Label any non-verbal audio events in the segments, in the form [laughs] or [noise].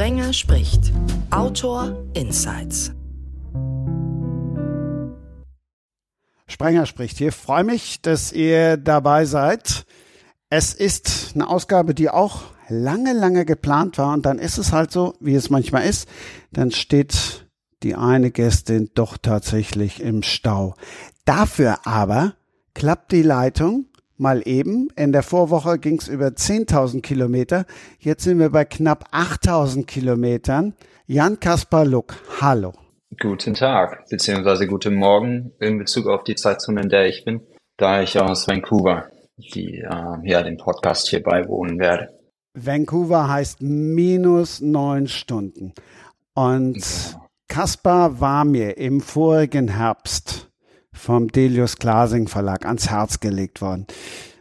Sprenger spricht. Autor Insights. Sprenger spricht hier. Freue mich, dass ihr dabei seid. Es ist eine Ausgabe, die auch lange, lange geplant war und dann ist es halt so, wie es manchmal ist. Dann steht die eine Gästin doch tatsächlich im Stau. Dafür aber klappt die Leitung mal eben. In der Vorwoche ging es über 10.000 Kilometer. Jetzt sind wir bei knapp 8.000 Kilometern. Jan Kaspar Luck, hallo. Guten Tag, beziehungsweise guten Morgen in Bezug auf die Zeitzone, in der ich bin, da ich aus Vancouver die, äh, ja, den Podcast hier beiwohnen werde. Vancouver heißt minus neun Stunden. Und ja. Kaspar war mir im vorigen Herbst vom Delius Glasing Verlag ans Herz gelegt worden,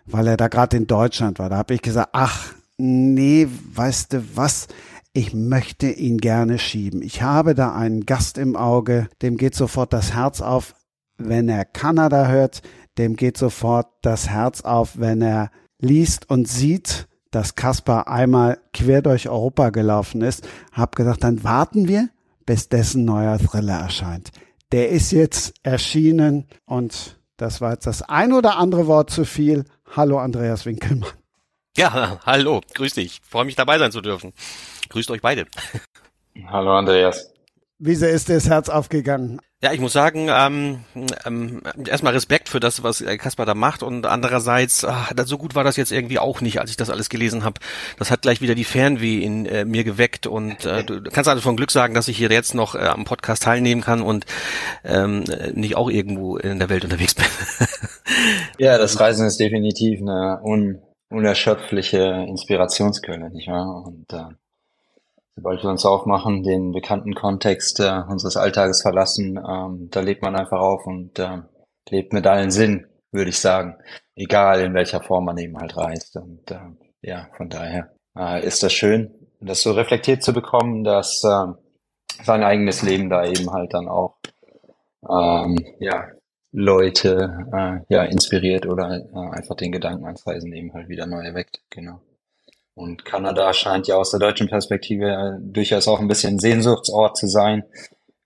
weil er da gerade in Deutschland war. Da habe ich gesagt, ach nee, weißt du was? Ich möchte ihn gerne schieben. Ich habe da einen Gast im Auge, dem geht sofort das Herz auf, wenn er Kanada hört, dem geht sofort das Herz auf, wenn er liest und sieht, dass Kaspar einmal quer durch Europa gelaufen ist. Hab gesagt, dann warten wir, bis dessen neuer Thriller erscheint der ist jetzt erschienen und das war jetzt das ein oder andere Wort zu viel. Hallo Andreas Winkelmann. Ja, hallo, grüß dich. Freue mich dabei sein zu dürfen. Grüßt euch beide. Hallo Andreas. Wie sehr ist dir das Herz aufgegangen? Ja, ich muss sagen, ähm, ähm, erstmal Respekt für das, was Kaspar da macht und andererseits, ach, so gut war das jetzt irgendwie auch nicht, als ich das alles gelesen habe. Das hat gleich wieder die Fernweh in äh, mir geweckt und äh, du kannst also von Glück sagen, dass ich hier jetzt noch äh, am Podcast teilnehmen kann und ähm, nicht auch irgendwo in der Welt unterwegs bin. [laughs] ja, das Reisen ist definitiv eine un unerschöpfliche Inspirationsquelle, nicht wahr? Und äh, sobald wir uns aufmachen, den bekannten Kontext äh, unseres Alltages verlassen, ähm, da lebt man einfach auf und äh, lebt mit allen Sinn, würde ich sagen. Egal in welcher Form man eben halt reist. Und äh, ja, von daher äh, ist das schön, das so reflektiert zu bekommen, dass äh, sein eigenes Leben da eben halt dann auch ähm, ja, Leute äh, ja inspiriert oder äh, einfach den Gedanken ans Reisen eben halt wieder neu erweckt. Genau. Und Kanada scheint ja aus der deutschen Perspektive äh, durchaus auch ein bisschen Sehnsuchtsort zu sein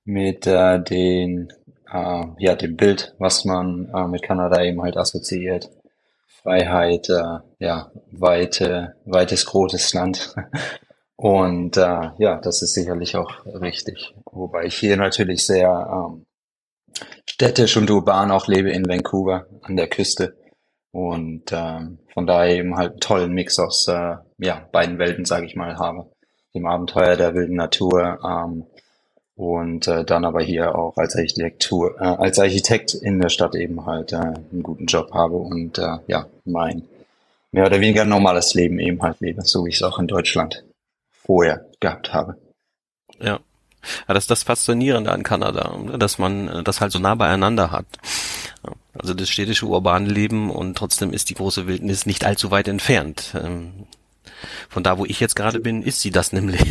mit äh, den äh, ja dem Bild, was man äh, mit Kanada eben halt assoziiert. Freiheit, äh, ja, weite, weites, großes Land. [laughs] Und äh, ja, das ist sicherlich auch richtig. Wobei ich hier natürlich sehr ähm, städtisch und urban auch lebe in Vancouver an der Küste. Und ähm, von daher eben halt einen tollen Mix aus äh, ja, beiden Welten, sage ich mal, habe. Dem Abenteuer der wilden Natur ähm, und äh, dann aber hier auch als Architektur, äh, als Architekt in der Stadt eben halt äh, einen guten Job habe und äh, ja, mein mehr oder weniger normales Leben eben halt lebe, so wie ich es auch in Deutschland vorher gehabt habe. Ja. Ja, das ist das Faszinierende an Kanada, dass man äh, das halt so nah beieinander hat. Also das städtische urbane Leben und trotzdem ist die große Wildnis nicht allzu weit entfernt. Ähm, von da, wo ich jetzt gerade bin, ist sie das nämlich.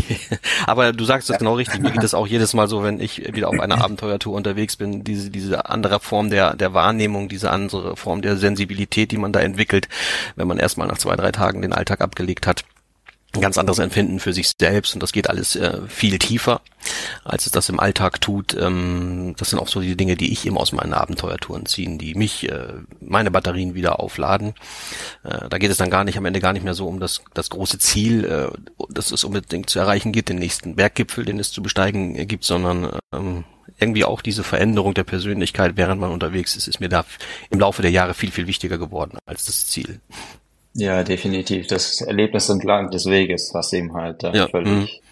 [laughs] Aber du sagst es ja. genau richtig. Mir geht es auch jedes Mal so, wenn ich wieder auf einer Abenteuertour unterwegs bin, diese, diese andere Form der, der Wahrnehmung, diese andere Form der Sensibilität, die man da entwickelt, wenn man erstmal nach zwei, drei Tagen den Alltag abgelegt hat ein ganz anderes Empfinden für sich selbst und das geht alles äh, viel tiefer, als es das im Alltag tut. Ähm, das sind auch so die Dinge, die ich eben aus meinen Abenteuertouren ziehen, die mich, äh, meine Batterien wieder aufladen. Äh, da geht es dann gar nicht, am Ende gar nicht mehr so um das, das große Ziel, äh, das es unbedingt zu erreichen geht, den nächsten Berggipfel, den es zu besteigen gibt, sondern ähm, irgendwie auch diese Veränderung der Persönlichkeit, während man unterwegs ist, ist mir da im Laufe der Jahre viel, viel wichtiger geworden als das Ziel. Ja, definitiv. Das Erlebnis entlang des Weges, was eben halt äh, ja. völlig,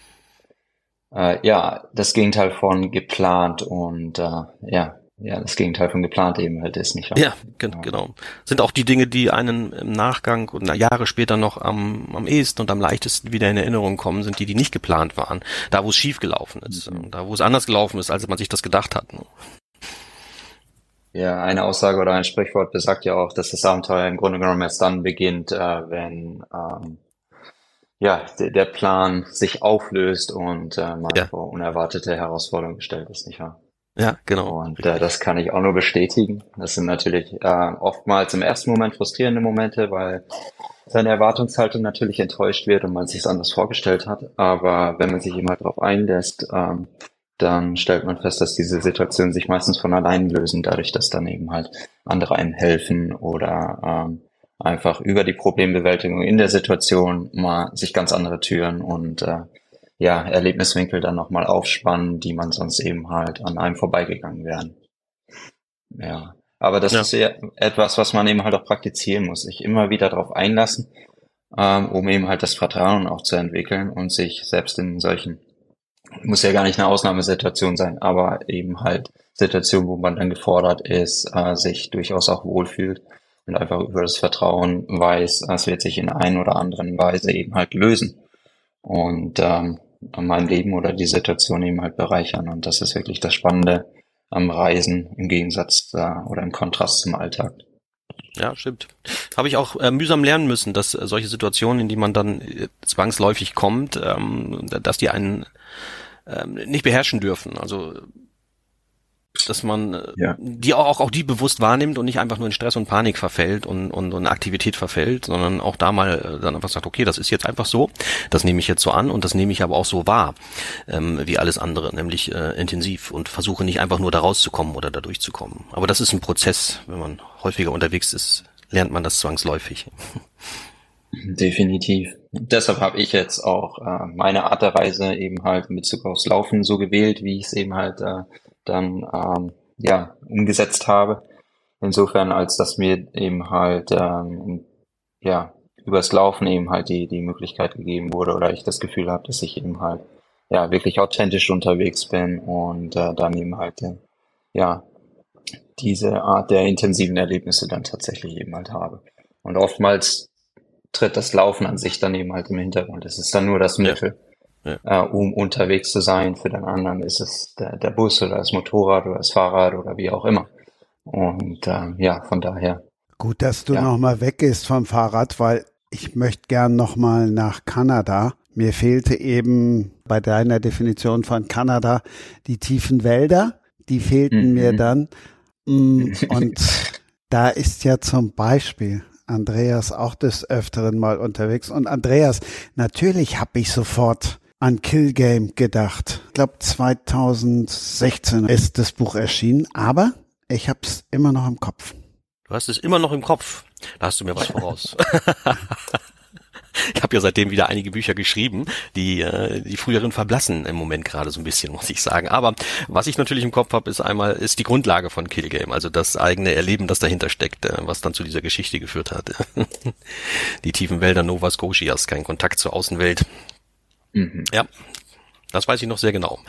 mhm. äh, ja, das Gegenteil von geplant und äh, ja, ja, das Gegenteil von geplant eben halt ist nicht. Wahr? Ja, gen ja. genau. Sind auch die Dinge, die einen im Nachgang und Jahre später noch am, am ehesten und am leichtesten wieder in Erinnerung kommen, sind die, die nicht geplant waren. Da, wo es schief gelaufen ist, mhm. da, wo es anders gelaufen ist, als man sich das gedacht hat. Ja, eine Aussage oder ein Sprichwort besagt ja auch, dass das Abenteuer im Grunde genommen erst dann beginnt, äh, wenn ähm, ja der Plan sich auflöst und äh, man ja. vor unerwartete Herausforderungen gestellt ist, nicht wahr? Ja, genau. Und äh, das kann ich auch nur bestätigen. Das sind natürlich äh, oftmals im ersten Moment frustrierende Momente, weil seine Erwartungshaltung natürlich enttäuscht wird und man sich es anders vorgestellt hat. Aber wenn man sich immer darauf einlässt, ähm, dann stellt man fest, dass diese Situationen sich meistens von allein lösen, dadurch, dass dann eben halt andere einem helfen oder ähm, einfach über die Problembewältigung in der Situation mal sich ganz andere Türen und äh, ja, Erlebniswinkel dann nochmal aufspannen, die man sonst eben halt an einem vorbeigegangen wären. Ja. Aber das ja. ist ja etwas, was man eben halt auch praktizieren muss, sich immer wieder darauf einlassen, ähm, um eben halt das Vertrauen auch zu entwickeln und sich selbst in solchen, muss ja gar nicht eine Ausnahmesituation sein, aber eben halt Situationen, wo man dann gefordert ist, äh, sich durchaus auch wohlfühlt und einfach über das Vertrauen weiß, es wird sich in ein oder anderen Weise eben halt lösen und ähm, mein Leben oder die Situation eben halt bereichern. Und das ist wirklich das Spannende am Reisen im Gegensatz äh, oder im Kontrast zum Alltag. Ja, stimmt. Habe ich auch äh, mühsam lernen müssen, dass äh, solche Situationen, in die man dann äh, zwangsläufig kommt, ähm, dass die einen ähm, nicht beherrschen dürfen. Also dass man äh, ja. die auch, auch die bewusst wahrnimmt und nicht einfach nur in Stress und Panik verfällt und, und, und Aktivität verfällt, sondern auch da mal äh, dann einfach sagt, okay, das ist jetzt einfach so, das nehme ich jetzt so an und das nehme ich aber auch so wahr, ähm, wie alles andere, nämlich äh, intensiv und versuche nicht einfach nur da rauszukommen oder da durchzukommen. Aber das ist ein Prozess, wenn man häufiger unterwegs ist, lernt man das zwangsläufig. Definitiv. Deshalb habe ich jetzt auch äh, meine Art der Reise eben halt in Bezug aufs Laufen so gewählt, wie ich es eben halt äh, dann ähm, ja umgesetzt habe. Insofern, als dass mir eben halt ähm, ja übers Laufen eben halt die die Möglichkeit gegeben wurde oder ich das Gefühl habe, dass ich eben halt ja wirklich authentisch unterwegs bin und äh, dann eben halt äh, ja diese Art der intensiven Erlebnisse dann tatsächlich eben halt habe. Und oftmals tritt das Laufen an sich dann eben halt im Hintergrund. Es ist dann nur das Mittel. Ja ja. äh, um unterwegs zu sein. Für den anderen ist es der, der Bus oder das Motorrad oder das Fahrrad oder wie auch immer. Und ähm, ja, von daher. Gut, dass du ja. nochmal weggehst vom Fahrrad, weil ich möchte gern nochmal nach Kanada. Mir fehlte eben bei deiner Definition von Kanada die tiefen Wälder. Die fehlten mhm. mir dann. Mm, [laughs] und da ist ja zum Beispiel Andreas auch des Öfteren mal unterwegs. Und Andreas, natürlich habe ich sofort an Kill Game gedacht. Ich glaube 2016 ist das Buch erschienen, aber ich habe es immer noch im Kopf. Du hast es immer noch im Kopf. Da hast du mir was [laughs] voraus. [laughs] ich habe ja seitdem wieder einige Bücher geschrieben, die äh, die früheren verblassen im Moment gerade so ein bisschen, muss ich sagen. Aber was ich natürlich im Kopf habe, ist einmal ist die Grundlage von Kill Game, also das eigene Erleben, das dahinter steckt, äh, was dann zu dieser Geschichte geführt hat. [laughs] die tiefen Wälder Nova Scotias, kein Kontakt zur Außenwelt, Mhm. Ja, das weiß ich noch sehr genau.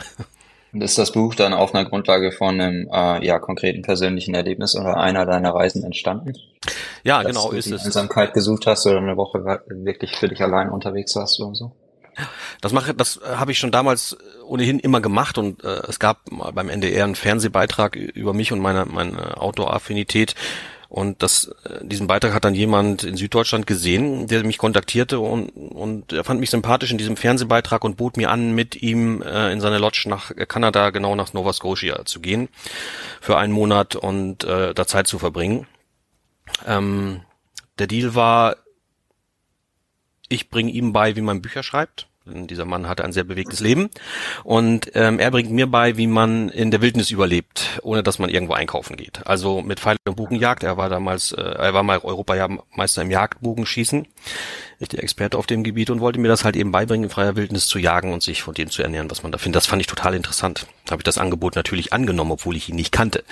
Und ist das Buch dann auf einer Grundlage von einem äh, ja, konkreten persönlichen Erlebnis oder einer deiner Reisen entstanden? Ja, Dass genau, du ist die es. Einsamkeit gesucht hast oder eine Woche wirklich für dich allein unterwegs warst oder so? Das mache, das habe ich schon damals ohnehin immer gemacht und äh, es gab beim NDR einen Fernsehbeitrag über mich und meine, meine Outdoor-Affinität und das, äh, diesen Beitrag hat dann jemand in Süddeutschland gesehen, der mich kontaktierte und, und er fand mich sympathisch in diesem Fernsehbeitrag und bot mir an, mit ihm äh, in seine Lodge nach Kanada, genau nach Nova Scotia zu gehen, für einen Monat und äh, da Zeit zu verbringen. Ähm, der Deal war, ich bringe ihm bei, wie man Bücher schreibt dieser Mann hatte ein sehr bewegtes Leben und ähm, er bringt mir bei, wie man in der Wildnis überlebt, ohne dass man irgendwo einkaufen geht. Also mit Pfeil und Bogenjagd. Er war damals, äh, er war mal Europameister im Jagdbogenschießen, der Experte auf dem Gebiet und wollte mir das halt eben beibringen, in freier Wildnis zu jagen und sich von dem zu ernähren, was man da findet. Das fand ich total interessant. Habe ich das Angebot natürlich angenommen, obwohl ich ihn nicht kannte.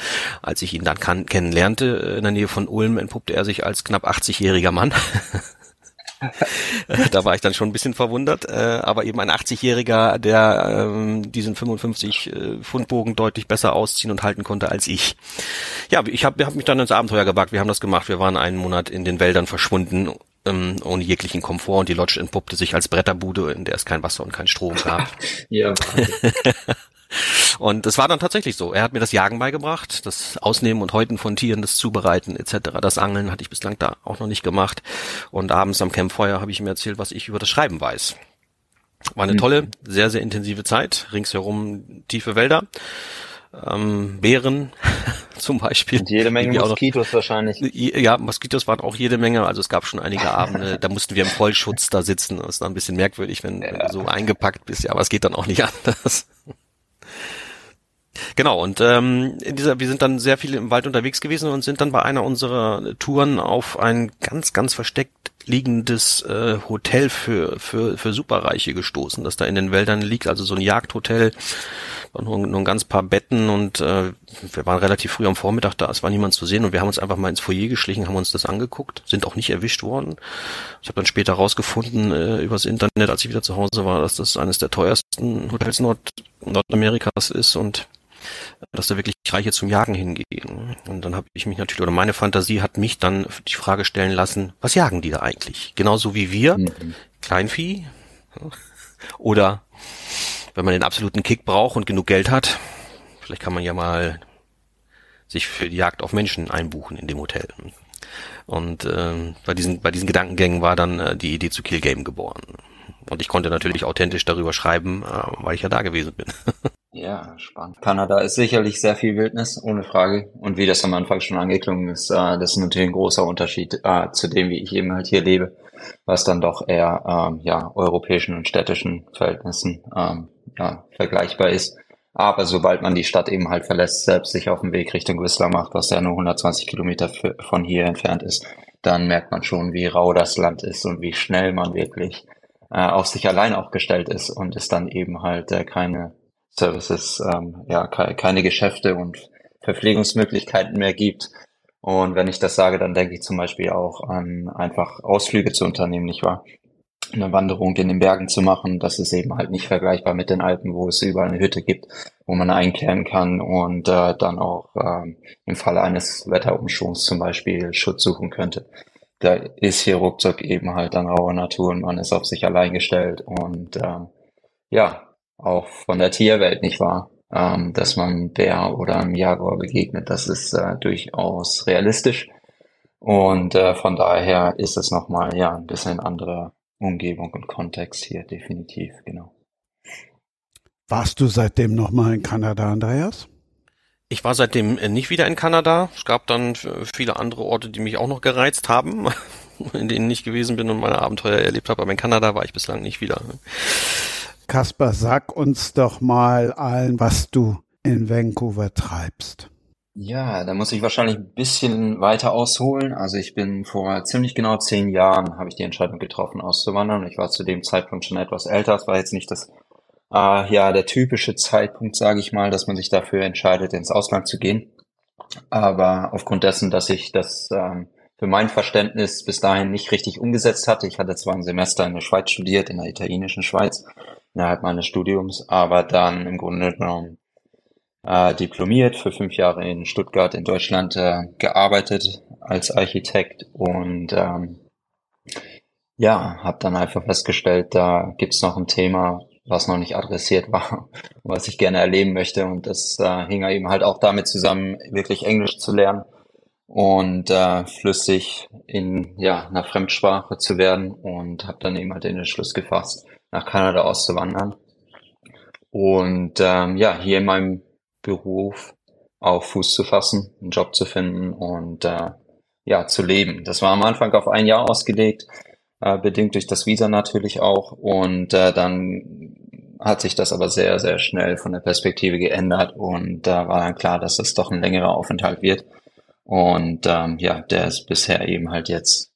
Als ich ihn dann kann, kennenlernte, in der Nähe von Ulm, entpuppte er sich als knapp 80-jähriger Mann. [laughs] [laughs] da war ich dann schon ein bisschen verwundert, äh, aber eben ein 80-Jähriger, der ähm, diesen 55 äh, Pfundbogen deutlich besser ausziehen und halten konnte als ich. Ja, ich habe hab mich dann ins Abenteuer gewagt. Wir haben das gemacht. Wir waren einen Monat in den Wäldern verschwunden, ähm, ohne jeglichen Komfort und die Lodge entpuppte sich als Bretterbude, in der es kein Wasser und kein Strom gab. [laughs] ja, [laughs] Und es war dann tatsächlich so. Er hat mir das Jagen beigebracht, das Ausnehmen und Häuten von Tieren, das Zubereiten etc. Das Angeln hatte ich bislang da auch noch nicht gemacht. Und abends am Campfeuer habe ich ihm erzählt, was ich über das Schreiben weiß. War eine mhm. tolle, sehr, sehr intensive Zeit. Ringsherum tiefe Wälder. ähm, Bären [laughs] zum Beispiel. Und jede Menge Moskitos noch, wahrscheinlich. Ja, Moskitos waren auch jede Menge. Also es gab schon einige Abende, da mussten wir im Vollschutz da sitzen. Das ist dann ein bisschen merkwürdig, wenn, ja. wenn du so eingepackt bist. Ja, aber es geht dann auch nicht [laughs] anders. Genau, und ähm, in dieser, wir sind dann sehr viel im Wald unterwegs gewesen und sind dann bei einer unserer Touren auf ein ganz, ganz versteckt liegendes äh, Hotel für, für, für Superreiche gestoßen, das da in den Wäldern liegt, also so ein Jagdhotel, nur, nur ein ganz paar Betten und äh, wir waren relativ früh am Vormittag da, es war niemand zu sehen und wir haben uns einfach mal ins Foyer geschlichen, haben uns das angeguckt, sind auch nicht erwischt worden. Ich habe dann später rausgefunden äh, übers Internet, als ich wieder zu Hause war, dass das eines der teuersten Hotels Nord Nordamerikas ist und dass da wirklich Reiche zum Jagen hingehen. Und dann habe ich mich natürlich, oder meine Fantasie hat mich dann die Frage stellen lassen, was jagen die da eigentlich? Genauso wie wir, mhm. Kleinvieh? Oder wenn man den absoluten Kick braucht und genug Geld hat, vielleicht kann man ja mal sich für die Jagd auf Menschen einbuchen in dem Hotel. Und äh, bei diesen bei diesen Gedankengängen war dann äh, die Idee zu Kill Game geboren. Und ich konnte natürlich authentisch darüber schreiben, äh, weil ich ja da gewesen bin. [laughs] Ja, spannend. Kanada ist sicherlich sehr viel Wildnis, ohne Frage. Und wie das am Anfang schon angeklungen ist, äh, das ist natürlich ein großer Unterschied äh, zu dem, wie ich eben halt hier lebe, was dann doch eher ähm, ja europäischen und städtischen Verhältnissen ähm, ja, vergleichbar ist. Aber sobald man die Stadt eben halt verlässt, selbst sich auf den Weg Richtung Whistler macht, was ja nur 120 Kilometer von hier entfernt ist, dann merkt man schon, wie rau das Land ist und wie schnell man wirklich äh, auf sich allein auch gestellt ist und es dann eben halt äh, keine Services, ähm, ja, keine Geschäfte und Verpflegungsmöglichkeiten mehr gibt. Und wenn ich das sage, dann denke ich zum Beispiel auch an einfach Ausflüge zu unternehmen, nicht wahr? Eine Wanderung in den Bergen zu machen, das ist eben halt nicht vergleichbar mit den Alpen, wo es überall eine Hütte gibt, wo man einkehren kann und äh, dann auch ähm, im Falle eines Wetterumschwungs zum Beispiel Schutz suchen könnte. Da ist hier ruckzuck eben halt dann raue Natur und man ist auf sich allein gestellt und ähm, ja, auch von der Tierwelt, nicht wahr? Ähm, dass man Bär oder einem Jaguar begegnet, das ist äh, durchaus realistisch. Und äh, von daher ist es nochmal ja ein bisschen andere Umgebung und Kontext hier, definitiv, genau. Warst du seitdem nochmal in Kanada, Andreas? Ich war seitdem äh, nicht wieder in Kanada. Es gab dann viele andere Orte, die mich auch noch gereizt haben, [laughs] in denen ich gewesen bin und meine Abenteuer erlebt habe. Aber in Kanada war ich bislang nicht wieder. Kasper, sag uns doch mal allen, was du in Vancouver treibst. Ja, da muss ich wahrscheinlich ein bisschen weiter ausholen. Also ich bin vor ziemlich genau zehn Jahren habe ich die Entscheidung getroffen, auszuwandern. Ich war zu dem Zeitpunkt schon etwas älter. Es war jetzt nicht das, äh, ja, der typische Zeitpunkt, sage ich mal, dass man sich dafür entscheidet, ins Ausland zu gehen. Aber aufgrund dessen, dass ich das ähm, für mein Verständnis bis dahin nicht richtig umgesetzt hatte, ich hatte zwar ein Semester in der Schweiz studiert, in der italienischen Schweiz, innerhalb meines Studiums, aber dann im Grunde genommen äh, diplomiert, für fünf Jahre in Stuttgart in Deutschland äh, gearbeitet als Architekt und ähm, ja, habe dann einfach festgestellt, da gibt's noch ein Thema, was noch nicht adressiert war, [laughs] was ich gerne erleben möchte und das äh, hing eben halt auch damit zusammen, wirklich Englisch zu lernen und äh, flüssig in ja einer Fremdsprache zu werden und habe dann eben halt den Entschluss gefasst, nach Kanada auszuwandern. Und ähm, ja, hier in meinem Beruf auf Fuß zu fassen, einen Job zu finden und äh, ja, zu leben. Das war am Anfang auf ein Jahr ausgelegt, äh, bedingt durch das Visa natürlich auch. Und äh, dann hat sich das aber sehr, sehr schnell von der Perspektive geändert und da äh, war dann klar, dass das doch ein längerer Aufenthalt wird. Und ähm, ja, der ist bisher eben halt jetzt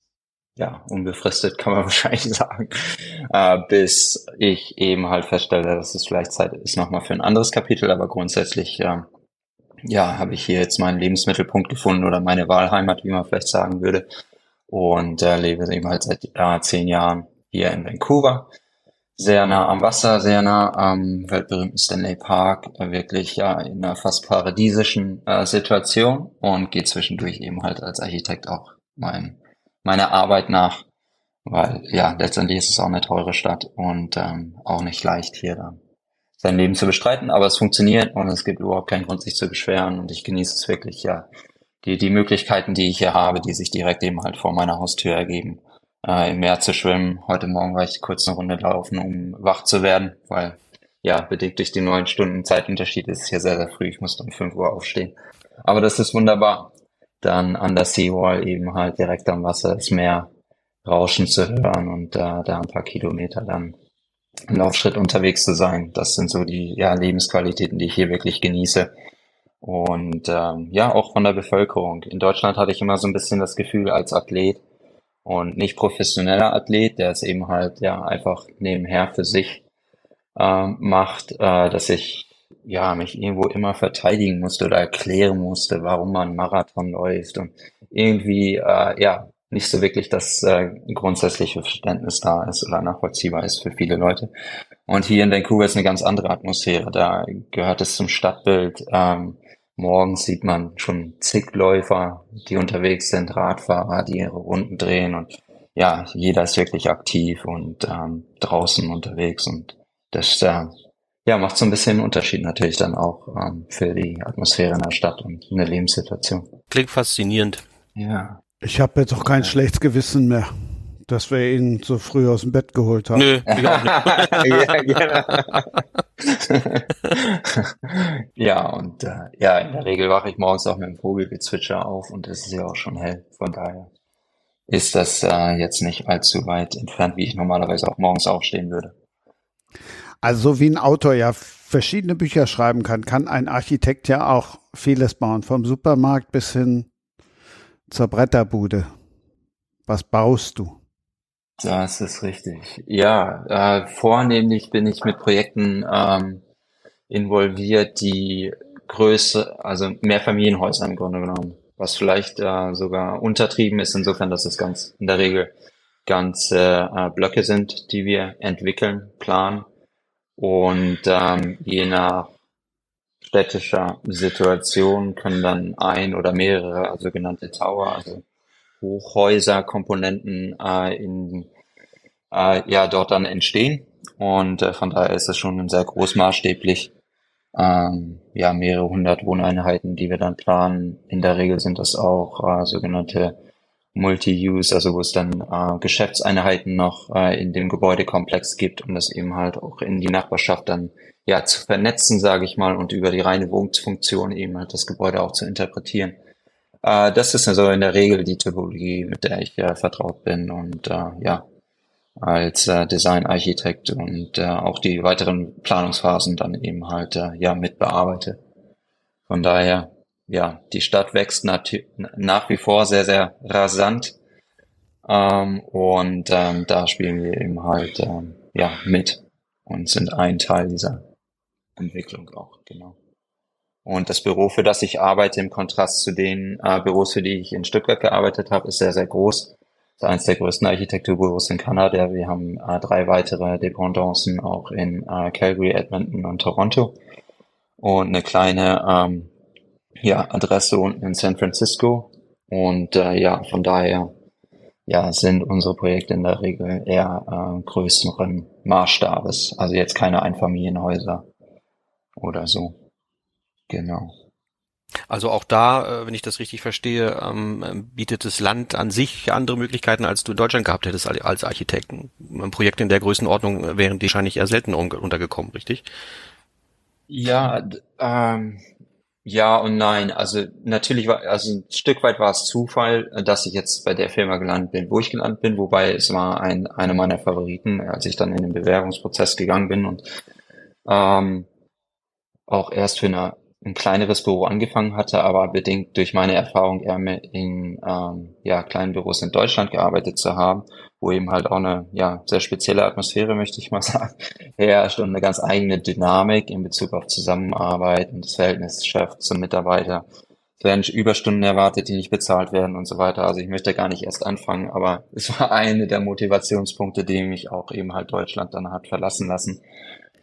ja, unbefristet kann man [laughs] wahrscheinlich sagen, äh, bis ich eben halt feststelle, dass es vielleicht Zeit ist nochmal für ein anderes Kapitel, aber grundsätzlich, äh, ja, habe ich hier jetzt meinen Lebensmittelpunkt gefunden oder meine Wahlheimat, wie man vielleicht sagen würde, und äh, lebe eben halt seit äh, zehn Jahren hier in Vancouver, sehr nah am Wasser, sehr nah am weltberühmten Stanley Park, äh, wirklich ja in einer fast paradiesischen äh, Situation und gehe zwischendurch eben halt als Architekt auch mein meiner Arbeit nach, weil ja, letztendlich ist es auch eine teure Stadt und ähm, auch nicht leicht hier dann sein Leben zu bestreiten, aber es funktioniert und es gibt überhaupt keinen Grund, sich zu beschweren und ich genieße es wirklich, ja, die, die Möglichkeiten, die ich hier habe, die sich direkt eben halt vor meiner Haustür ergeben, äh, im Meer zu schwimmen. Heute Morgen war ich kurz eine Runde laufen, um wach zu werden, weil ja, bedingt durch die neun Stunden Zeitunterschied ist es hier sehr, sehr früh. Ich musste um fünf Uhr aufstehen. Aber das ist wunderbar. Dann an der Seawall eben halt direkt am Wasser das Meer rauschen zu hören und äh, da ein paar Kilometer dann im Laufschritt unterwegs zu sein. Das sind so die ja, Lebensqualitäten, die ich hier wirklich genieße. Und ähm, ja, auch von der Bevölkerung. In Deutschland hatte ich immer so ein bisschen das Gefühl als Athlet und nicht professioneller Athlet, der es eben halt ja einfach nebenher für sich äh, macht, äh, dass ich ja mich irgendwo immer verteidigen musste oder erklären musste, warum man Marathon läuft und irgendwie äh, ja nicht so wirklich das äh, grundsätzliche Verständnis da ist oder nachvollziehbar ist für viele Leute. Und hier in Vancouver ist eine ganz andere Atmosphäre. Da gehört es zum Stadtbild. Ähm, morgens sieht man schon zig Läufer, die unterwegs sind, Radfahrer, die ihre Runden drehen und ja, jeder ist wirklich aktiv und ähm, draußen unterwegs und das äh, ja, macht so ein bisschen einen Unterschied natürlich dann auch ähm, für die Atmosphäre in der Stadt und eine Lebenssituation. Klingt faszinierend. Ja. Ich habe jetzt auch kein ja. schlechtes Gewissen mehr, dass wir ihn so früh aus dem Bett geholt haben. Nö, ich auch nicht. [laughs] ja, genau. [laughs] ja, und äh, ja, in der Regel wache ich morgens auch mit dem Vogelgezwitscher auf und es ist ja auch schon hell. Von daher ist das äh, jetzt nicht allzu weit entfernt, wie ich normalerweise auch morgens aufstehen würde. Also so wie ein Autor ja verschiedene Bücher schreiben kann, kann ein Architekt ja auch vieles bauen, vom Supermarkt bis hin zur Bretterbude. Was baust du? Das ist richtig. Ja, äh, vornehmlich bin ich mit Projekten ähm, involviert, die Größe, also mehr Familienhäuser im Grunde genommen, was vielleicht äh, sogar untertrieben ist, insofern, dass es ganz in der Regel ganze äh, Blöcke sind, die wir entwickeln, planen und ähm, je nach städtischer Situation können dann ein oder mehrere sogenannte Tower, also Hochhäuser, Komponenten äh, in, äh, ja, dort dann entstehen. Und äh, von daher ist es schon sehr großmaßstäblich. Ähm, ja, mehrere hundert Wohneinheiten, die wir dann planen. In der Regel sind das auch äh, sogenannte Multi-Use, also wo es dann äh, Geschäftseinheiten noch äh, in dem Gebäudekomplex gibt, um das eben halt auch in die Nachbarschaft dann ja zu vernetzen, sage ich mal, und über die reine Wohnfunktion eben halt das Gebäude auch zu interpretieren. Äh, das ist also in der Regel die Typologie, mit der ich äh, vertraut bin und äh, ja, als äh, Designarchitekt und äh, auch die weiteren Planungsphasen dann eben halt äh, ja mitbearbeite. Von daher ja, die Stadt wächst nach wie vor sehr, sehr rasant. Ähm, und ähm, da spielen wir eben halt ähm, ja, mit und sind ein Teil dieser Entwicklung auch, genau. Und das Büro, für das ich arbeite, im Kontrast zu den äh, Büros, für die ich in Stuttgart gearbeitet habe, ist sehr, sehr groß. Das ist eines der größten Architekturbüros in Kanada. Wir haben äh, drei weitere Dependancen auch in äh, Calgary, Edmonton und Toronto. Und eine kleine ähm, ja, Adresse unten in San Francisco. Und äh, ja, von daher ja, sind unsere Projekte in der Regel eher äh, größeren Maßstabes. Also jetzt keine Einfamilienhäuser oder so. Genau. Also auch da, äh, wenn ich das richtig verstehe, ähm, bietet das Land an sich andere Möglichkeiten, als du in Deutschland gehabt hättest als Architekten. Ein Projekt in der Größenordnung wären die wahrscheinlich eher selten untergekommen, richtig? Ja, ähm, ja und nein. Also natürlich war, also ein Stück weit war es Zufall, dass ich jetzt bei der Firma gelandet bin, wo ich gelandet bin, wobei es war ein, einer meiner Favoriten, als ich dann in den Bewerbungsprozess gegangen bin und ähm, auch erst für eine, ein kleineres Büro angefangen hatte, aber bedingt durch meine Erfahrung eher in ähm, ja, kleinen Büros in Deutschland gearbeitet zu haben wo eben halt auch eine ja, sehr spezielle Atmosphäre, möchte ich mal [laughs] sagen, herrscht und eine ganz eigene Dynamik in Bezug auf Zusammenarbeit und das Verhältnis Chef zum Mitarbeiter. Es werden Überstunden erwartet, die nicht bezahlt werden und so weiter. Also ich möchte gar nicht erst anfangen, aber [laughs] es war eine der Motivationspunkte, die mich auch eben halt Deutschland dann hat verlassen lassen.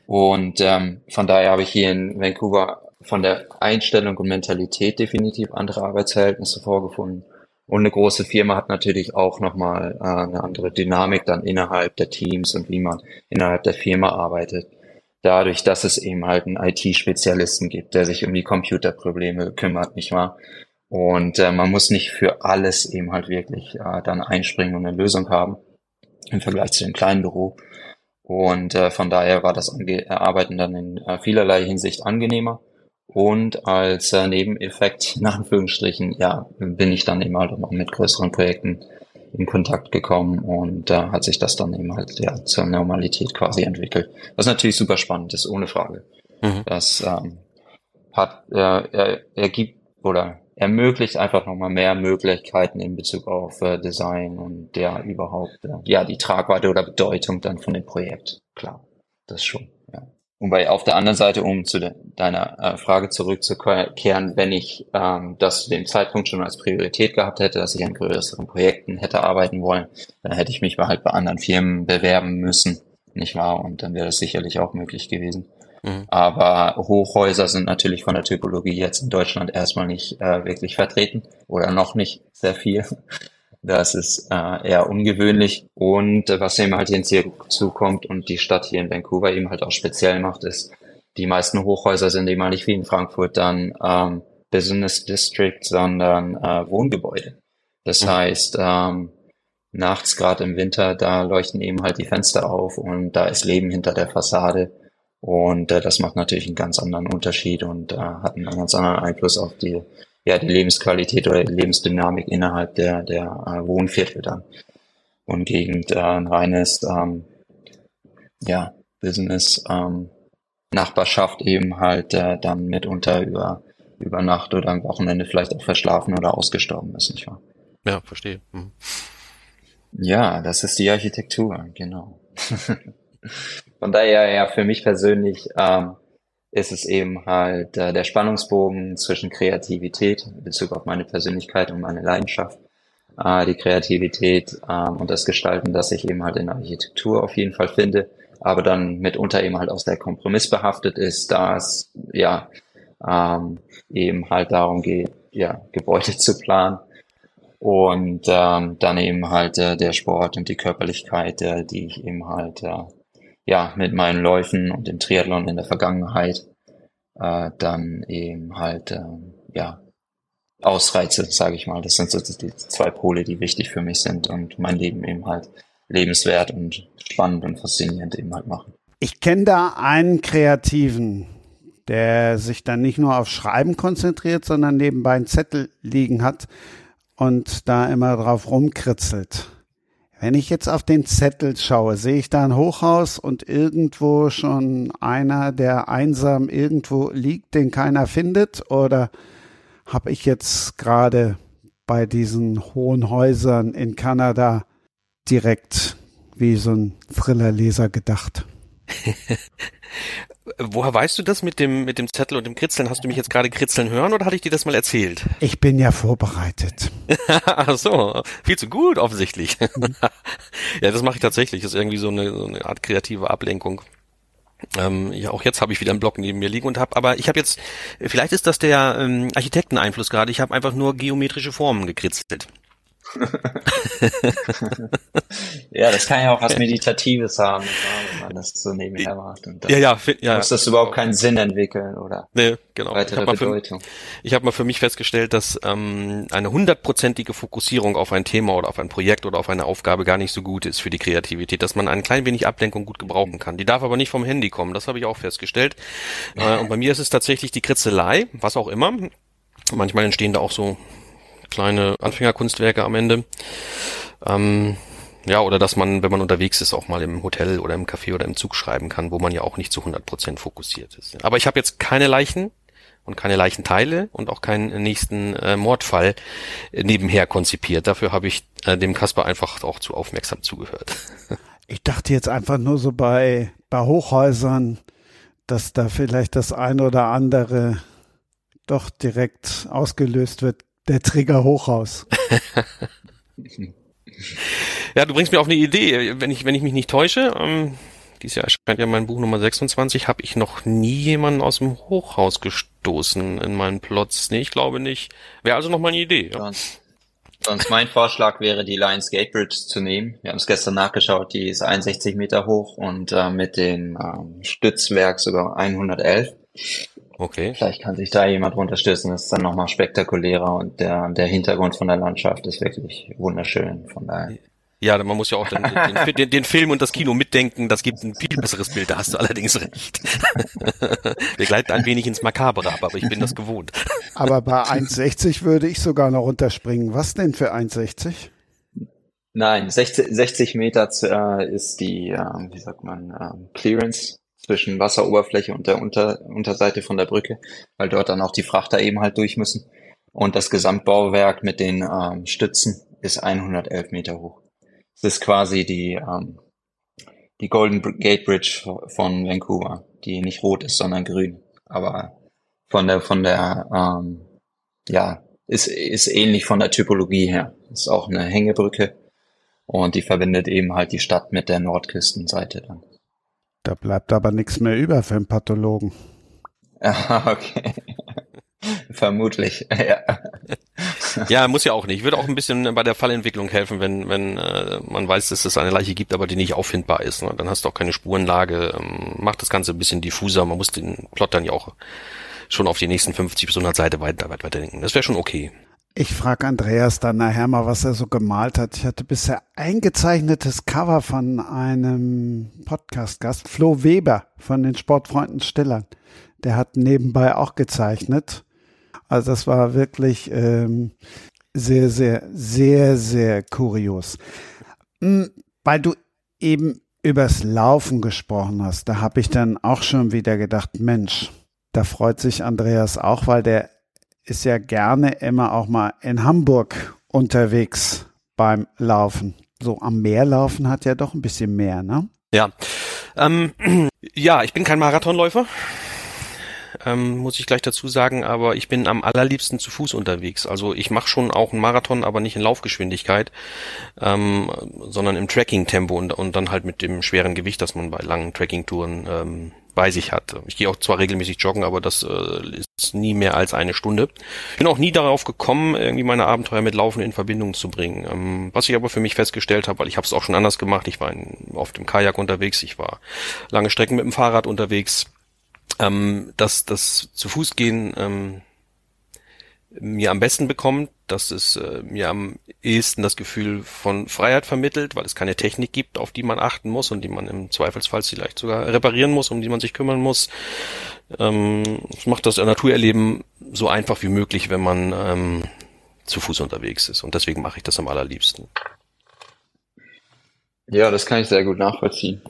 Und ähm, von daher habe ich hier in Vancouver von der Einstellung und Mentalität definitiv andere Arbeitsverhältnisse vorgefunden und eine große Firma hat natürlich auch nochmal äh, eine andere Dynamik dann innerhalb der Teams und wie man innerhalb der Firma arbeitet. Dadurch, dass es eben halt einen IT-Spezialisten gibt, der sich um die Computerprobleme kümmert, nicht wahr? Und äh, man muss nicht für alles eben halt wirklich äh, dann einspringen und eine Lösung haben im Vergleich zu dem kleinen Büro. Und äh, von daher war das Arbeiten dann in äh, vielerlei Hinsicht angenehmer. Und als äh, Nebeneffekt, in Anführungsstrichen, ja, bin ich dann eben halt auch noch mit größeren Projekten in Kontakt gekommen und da äh, hat sich das dann eben halt ja, zur Normalität quasi entwickelt. Was natürlich super spannend ist, ohne Frage. Mhm. Das ähm, hat, äh, er, er oder ermöglicht einfach nochmal mehr Möglichkeiten in Bezug auf äh, Design und der überhaupt, äh, ja, die Tragweite oder Bedeutung dann von dem Projekt. Klar, das schon, ja. Wobei auf der anderen Seite, um zu de deiner äh, Frage zurückzukehren, wenn ich ähm, das zu dem Zeitpunkt schon als Priorität gehabt hätte, dass ich an größeren Projekten hätte arbeiten wollen, dann hätte ich mich halt bei anderen Firmen bewerben müssen, nicht wahr? Und dann wäre das sicherlich auch möglich gewesen. Mhm. Aber Hochhäuser sind natürlich von der Typologie jetzt in Deutschland erstmal nicht äh, wirklich vertreten oder noch nicht sehr viel. Das ist äh, eher ungewöhnlich. Und äh, was eben halt hinzukommt und die Stadt hier in Vancouver eben halt auch speziell macht, ist, die meisten Hochhäuser sind eben halt nicht wie in Frankfurt dann ähm, Business District, sondern äh, Wohngebäude. Das mhm. heißt, ähm, nachts gerade im Winter, da leuchten eben halt die Fenster auf und da ist Leben hinter der Fassade. Und äh, das macht natürlich einen ganz anderen Unterschied und äh, hat einen ganz anderen Einfluss auf die, ja, die Lebensqualität oder die Lebensdynamik innerhalb der, der äh, Wohnviertel dann. Und gegen äh, ein reines ähm, ja, Business ähm, Nachbarschaft eben halt äh, dann mitunter über, über Nacht oder am Wochenende vielleicht auch verschlafen oder ausgestorben ist, nicht wahr? Ja, verstehe. Mhm. Ja, das ist die Architektur, genau. [laughs] Von daher ja für mich persönlich ähm, ist es eben halt äh, der Spannungsbogen zwischen Kreativität in Bezug auf meine Persönlichkeit und meine Leidenschaft, äh, die Kreativität ähm, und das Gestalten, das ich eben halt in der Architektur auf jeden Fall finde, aber dann mitunter eben halt der Kompromiss behaftet ist, da es ja ähm, eben halt darum geht, ja Gebäude [laughs] zu planen und ähm, dann eben halt äh, der Sport und die Körperlichkeit, äh, die ich eben halt äh, ja, mit meinen Läufen und dem Triathlon in der Vergangenheit äh, dann eben halt, äh, ja, ausreize, sage ich mal. Das sind so die zwei Pole, die wichtig für mich sind und mein Leben eben halt lebenswert und spannend und faszinierend eben halt machen. Ich kenne da einen Kreativen, der sich dann nicht nur auf Schreiben konzentriert, sondern nebenbei einen Zettel liegen hat und da immer drauf rumkritzelt. Wenn ich jetzt auf den Zettel schaue, sehe ich da ein Hochhaus und irgendwo schon einer, der einsam irgendwo liegt, den keiner findet? Oder habe ich jetzt gerade bei diesen hohen Häusern in Kanada direkt wie so ein Thriller-Leser gedacht? [laughs] Woher weißt du das mit dem, mit dem Zettel und dem Kritzeln? Hast du mich jetzt gerade kritzeln hören oder hatte ich dir das mal erzählt? Ich bin ja vorbereitet. [laughs] Ach so, viel zu gut offensichtlich. Mhm. [laughs] ja, das mache ich tatsächlich. Das ist irgendwie so eine, so eine Art kreative Ablenkung. Ähm, ja, auch jetzt habe ich wieder einen Block neben mir liegen und habe, aber ich habe jetzt, vielleicht ist das der ähm, Architekteneinfluss gerade. Ich habe einfach nur geometrische Formen gekritzelt. [laughs] ja, das kann ja auch was Meditatives haben, wenn man das so nebenher macht. Und ja, ja, ja. Muss das überhaupt keinen Sinn entwickeln oder nee, genau. weitere ich Bedeutung. Für, ich habe mal für mich festgestellt, dass ähm, eine hundertprozentige Fokussierung auf ein Thema oder auf ein Projekt oder auf eine Aufgabe gar nicht so gut ist für die Kreativität, dass man ein klein wenig Ablenkung gut gebrauchen kann. Die darf aber nicht vom Handy kommen, das habe ich auch festgestellt. Äh, und bei mir ist es tatsächlich die Kritzelei, was auch immer. Manchmal entstehen da auch so kleine Anfängerkunstwerke am Ende. Ähm, ja, oder dass man, wenn man unterwegs ist, auch mal im Hotel oder im Café oder im Zug schreiben kann, wo man ja auch nicht zu 100 Prozent fokussiert ist. Aber ich habe jetzt keine Leichen und keine Leichenteile und auch keinen nächsten äh, Mordfall nebenher konzipiert. Dafür habe ich äh, dem Kasper einfach auch zu aufmerksam zugehört. [laughs] Ich dachte jetzt einfach nur so bei, bei Hochhäusern, dass da vielleicht das eine oder andere doch direkt ausgelöst wird der Trigger hoch raus. [laughs] ja, du bringst mir auf eine Idee. Wenn ich, wenn ich mich nicht täusche, ähm, dieses Jahr erscheint ja mein Buch Nummer 26, habe ich noch nie jemanden aus dem Hochhaus gestoßen in meinen Plots. Nee, ich glaube nicht. Wäre also noch mal eine Idee. Ja. Sonst, sonst mein Vorschlag wäre, die Lions Gate Bridge zu nehmen. Wir haben es gestern nachgeschaut, die ist 61 Meter hoch und äh, mit dem ähm, Stützwerk sogar 111. Okay. Vielleicht kann sich da jemand unterstützen. Das ist dann nochmal spektakulärer und der, der Hintergrund von der Landschaft ist wirklich wunderschön. Von daher. Ja, man muss ja auch den, den, den, den, Film und das Kino mitdenken. Das gibt ein viel besseres Bild. Da hast du allerdings recht. [laughs] Wir gleiten ein wenig ins Makabere ab, aber ich bin das gewohnt. Aber bei 1,60 würde ich sogar noch runterspringen. Was denn für 1,60? Nein, 60, 60 Meter äh, ist die, äh, wie sagt man, äh, Clearance zwischen Wasseroberfläche und der Unter Unterseite von der Brücke, weil dort dann auch die Frachter eben halt durch müssen. Und das Gesamtbauwerk mit den ähm, Stützen ist 111 Meter hoch. Es ist quasi die, ähm, die Golden Gate Bridge von Vancouver, die nicht rot ist, sondern grün. Aber von der, von der, ähm, ja, ist, ist ähnlich von der Typologie her. Ist auch eine Hängebrücke und die verbindet eben halt die Stadt mit der Nordküstenseite dann. Da bleibt aber nichts mehr über für einen Pathologen. Ah, okay. [laughs] Vermutlich, [laughs] ja. ja, muss ja auch nicht. Würde auch ein bisschen bei der Fallentwicklung helfen, wenn, wenn äh, man weiß, dass es eine Leiche gibt, aber die nicht auffindbar ist. Ne? Dann hast du auch keine Spurenlage. Ähm, macht das Ganze ein bisschen diffuser. Man muss den Plot dann ja auch schon auf die nächsten 50 bis 100 Seiten weiter, weiter, weiter denken. Das wäre schon okay. Ich frage Andreas dann nachher mal, was er so gemalt hat. Ich hatte bisher eingezeichnetes Cover von einem Podcast-Gast, Flo Weber von den Sportfreunden Stillern. Der hat nebenbei auch gezeichnet. Also das war wirklich ähm, sehr, sehr, sehr, sehr kurios. Hm, weil du eben übers Laufen gesprochen hast, da habe ich dann auch schon wieder gedacht, Mensch, da freut sich Andreas auch, weil der ist ja gerne immer auch mal in Hamburg unterwegs beim Laufen. So am Meer laufen hat ja doch ein bisschen mehr, ne? Ja. Ähm, [clears throat] ja, ich bin kein Marathonläufer. Ähm, muss ich gleich dazu sagen, aber ich bin am allerliebsten zu Fuß unterwegs. Also ich mache schon auch einen Marathon, aber nicht in Laufgeschwindigkeit, ähm, sondern im Tracking-Tempo und, und dann halt mit dem schweren Gewicht, das man bei langen Tracking-Touren ähm, bei sich hat. Ich gehe auch zwar regelmäßig joggen, aber das äh, ist nie mehr als eine Stunde. Bin auch nie darauf gekommen, irgendwie meine Abenteuer mit Laufen in Verbindung zu bringen. Ähm, was ich aber für mich festgestellt habe, weil ich habe es auch schon anders gemacht. Ich war in, oft im Kajak unterwegs, ich war lange Strecken mit dem Fahrrad unterwegs. Ähm, dass das zu Fuß gehen ähm, mir am besten bekommt, dass es äh, mir am ehesten das Gefühl von Freiheit vermittelt, weil es keine Technik gibt, auf die man achten muss und die man im Zweifelsfall vielleicht sogar reparieren muss, um die man sich kümmern muss. Ähm, es macht das Naturerleben so einfach wie möglich, wenn man ähm, zu Fuß unterwegs ist. Und deswegen mache ich das am allerliebsten. Ja, das kann ich sehr gut nachvollziehen.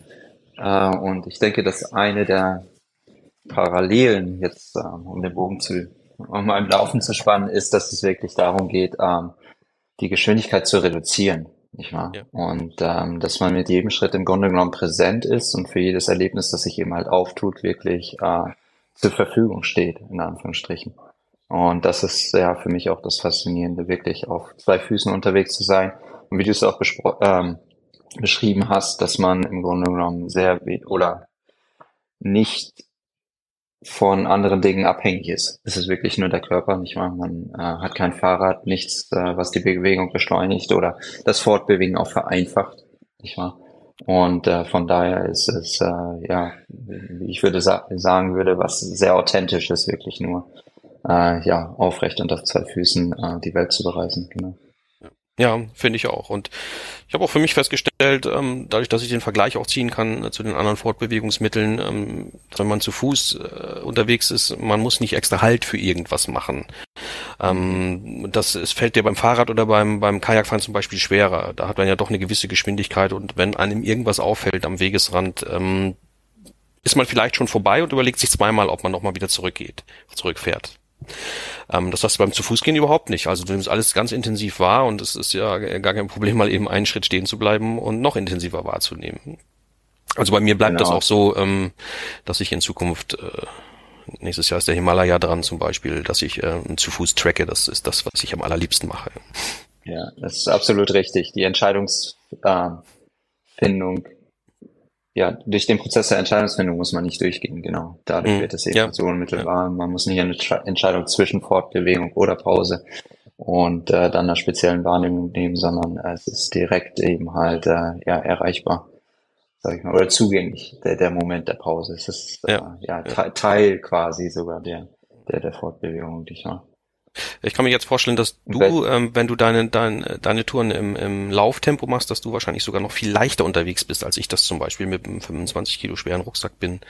Äh, und ich denke, dass eine der Parallelen jetzt, äh, um den Bogen zu um im Laufen zu spannen, ist, dass es wirklich darum geht, ähm, die Geschwindigkeit zu reduzieren. Nicht wahr? Ja. Und ähm, dass man mit jedem Schritt im Grunde genommen präsent ist und für jedes Erlebnis, das sich eben halt auftut, wirklich äh, zur Verfügung steht, in Anführungsstrichen. Und das ist ja für mich auch das Faszinierende, wirklich auf zwei Füßen unterwegs zu sein. Und wie du es auch ähm, beschrieben hast, dass man im Grunde genommen sehr oder nicht von anderen Dingen abhängig ist. Es ist wirklich nur der Körper, nicht wahr? Man äh, hat kein Fahrrad, nichts, äh, was die Bewegung beschleunigt oder das Fortbewegen auch vereinfacht, nicht wahr? Und äh, von daher ist es, äh, ja, ich würde sa sagen würde, was sehr authentisch ist, wirklich nur, äh, ja, aufrecht und auf zwei Füßen äh, die Welt zu bereisen, genau. Ja, finde ich auch. Und ich habe auch für mich festgestellt, ähm, dadurch, dass ich den Vergleich auch ziehen kann äh, zu den anderen Fortbewegungsmitteln, ähm, wenn man zu Fuß äh, unterwegs ist, man muss nicht extra Halt für irgendwas machen. Ähm, das es fällt dir beim Fahrrad oder beim, beim Kajakfahren zum Beispiel schwerer. Da hat man ja doch eine gewisse Geschwindigkeit und wenn einem irgendwas auffällt am Wegesrand, ähm, ist man vielleicht schon vorbei und überlegt sich zweimal, ob man nochmal wieder zurückgeht, zurückfährt. Ähm, das hast du beim zu Fuß gehen überhaupt nicht. Also du nimmst alles ganz intensiv wahr und es ist ja gar kein Problem, mal eben einen Schritt stehen zu bleiben und noch intensiver wahrzunehmen. Also bei mir bleibt genau. das auch so, ähm, dass ich in Zukunft äh, nächstes Jahr ist der Himalaya dran zum Beispiel, dass ich äh, zu Fuß tracke. Das ist das, was ich am allerliebsten mache. Ja, das ist absolut richtig. Die Entscheidungsfindung ja, durch den Prozess der Entscheidungsfindung muss man nicht durchgehen, genau. Dadurch mhm. wird es eben ja. so unmittelbar. Man muss nicht eine Entscheidung zwischen Fortbewegung oder Pause und äh, dann einer speziellen Wahrnehmung nehmen, sondern es ist direkt eben halt äh, ja erreichbar, sag ich mal, oder zugänglich der, der Moment der Pause. Es ist äh, ja, ja Teil quasi sogar der der der Fortbewegung, die ich mache. Ich kann mir jetzt vorstellen, dass du, ähm, wenn du deine, deine, deine Touren im, im Lauftempo machst, dass du wahrscheinlich sogar noch viel leichter unterwegs bist, als ich das zum Beispiel mit einem 25 Kilo schweren Rucksack bin.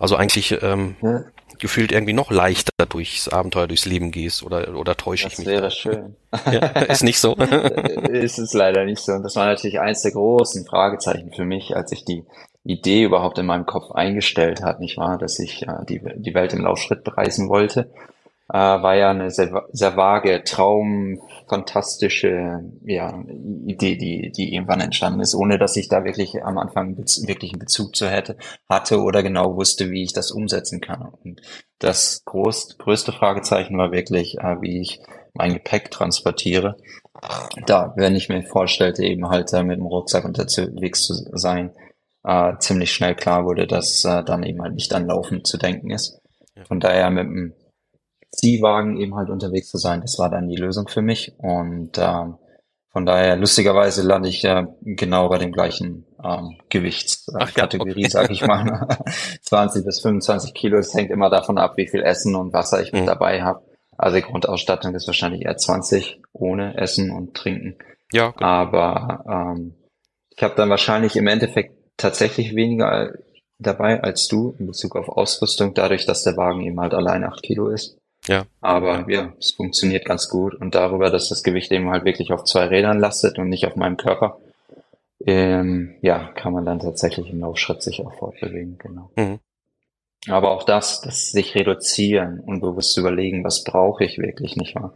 Also eigentlich ähm, ja. gefühlt irgendwie noch leichter durchs Abenteuer, durchs Leben gehst oder, oder täusche das ich mich? Das wäre schön. [laughs] Ja, ist nicht so. [laughs] ist es leider nicht so. Und das war natürlich eins der großen Fragezeichen für mich, als ich die Idee überhaupt in meinem Kopf eingestellt hat, nicht wahr, dass ich äh, die, die Welt im Laufschritt bereisen wollte äh, war ja eine sehr, sehr vage, traum, fantastische ja, Idee, die, die irgendwann entstanden ist, ohne dass ich da wirklich am Anfang wirklich einen Bezug zu hätte, hatte oder genau wusste, wie ich das umsetzen kann. Und das groß, größte Fragezeichen war wirklich, äh, wie ich mein Gepäck transportiere. Da, wenn ich mir vorstellte, eben halt äh, mit dem Rucksack unterwegs zu sein, äh, ziemlich schnell klar wurde, dass äh, dann eben halt nicht an Laufen zu denken ist. Von daher mit dem Ziehwagen eben halt unterwegs zu sein. Das war dann die Lösung für mich. Und ähm, von daher, lustigerweise lande ich ja genau bei dem gleichen ähm, Gewichtskategorie, ja, okay. sag ich mal. [laughs] 20 bis 25 Kilo. Es hängt immer davon ab, wie viel Essen und Wasser ich mit mhm. dabei habe. Also die Grundausstattung ist wahrscheinlich eher 20 ohne Essen und Trinken. Ja. Genau. Aber ähm, ich habe dann wahrscheinlich im Endeffekt tatsächlich weniger dabei als du in Bezug auf Ausrüstung, dadurch, dass der Wagen eben halt allein 8 Kilo ist. Ja. Aber ja, es funktioniert ganz gut. Und darüber, dass das Gewicht eben halt wirklich auf zwei Rädern lastet und nicht auf meinem Körper, ähm, ja, kann man dann tatsächlich im Laufschritt sich auch fortbewegen, genau. Mhm. Aber auch das, das sich reduzieren und bewusst überlegen, was brauche ich wirklich, nicht wahr?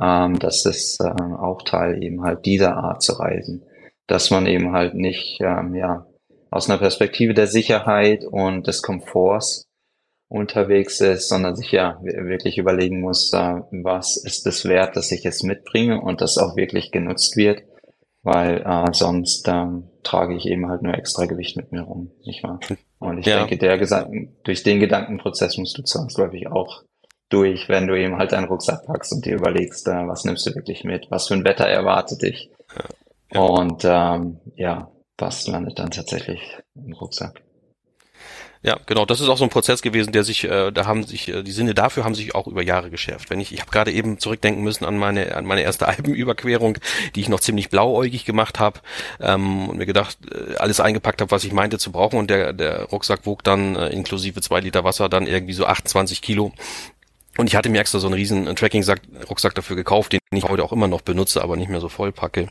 Ähm, das ist äh, auch Teil eben halt dieser Art zu reisen. Dass man eben halt nicht, ähm, ja, aus einer Perspektive der Sicherheit und des Komforts unterwegs ist, sondern sich ja wirklich überlegen muss, äh, was ist es wert, dass ich es mitbringe und das auch wirklich genutzt wird, weil äh, sonst ähm, trage ich eben halt nur extra Gewicht mit mir rum, nicht wahr? [laughs] Und ich ja. denke, der Gedanken, durch den Gedankenprozess musst du zwangsläufig auch durch, wenn du eben halt deinen Rucksack packst und dir überlegst, äh, was nimmst du wirklich mit, was für ein Wetter erwartet dich ja. Ja. und ähm, ja, was landet dann tatsächlich im Rucksack. Ja, genau. Das ist auch so ein Prozess gewesen, der sich, äh, da haben sich äh, die Sinne dafür haben sich auch über Jahre geschärft. Wenn ich, ich habe gerade eben zurückdenken müssen an meine an meine erste [laughs] Alpenüberquerung, die ich noch ziemlich blauäugig gemacht habe ähm, und mir gedacht äh, alles eingepackt habe, was ich meinte zu brauchen und der der Rucksack wog dann äh, inklusive zwei Liter Wasser dann irgendwie so 28 Kilo. Und ich hatte mir extra so einen riesen Tracking-Rucksack dafür gekauft, den ich heute auch immer noch benutze, aber nicht mehr so voll packe.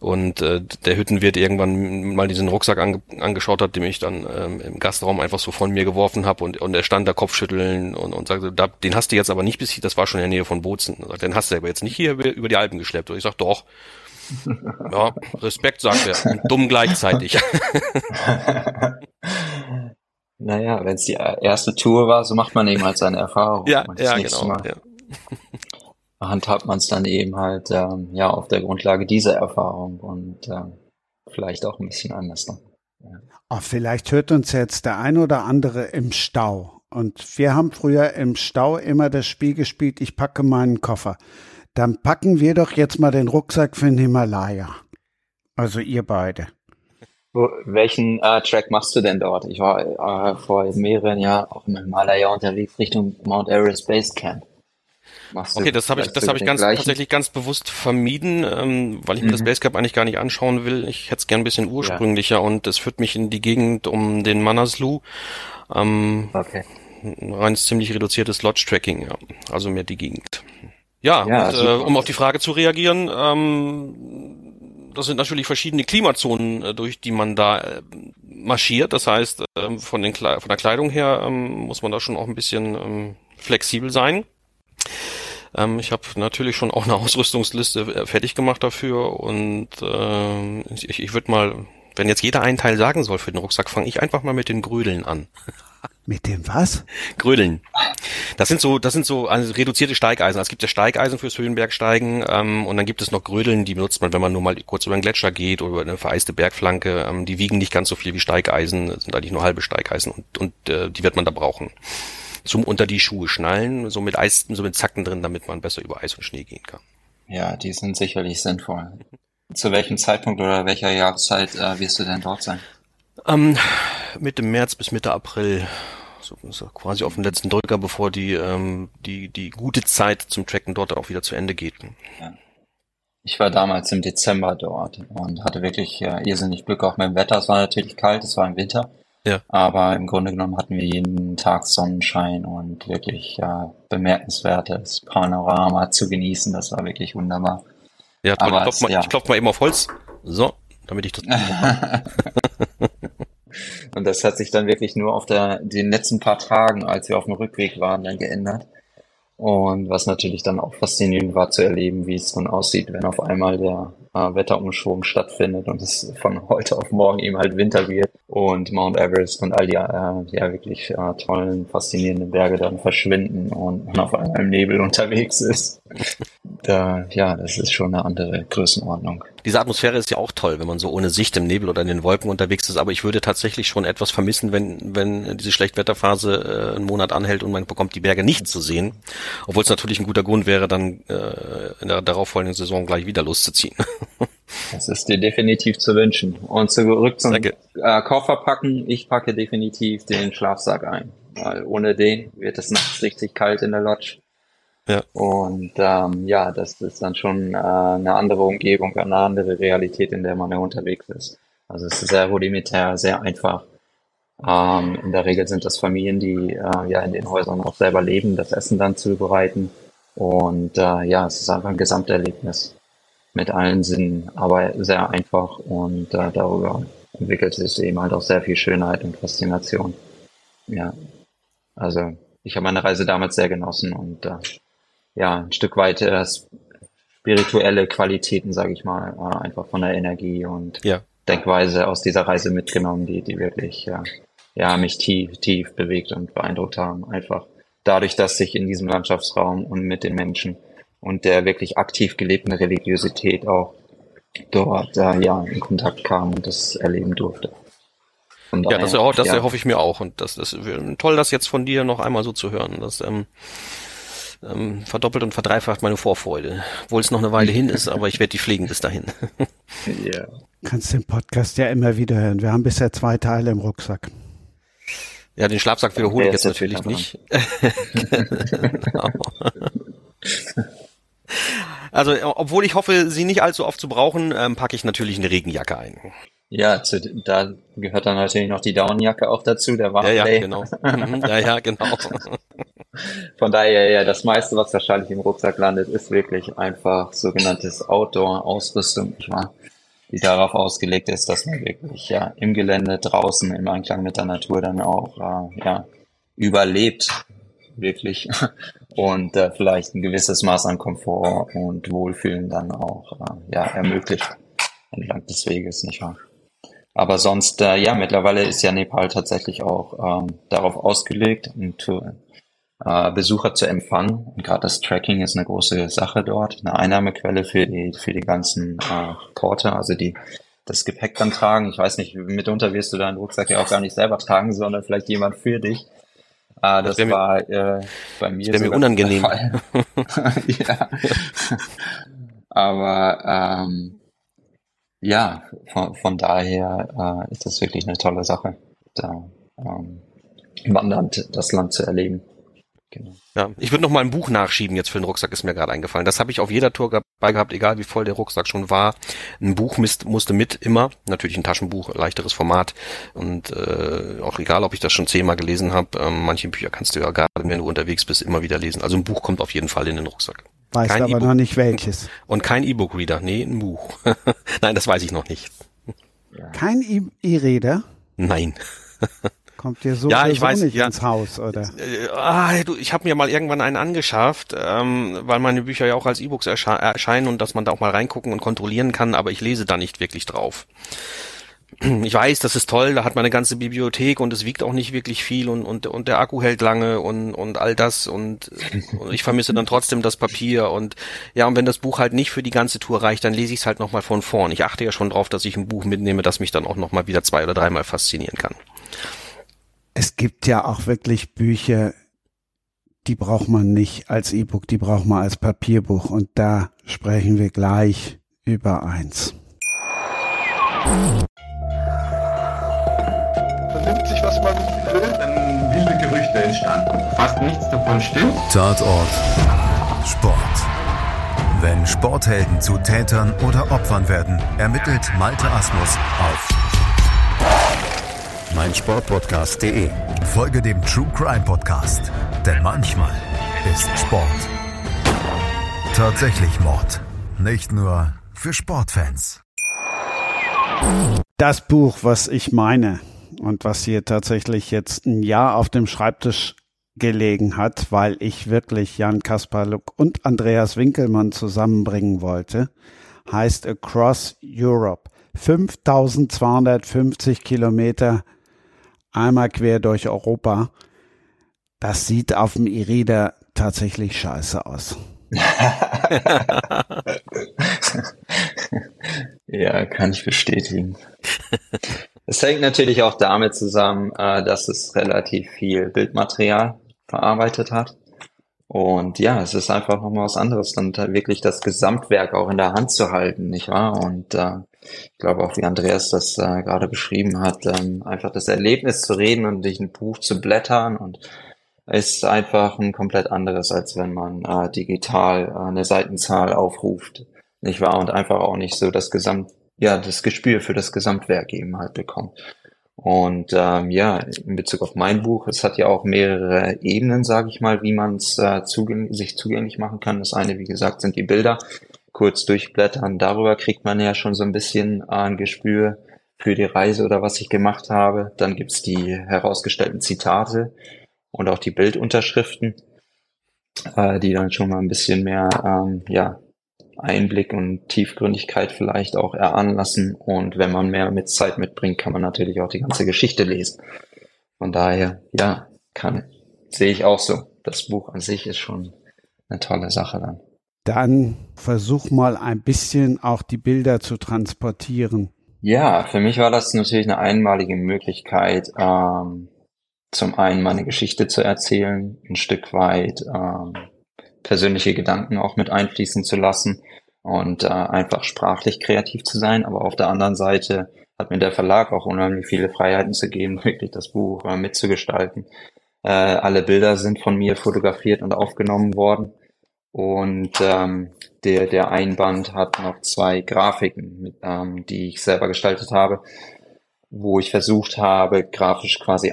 Und äh, der Hüttenwirt irgendwann mal diesen Rucksack ange angeschaut hat, den ich dann ähm, im Gastraum einfach so von mir geworfen habe und, und er stand da Kopfschütteln und, und sagte, da, den hast du jetzt aber nicht bis hier, das war schon in der Nähe von Bozen. Er sagt, den hast du aber jetzt nicht hier über die Alpen geschleppt. Und ich sag, doch. [laughs] Ja, Respekt, sagt er. Und dumm gleichzeitig. [laughs] [laughs] naja, wenn es die erste Tour war, so macht man eben halt seine Erfahrung. Ja, ja genau. Ja handhabt man es dann eben halt ähm, ja auf der Grundlage dieser Erfahrung und ähm, vielleicht auch ein bisschen anders dann. Ja. Oh, vielleicht hört uns jetzt der ein oder andere im Stau. Und wir haben früher im Stau immer das Spiel gespielt, ich packe meinen Koffer. Dann packen wir doch jetzt mal den Rucksack für den Himalaya. Also ihr beide. Welchen äh, Track machst du denn dort? Ich war äh, vor mehreren Jahren auch im Himalaya unterwegs Richtung Mount Everest Base Camp. Machst okay, das habe ich, das habe ich ganz tatsächlich ganz bewusst vermieden, ähm, weil ich mhm. mir das mhm. Basecap eigentlich gar nicht anschauen will. Ich hätte es gern ein bisschen ursprünglicher ja. und es führt mich in die Gegend um den Manaslu. Ähm, okay. Ein reines ziemlich reduziertes Lodge-Tracking, ja. Also mehr die Gegend. Ja, ja und, äh, um auf die Frage zu reagieren, ähm, das sind natürlich verschiedene Klimazonen, äh, durch die man da äh, marschiert. Das heißt, äh, von, den Kle von der Kleidung her ähm, muss man da schon auch ein bisschen ähm, flexibel sein. Ähm, ich habe natürlich schon auch eine [laughs] Ausrüstungsliste äh, fertig gemacht dafür und äh, ich, ich würde mal, wenn jetzt jeder einen Teil sagen soll für den Rucksack, fange ich einfach mal mit den Grödeln an. [laughs] Mit dem was? Grödeln. Das sind so, das sind so also reduzierte Steigeisen. Also es gibt ja Steigeisen fürs Höhenbergsteigen ähm, und dann gibt es noch Grödeln, die benutzt man, wenn man nur mal kurz über einen Gletscher geht oder über eine vereiste Bergflanke. Ähm, die wiegen nicht ganz so viel wie Steigeisen, sind eigentlich nur halbe Steigeisen und, und äh, die wird man da brauchen zum unter die Schuhe schnallen, so mit Eis, so mit Zacken drin, damit man besser über Eis und Schnee gehen kann. Ja, die sind sicherlich sinnvoll. Zu welchem Zeitpunkt oder welcher Jahreszeit äh, wirst du denn dort sein? Ähm, Mitte März bis Mitte April so, so quasi auf den letzten Drücker, bevor die, ähm, die, die gute Zeit zum Tracken dort auch wieder zu Ende geht. Ja. Ich war damals im Dezember dort und hatte wirklich ja, irrsinnig Glück auch mit dem Wetter. Es war natürlich kalt, es war im Winter. Ja. Aber im Grunde genommen hatten wir jeden Tag Sonnenschein und wirklich ja, bemerkenswertes Panorama zu genießen. Das war wirklich wunderbar. Ja, toll. Aber ich klopfe mal, ja. klopf mal eben auf Holz. So, damit ich das. [laughs] [laughs] und das hat sich dann wirklich nur auf der, den letzten paar Tagen, als wir auf dem Rückweg waren, dann geändert. Und was natürlich dann auch faszinierend war zu erleben, wie es dann aussieht, wenn auf einmal der äh, Wetterumschwung stattfindet und es von heute auf morgen eben halt Winter wird und Mount Everest und all die äh, ja wirklich äh, tollen, faszinierenden Berge dann verschwinden und man auf einmal im Nebel unterwegs ist. [laughs] Da, ja, das ist schon eine andere Größenordnung. Diese Atmosphäre ist ja auch toll, wenn man so ohne Sicht im Nebel oder in den Wolken unterwegs ist, aber ich würde tatsächlich schon etwas vermissen, wenn, wenn diese Schlechtwetterphase äh, einen Monat anhält und man bekommt die Berge nicht zu sehen. Obwohl es natürlich ein guter Grund wäre, dann äh, in der darauffolgenden Saison gleich wieder loszuziehen. [laughs] [laughs] Das ist dir definitiv zu wünschen. Und zurück zum Danke. äh, Koffer packen. Ich packe definitiv den Schlafsack ein. Weil ohne den wird es nachts richtig kalt in der Lodge. Ja. Und ähm, ja, das ist dann schon äh, eine andere Umgebung, eine andere Realität, in der man ja unterwegs ist. Also es ist sehr rudimentär, sehr einfach. Ähm, in der Regel sind das Familien, die äh, ja in den Häusern auch selber leben, das Essen dann zubereiten. Und äh, ja, es ist einfach ein Gesamterlebnis mit allen Sinnen, aber sehr einfach und äh, darüber entwickelt sich eben halt auch sehr viel Schönheit und Faszination. Ja, also ich habe meine Reise damals sehr genossen und äh, ja, ein Stück weit äh, spirituelle Qualitäten, sage ich mal, äh, einfach von der Energie und ja. Denkweise aus dieser Reise mitgenommen, die, die wirklich ja, ja, mich tief, tief bewegt und beeindruckt haben. Einfach dadurch, dass ich in diesem Landschaftsraum und mit den Menschen und der wirklich aktiv gelebten Religiosität auch dort äh, ja in Kontakt kam und das erleben durfte. ja, das, auch, das ja. erhoffe ich mir auch und das, das toll, das jetzt von dir noch einmal so zu hören. Das ähm, ähm, verdoppelt und verdreifacht meine Vorfreude, obwohl es noch eine Weile hin ist, aber ich werde die pflegen bis dahin. [laughs] ja. Kannst den Podcast ja immer wieder hören. Wir haben bisher zwei Teile im Rucksack. Ja, den Schlafsack wiederhole ich jetzt natürlich nicht. [laughs] genau. [laughs] Also, obwohl ich hoffe, sie nicht allzu oft zu brauchen, ähm, packe ich natürlich eine Regenjacke ein. Ja, zu, da gehört dann natürlich noch die Daunenjacke auch dazu, der Warmplay. Ja, ja, genau. [laughs] Mhm, ja, ja, genau. [laughs] Von daher, ja, das meiste, was wahrscheinlich im Rucksack landet, ist wirklich einfach sogenanntes Outdoor-Ausrüstung? Die darauf ausgelegt ist, dass man wirklich ja im Gelände draußen im Einklang mit der Natur dann auch äh, ja überlebt, wirklich und äh, vielleicht ein gewisses Maß an Komfort und Wohlfühlen dann auch äh, ja, ermöglicht entlang des Weges, nicht wahr? Aber sonst, äh, ja, mittlerweile ist ja Nepal tatsächlich auch ähm, darauf ausgelegt, und, äh, Besucher zu empfangen. Und gerade das Tracking ist eine große Sache dort, eine Einnahmequelle für die, für die ganzen äh, Porte, also die das Gepäck dann tragen. Ich weiß nicht, mitunter wirst du deinen Rucksack ja auch gar nicht selber tragen, sondern vielleicht jemand für dich. Ah, das, das war äh, bei mir, das mir unangenehm. [laughs] ja. Aber ähm, ja, von, von daher äh, ist das wirklich eine tolle Sache, da ähm, wandernd das Land zu erleben. Genau. Ja, ich würde noch mal ein Buch nachschieben jetzt für den Rucksack, ist mir gerade eingefallen. Das habe ich auf jeder Tour dabei gehabt, egal wie voll der Rucksack schon war. Ein Buch musste mit immer, natürlich ein Taschenbuch, leichteres Format und äh, auch egal, ob ich das schon zehnmal gelesen habe. Ähm, manche Bücher kannst du ja gerade, wenn du unterwegs bist, immer wieder lesen. Also ein Buch kommt auf jeden Fall in den Rucksack. Weißt kein aber e noch nicht welches. [laughs] Und kein E-Book-Reader, nee, ein Buch. [laughs] Nein, das weiß ich noch nicht. Kein E-Reader? Nein. [laughs] Kommt dir so ja, ich weiß, nicht ja. ins Haus, oder? Äh, ah, du, ich habe mir mal irgendwann einen angeschafft, ähm, weil meine Bücher ja auch als E-Books ersche erscheinen und dass man da auch mal reingucken und kontrollieren kann, aber ich lese da nicht wirklich drauf. Ich weiß, das ist toll, da hat man eine ganze Bibliothek und es wiegt auch nicht wirklich viel und, und, und der Akku hält lange und, und all das und, und ich vermisse dann trotzdem das Papier und ja, und wenn das Buch halt nicht für die ganze Tour reicht, dann lese ich es halt nochmal von vorn. Ich achte ja schon drauf, dass ich ein Buch mitnehme, das mich dann auch nochmal wieder zwei oder dreimal faszinieren kann es gibt ja auch wirklich Bücher, die braucht man nicht als E-Book, die braucht man als Papierbuch. Und da sprechen wir gleich über eins. Man nimmt sich, was man will, dann wilde Gerüchte entstanden. Fast nichts davon stimmt. Tatort Sport. Wenn Sporthelden zu Tätern oder Opfern werden, ermittelt Malte Asmus auf meinsportpodcast.de. Folge dem True Crime Podcast, denn manchmal ist Sport tatsächlich Mord. Nicht nur für Sportfans. Das Buch, was ich meine und was hier tatsächlich jetzt ein Jahr auf dem Schreibtisch gelegen hat, weil ich wirklich Jan Kasparluk und Andreas Winkelmann zusammenbringen wollte, heißt Across Europe. 5250 Kilometer einmal quer durch Europa. Das sieht auf dem Irida tatsächlich scheiße aus. [laughs] ja, kann ich bestätigen. Es hängt natürlich auch damit zusammen, äh, dass es relativ viel Bildmaterial verarbeitet hat. Und ja, es ist einfach nochmal was anderes, dann wirklich das Gesamtwerk auch in der Hand zu halten, nicht wahr? Und äh, ich glaube auch, wie Andreas das äh, gerade beschrieben hat, ähm, einfach das Erlebnis zu reden und durch ein Buch zu blättern und ist einfach ein komplett anderes, als wenn man äh, digital äh, eine Seitenzahl aufruft, nicht wahr? Und einfach auch nicht so das Gesamt, ja, das Gespür für das Gesamtwerk eben halt bekommt. Und ähm, ja, in Bezug auf mein Buch, es hat ja auch mehrere Ebenen, sage ich mal, wie man es äh, zugäng sich zugänglich machen kann. Das eine, wie gesagt, sind die Bilder. Kurz durchblättern, darüber kriegt man ja schon so ein bisschen äh, ein Gespür für die Reise oder was ich gemacht habe. Dann gibt's die herausgestellten Zitate und auch die Bildunterschriften, äh, die dann schon mal ein bisschen mehr ähm, ja, Einblick und Tiefgründigkeit vielleicht auch erahnen lassen. Und wenn man mehr mit Zeit mitbringt, kann man natürlich auch die ganze Geschichte lesen. Von daher, ja, kann, sehe ich auch so. Das Buch an sich ist schon eine tolle Sache dann. Dann versuch mal ein bisschen auch die Bilder zu transportieren. Ja, für mich war das natürlich eine einmalige Möglichkeit, ähm, zum einen meine Geschichte zu erzählen, ein Stück weit ähm, persönliche Gedanken auch mit einfließen zu lassen und äh, einfach sprachlich kreativ zu sein. Aber auf der anderen Seite hat mir der Verlag auch unheimlich viele Freiheiten zu geben, [laughs] wirklich das Buch äh, mitzugestalten. Äh, alle Bilder sind von mir fotografiert und aufgenommen worden. Und ähm, der, der Einband hat noch zwei Grafiken, mit, ähm, die ich selber gestaltet habe, wo ich versucht habe, grafisch quasi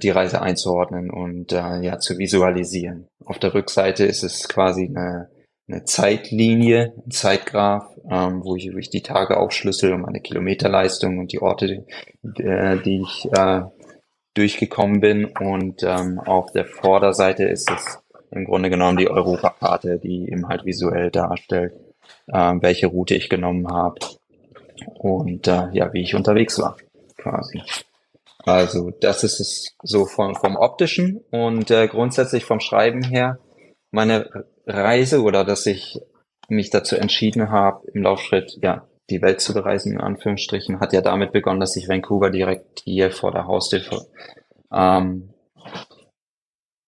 die Reise einzuordnen und äh, ja zu visualisieren. Auf der Rückseite ist es quasi eine, eine Zeitlinie, ein Zeitgraph, ähm, wo, ich, wo ich die Tage aufschlüssel und meine Kilometerleistung und die Orte, die, äh, die ich äh, durchgekommen bin. Und ähm, auf der Vorderseite ist es im Grunde genommen die Europakarte, die eben halt visuell darstellt, äh, welche Route ich genommen habe und äh, ja, wie ich unterwegs war quasi. Also das ist es so vom, vom optischen und äh, grundsätzlich vom Schreiben her. Meine Reise oder dass ich mich dazu entschieden habe, im Laufschritt ja die Welt zu bereisen, in Anführungsstrichen, hat ja damit begonnen, dass ich Vancouver direkt hier vor der Haustür ähm,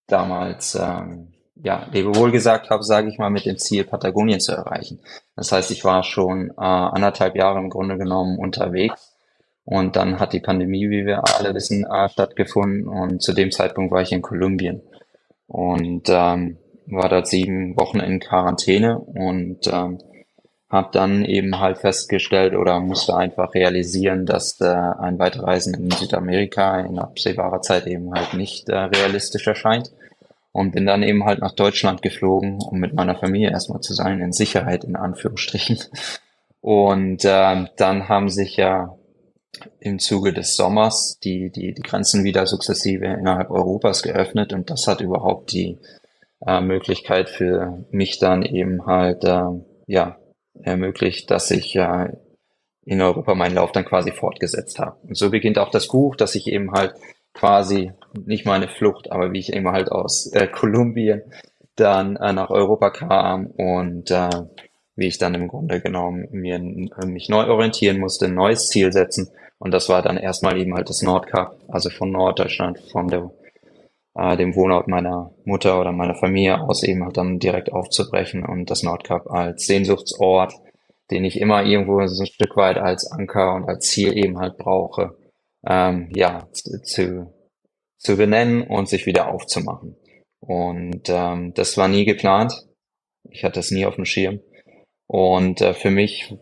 damals ähm, ja, Lebewohl gesagt habe, sage ich mal, mit dem Ziel, Patagonien zu erreichen. Das heißt, ich war schon äh, anderthalb Jahre im Grunde genommen unterwegs und dann hat die Pandemie, wie wir alle wissen, äh, stattgefunden. Und zu dem Zeitpunkt war ich in Kolumbien und ähm, war dort sieben Wochen in Quarantäne und ähm, habe dann eben halt festgestellt oder musste einfach realisieren, dass äh, ein Weiterreisen in Südamerika in absehbarer Zeit eben halt nicht äh, realistisch erscheint. Und bin dann eben halt nach Deutschland geflogen, um mit meiner Familie erstmal zu sein, in Sicherheit in Anführungsstrichen. Und äh, dann haben sich ja im Zuge des Sommers die, die, die Grenzen wieder sukzessive innerhalb Europas geöffnet und das hat überhaupt die äh, Möglichkeit für mich dann eben halt äh, ja ermöglicht, dass ich äh, in Europa meinen Lauf dann quasi fortgesetzt habe. Und so beginnt auch das Buch, dass ich eben halt quasi nicht meine Flucht, aber wie ich eben halt aus äh, Kolumbien dann äh, nach Europa kam und äh, wie ich dann im Grunde genommen mir mich neu orientieren musste, ein neues Ziel setzen. Und das war dann erstmal eben halt das Nordkap, also von Norddeutschland, von der, äh, dem Wohnort meiner Mutter oder meiner Familie aus eben halt dann direkt aufzubrechen und das Nordkap als Sehnsuchtsort, den ich immer irgendwo so ein Stück weit als Anker und als Ziel eben halt brauche, ähm, ja, zu, zu benennen und sich wieder aufzumachen. Und ähm, das war nie geplant. Ich hatte es nie auf dem Schirm. Und äh, für mich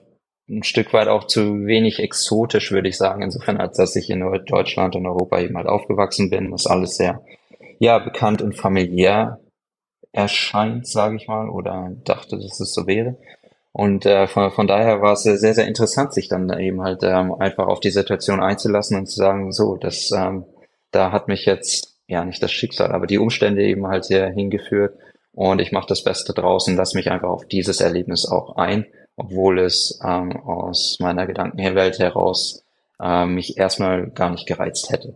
ein Stück weit auch zu wenig exotisch, würde ich sagen, insofern, als dass ich in Deutschland und Europa eben halt aufgewachsen bin, was alles sehr, ja, bekannt und familiär erscheint, sage ich mal, oder dachte, dass es so wäre. Und äh, von, von daher war es sehr, sehr interessant, sich dann eben halt ähm, einfach auf die Situation einzulassen und zu sagen, so, das, ähm, da hat mich jetzt, ja, nicht das Schicksal, aber die Umstände eben halt hier hingeführt und ich mache das Beste draußen, lass mich einfach auf dieses Erlebnis auch ein, obwohl es ähm, aus meiner Gedankenwelt heraus äh, mich erstmal gar nicht gereizt hätte.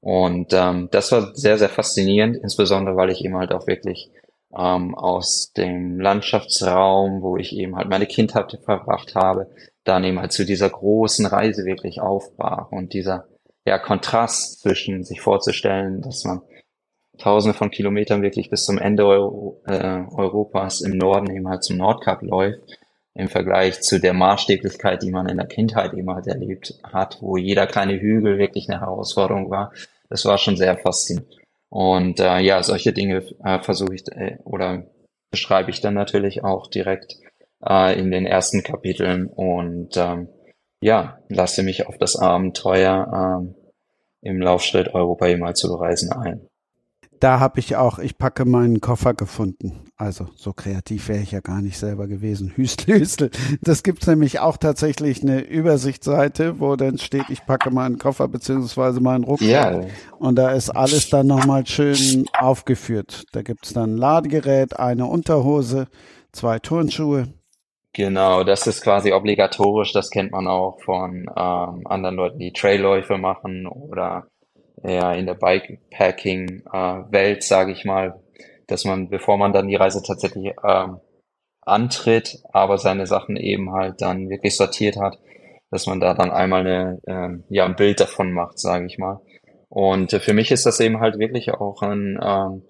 Und ähm, das war sehr, sehr faszinierend, insbesondere weil ich eben halt auch wirklich ähm, aus dem Landschaftsraum, wo ich eben halt meine Kindheit verbracht habe, dann eben halt zu dieser großen Reise wirklich aufbrach und dieser ja, Kontrast zwischen sich vorzustellen, dass man tausende von Kilometern wirklich bis zum Ende Euro, äh, Europas im Norden eben halt zum Nordkap läuft, im Vergleich zu der Maßstäblichkeit, die man in der Kindheit eben halt erlebt hat, wo jeder kleine Hügel wirklich eine Herausforderung war. Das war schon sehr faszinierend. Und äh, ja, solche Dinge äh, versuche ich äh, oder beschreibe ich dann natürlich auch direkt äh, in den ersten Kapiteln. Und ähm, ja, lasse mich auf das Abenteuer ähm, im Laufschritt Europa mal zu bereisen ein da habe ich auch, ich packe meinen Koffer gefunden. Also so kreativ wäre ich ja gar nicht selber gewesen. [laughs] Hüstel, Hüstel. Das gibt's nämlich auch tatsächlich eine Übersichtsseite, wo dann steht, ich packe meinen Koffer beziehungsweise meinen Rucksack. Ja. Und da ist alles dann nochmal schön aufgeführt. Da gibt's dann ein Ladegerät, eine Unterhose, zwei Turnschuhe. Genau, das ist quasi obligatorisch. Das kennt man auch von ähm, anderen Leuten, die Trailläufe machen oder ja, in der Bikepacking-Welt, sage ich mal, dass man, bevor man dann die Reise tatsächlich ähm, antritt, aber seine Sachen eben halt dann wirklich sortiert hat, dass man da dann einmal eine, äh, ja, ein Bild davon macht, sage ich mal. Und äh, für mich ist das eben halt wirklich auch ein ähm,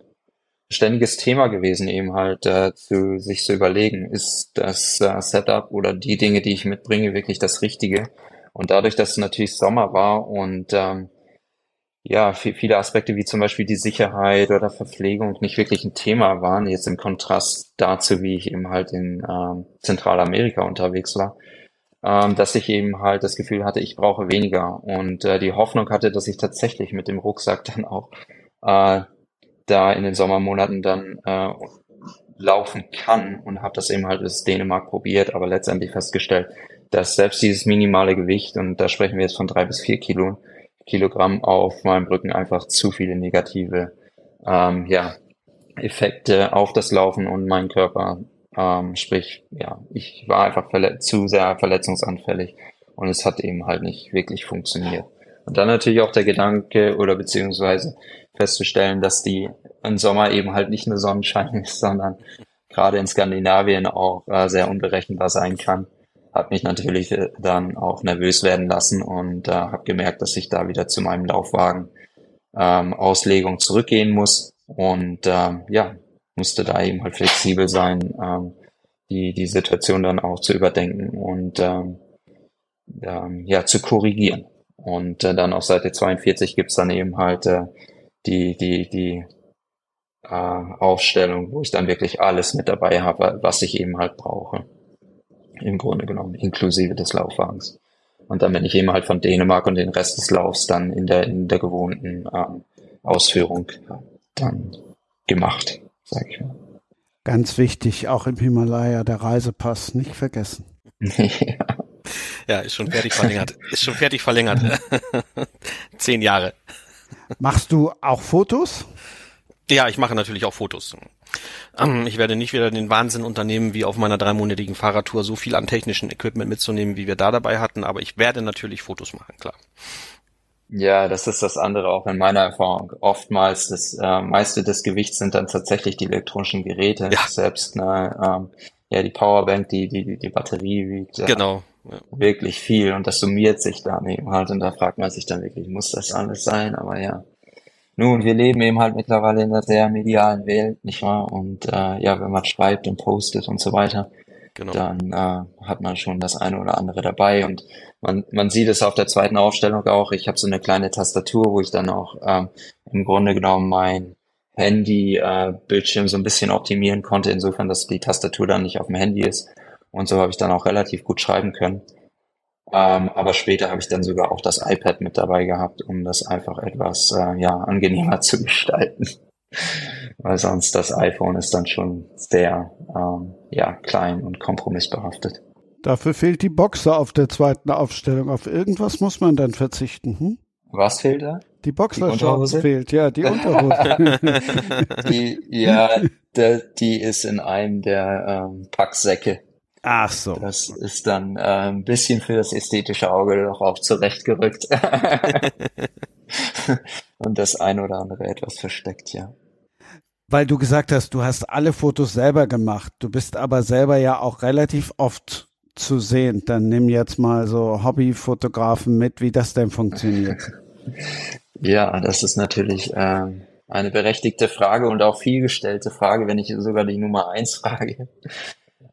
ständiges Thema gewesen, eben halt äh, zu sich zu überlegen, ist das äh, Setup oder die Dinge, die ich mitbringe, wirklich das Richtige? Und dadurch, dass es natürlich Sommer war und ähm, ja, viele Aspekte wie zum Beispiel die Sicherheit oder Verpflegung nicht wirklich ein Thema waren, jetzt im Kontrast dazu, wie ich eben halt in ähm, Zentralamerika unterwegs war, ähm, dass ich eben halt das Gefühl hatte, ich brauche weniger. Und äh, die Hoffnung hatte, dass ich tatsächlich mit dem Rucksack [laughs] dann auch äh, da in den Sommermonaten dann äh, laufen kann und habe das eben halt bis Dänemark probiert, aber letztendlich festgestellt, dass selbst dieses minimale Gewicht, und da sprechen wir jetzt von drei bis vier Kilo, Kilogramm auf meinem Rücken einfach zu viele negative ähm, ja, Effekte auf das Laufen und meinen Körper. Ähm, sprich, ja, ich war einfach zu sehr verletzungsanfällig und es hat eben halt nicht wirklich funktioniert. Und dann natürlich auch der Gedanke oder beziehungsweise festzustellen, dass die im Sommer eben halt nicht nur Sonnenschein [laughs] ist, sondern gerade in Skandinavien auch äh, sehr unberechenbar sein kann hat mich natürlich äh, dann auch nervös werden lassen und äh, habe gemerkt, dass ich da wieder zu meinem Laufwagen ähm, Auslegung zurückgehen muss und ähm, ja, musste da eben halt flexibel sein, ähm, die, die Situation dann auch zu überdenken und ähm, ähm, ja, zu korrigieren. Und äh, dann auf Seite 42 gibt's dann eben halt äh, die, die, die äh, Aufstellung, wo ich dann wirklich alles mit dabei habe, was ich eben halt brauche im Grunde genommen, inklusive des Laufwagens. Und dann bin ich eben halt von Dänemark und den Rest des Laufs dann in der, in der gewohnten ähm, Ausführung dann gemacht, sag ich mal. Ganz wichtig, auch im Himalaya, der Reisepass nicht vergessen. ja. [laughs] ja, ist schon fertig verlängert. Ist schon fertig verlängert. [laughs] Zehn Jahre. Machst du auch Fotos? Ja, ich mache natürlich auch Fotos. Ähm, ich werde nicht wieder den Wahnsinn unternehmen, wie auf meiner dreimonatigen Fahrradtour so viel an technischen Equipment mitzunehmen, wie wir da dabei hatten, aber ich werde natürlich Fotos machen, klar. Ja, das ist das andere auch in meiner Erfahrung. Oftmals das äh, meiste des Gewichts sind dann tatsächlich die elektronischen Geräte. Ja. Selbst ne, ähm, ja die Powerbank, die die die Batterie wiegt. Äh, genau. Ja. Wirklich viel und das summiert sich dann eben halt und da fragt man sich dann wirklich, muss das alles sein? Aber ja, nun, wir leben eben halt mittlerweile in einer sehr medialen Welt, nicht wahr? Und äh, ja, wenn man schreibt und postet und so weiter, genau. dann äh, hat man schon das eine oder andere dabei und man, man sieht es auf der zweiten Aufstellung auch. Ich habe so eine kleine Tastatur, wo ich dann auch ähm, im Grunde genommen mein Handy-Bildschirm äh, so ein bisschen optimieren konnte, insofern, dass die Tastatur dann nicht auf dem Handy ist. Und so habe ich dann auch relativ gut schreiben können. Ähm, aber später habe ich dann sogar auch das iPad mit dabei gehabt, um das einfach etwas äh, ja, angenehmer [laughs] zu gestalten. Weil sonst das iPhone ist dann schon sehr ähm, ja, klein und kompromissbehaftet. Dafür fehlt die Boxer auf der zweiten Aufstellung. Auf irgendwas muss man dann verzichten. Hm? Was fehlt da? Die Boxershorts fehlt, ja, die [laughs] Unterhose. die, ja, der, die ist in einem der ähm, Packsäcke. Ach so. Das ist dann äh, ein bisschen für das ästhetische Auge doch auch zurechtgerückt. [laughs] Und das ein oder andere etwas versteckt, ja. Weil du gesagt hast, du hast alle Fotos selber gemacht. Du bist aber selber ja auch relativ oft zu sehen. Dann nimm jetzt mal so Hobbyfotografen mit, wie das denn funktioniert. [laughs] Ja, das ist natürlich ähm, eine berechtigte Frage und auch vielgestellte Frage, wenn nicht sogar die Nummer eins Frage.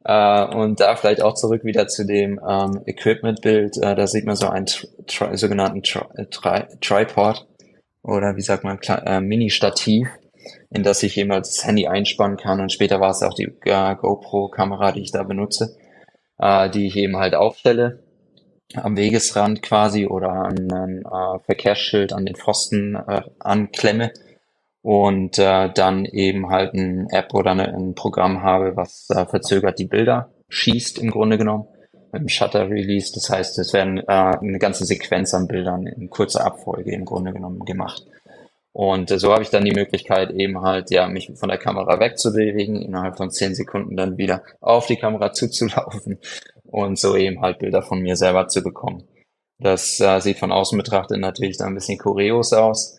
Äh, und da vielleicht auch zurück wieder zu dem ähm, Equipment-Bild. Äh, da sieht man so einen tri sogenannten tri tri Tripod oder wie sagt man, äh, Mini-Stativ, in das ich eben das Handy einspannen kann. Und später war es auch die äh, GoPro-Kamera, die ich da benutze, äh, die ich eben halt aufstelle am Wegesrand quasi oder an ein äh, Verkehrsschild an den Pfosten äh, anklemme und äh, dann eben halt ein App oder eine, ein Programm habe, was äh, verzögert die Bilder schießt im Grunde genommen mit dem Shutter Release. Das heißt, es werden äh, eine ganze Sequenz an Bildern in kurzer Abfolge im Grunde genommen gemacht. Und äh, so habe ich dann die Möglichkeit, eben halt ja mich von der Kamera wegzubewegen, innerhalb von zehn Sekunden dann wieder auf die Kamera zuzulaufen und so eben halt Bilder von mir selber zu bekommen. Das äh, sieht von außen betrachtet natürlich dann ein bisschen kurios aus,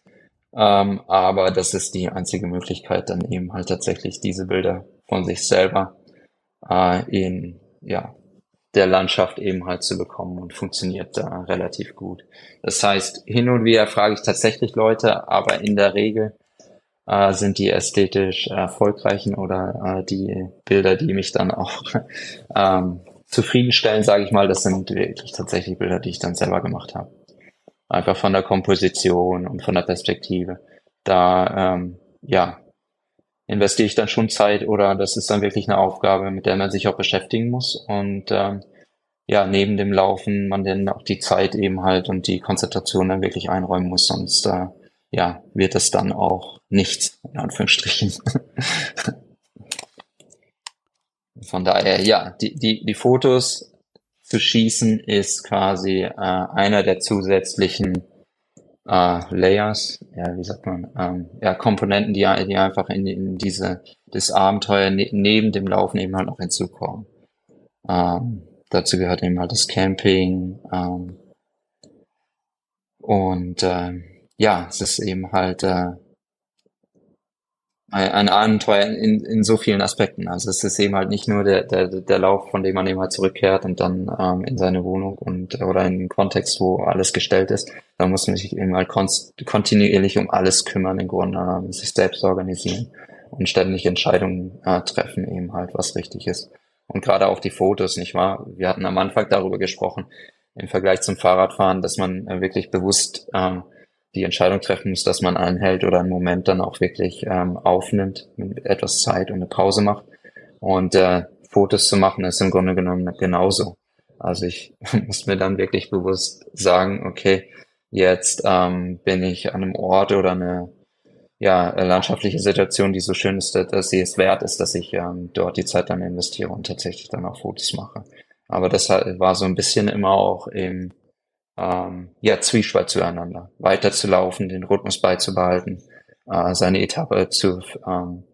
ähm, aber das ist die einzige Möglichkeit, dann eben halt tatsächlich diese Bilder von sich selber äh, in ja, der Landschaft eben halt zu bekommen und funktioniert da relativ gut. Das heißt, hin und wieder frage ich tatsächlich Leute, aber in der Regel äh, sind die ästhetisch erfolgreichen oder äh, die Bilder, die mich dann auch [laughs] ähm, zufriedenstellen, sage ich mal, das sind wirklich tatsächlich Bilder, die ich dann selber gemacht habe. Einfach von der Komposition und von der Perspektive. Da, ähm, ja, investiere ich dann schon Zeit oder das ist dann wirklich eine Aufgabe, mit der man sich auch beschäftigen muss und ähm, ja, neben dem Laufen man dann auch die Zeit eben halt und die Konzentration dann wirklich einräumen muss, sonst äh, ja, wird es dann auch nichts, in Anführungsstrichen. [laughs] Von daher, ja, die, die, die Fotos zu schießen ist quasi äh, einer der zusätzlichen äh, Layers, ja, wie sagt man, ähm, ja, Komponenten, die, die einfach in, in diese, das Abenteuer ne, neben dem Laufen eben halt noch hinzukommen. Ähm, dazu gehört eben halt das Camping, ähm, und äh, ja, es ist eben halt äh, ein Abenteuer in, in so vielen Aspekten. Also es ist eben halt nicht nur der, der, der Lauf, von dem man eben halt zurückkehrt und dann ähm, in seine Wohnung und oder in den Kontext, wo alles gestellt ist. Da muss man sich eben halt kontinuierlich um alles kümmern, im Grunde genommen, sich selbst organisieren und ständig Entscheidungen äh, treffen, eben halt, was richtig ist. Und gerade auch die Fotos, nicht wahr? Wir hatten am Anfang darüber gesprochen, im Vergleich zum Fahrradfahren, dass man äh, wirklich bewusst ähm, die Entscheidung treffen muss, dass man anhält oder einen Moment dann auch wirklich ähm, aufnimmt, mit etwas Zeit und eine Pause macht. Und äh, Fotos zu machen ist im Grunde genommen genauso. Also ich [laughs] muss mir dann wirklich bewusst sagen, okay, jetzt ähm, bin ich an einem Ort oder eine ja, landschaftliche Situation, die so schön ist, dass sie es wert ist, dass ich ähm, dort die Zeit dann investiere und tatsächlich dann auch Fotos mache. Aber das war so ein bisschen immer auch im ähm, ja, Zwiespalt zueinander, weiterzulaufen, den Rhythmus beizubehalten, äh, seine Etappe zu ähm,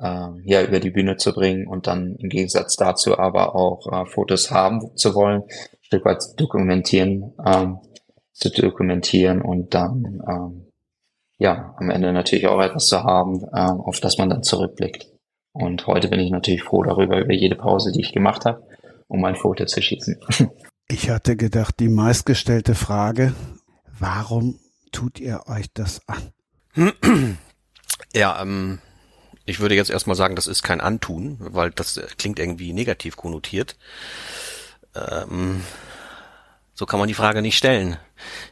ähm, ja, über die Bühne zu bringen und dann im Gegensatz dazu aber auch äh, Fotos haben zu wollen, ein Stück weit dokumentieren, ähm, zu dokumentieren und dann ähm, ja, am Ende natürlich auch etwas zu haben, ähm, auf das man dann zurückblickt. Und heute bin ich natürlich froh darüber, über jede Pause, die ich gemacht habe, um ein Foto zu schießen. [laughs] Ich hatte gedacht, die meistgestellte Frage, warum tut ihr euch das an? [clears throat] Ja, ähm, ich würde jetzt erstmal sagen, das ist kein Antun, weil das klingt irgendwie negativ konnotiert. Ähm, so kann man die Frage nicht stellen.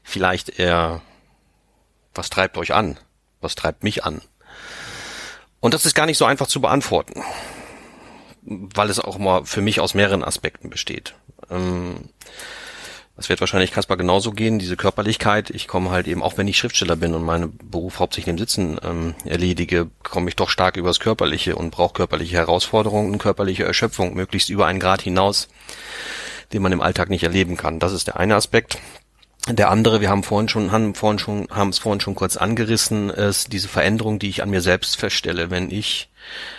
Vielleicht eher, was treibt euch an? Was treibt mich an? Und das ist gar nicht so einfach zu beantworten, weil es auch mal für mich aus mehreren Aspekten besteht. Ähm, das wird wahrscheinlich Kaspar genauso gehen, diese Körperlichkeit. Ich komme halt eben, auch wenn ich Schriftsteller bin und meinen Beruf hauptsächlich im Sitzen ähm, erledige, komme ich doch stark übers Körperliche und brauche körperliche Herausforderungen körperliche Erschöpfung, möglichst über einen Grad hinaus, den man im Alltag nicht erleben kann. Das ist der eine Aspekt. Der andere, wir haben vorhin schon, haben vorhin schon, haben es vorhin schon kurz angerissen, ist diese Veränderung, die ich an mir selbst feststelle, wenn ich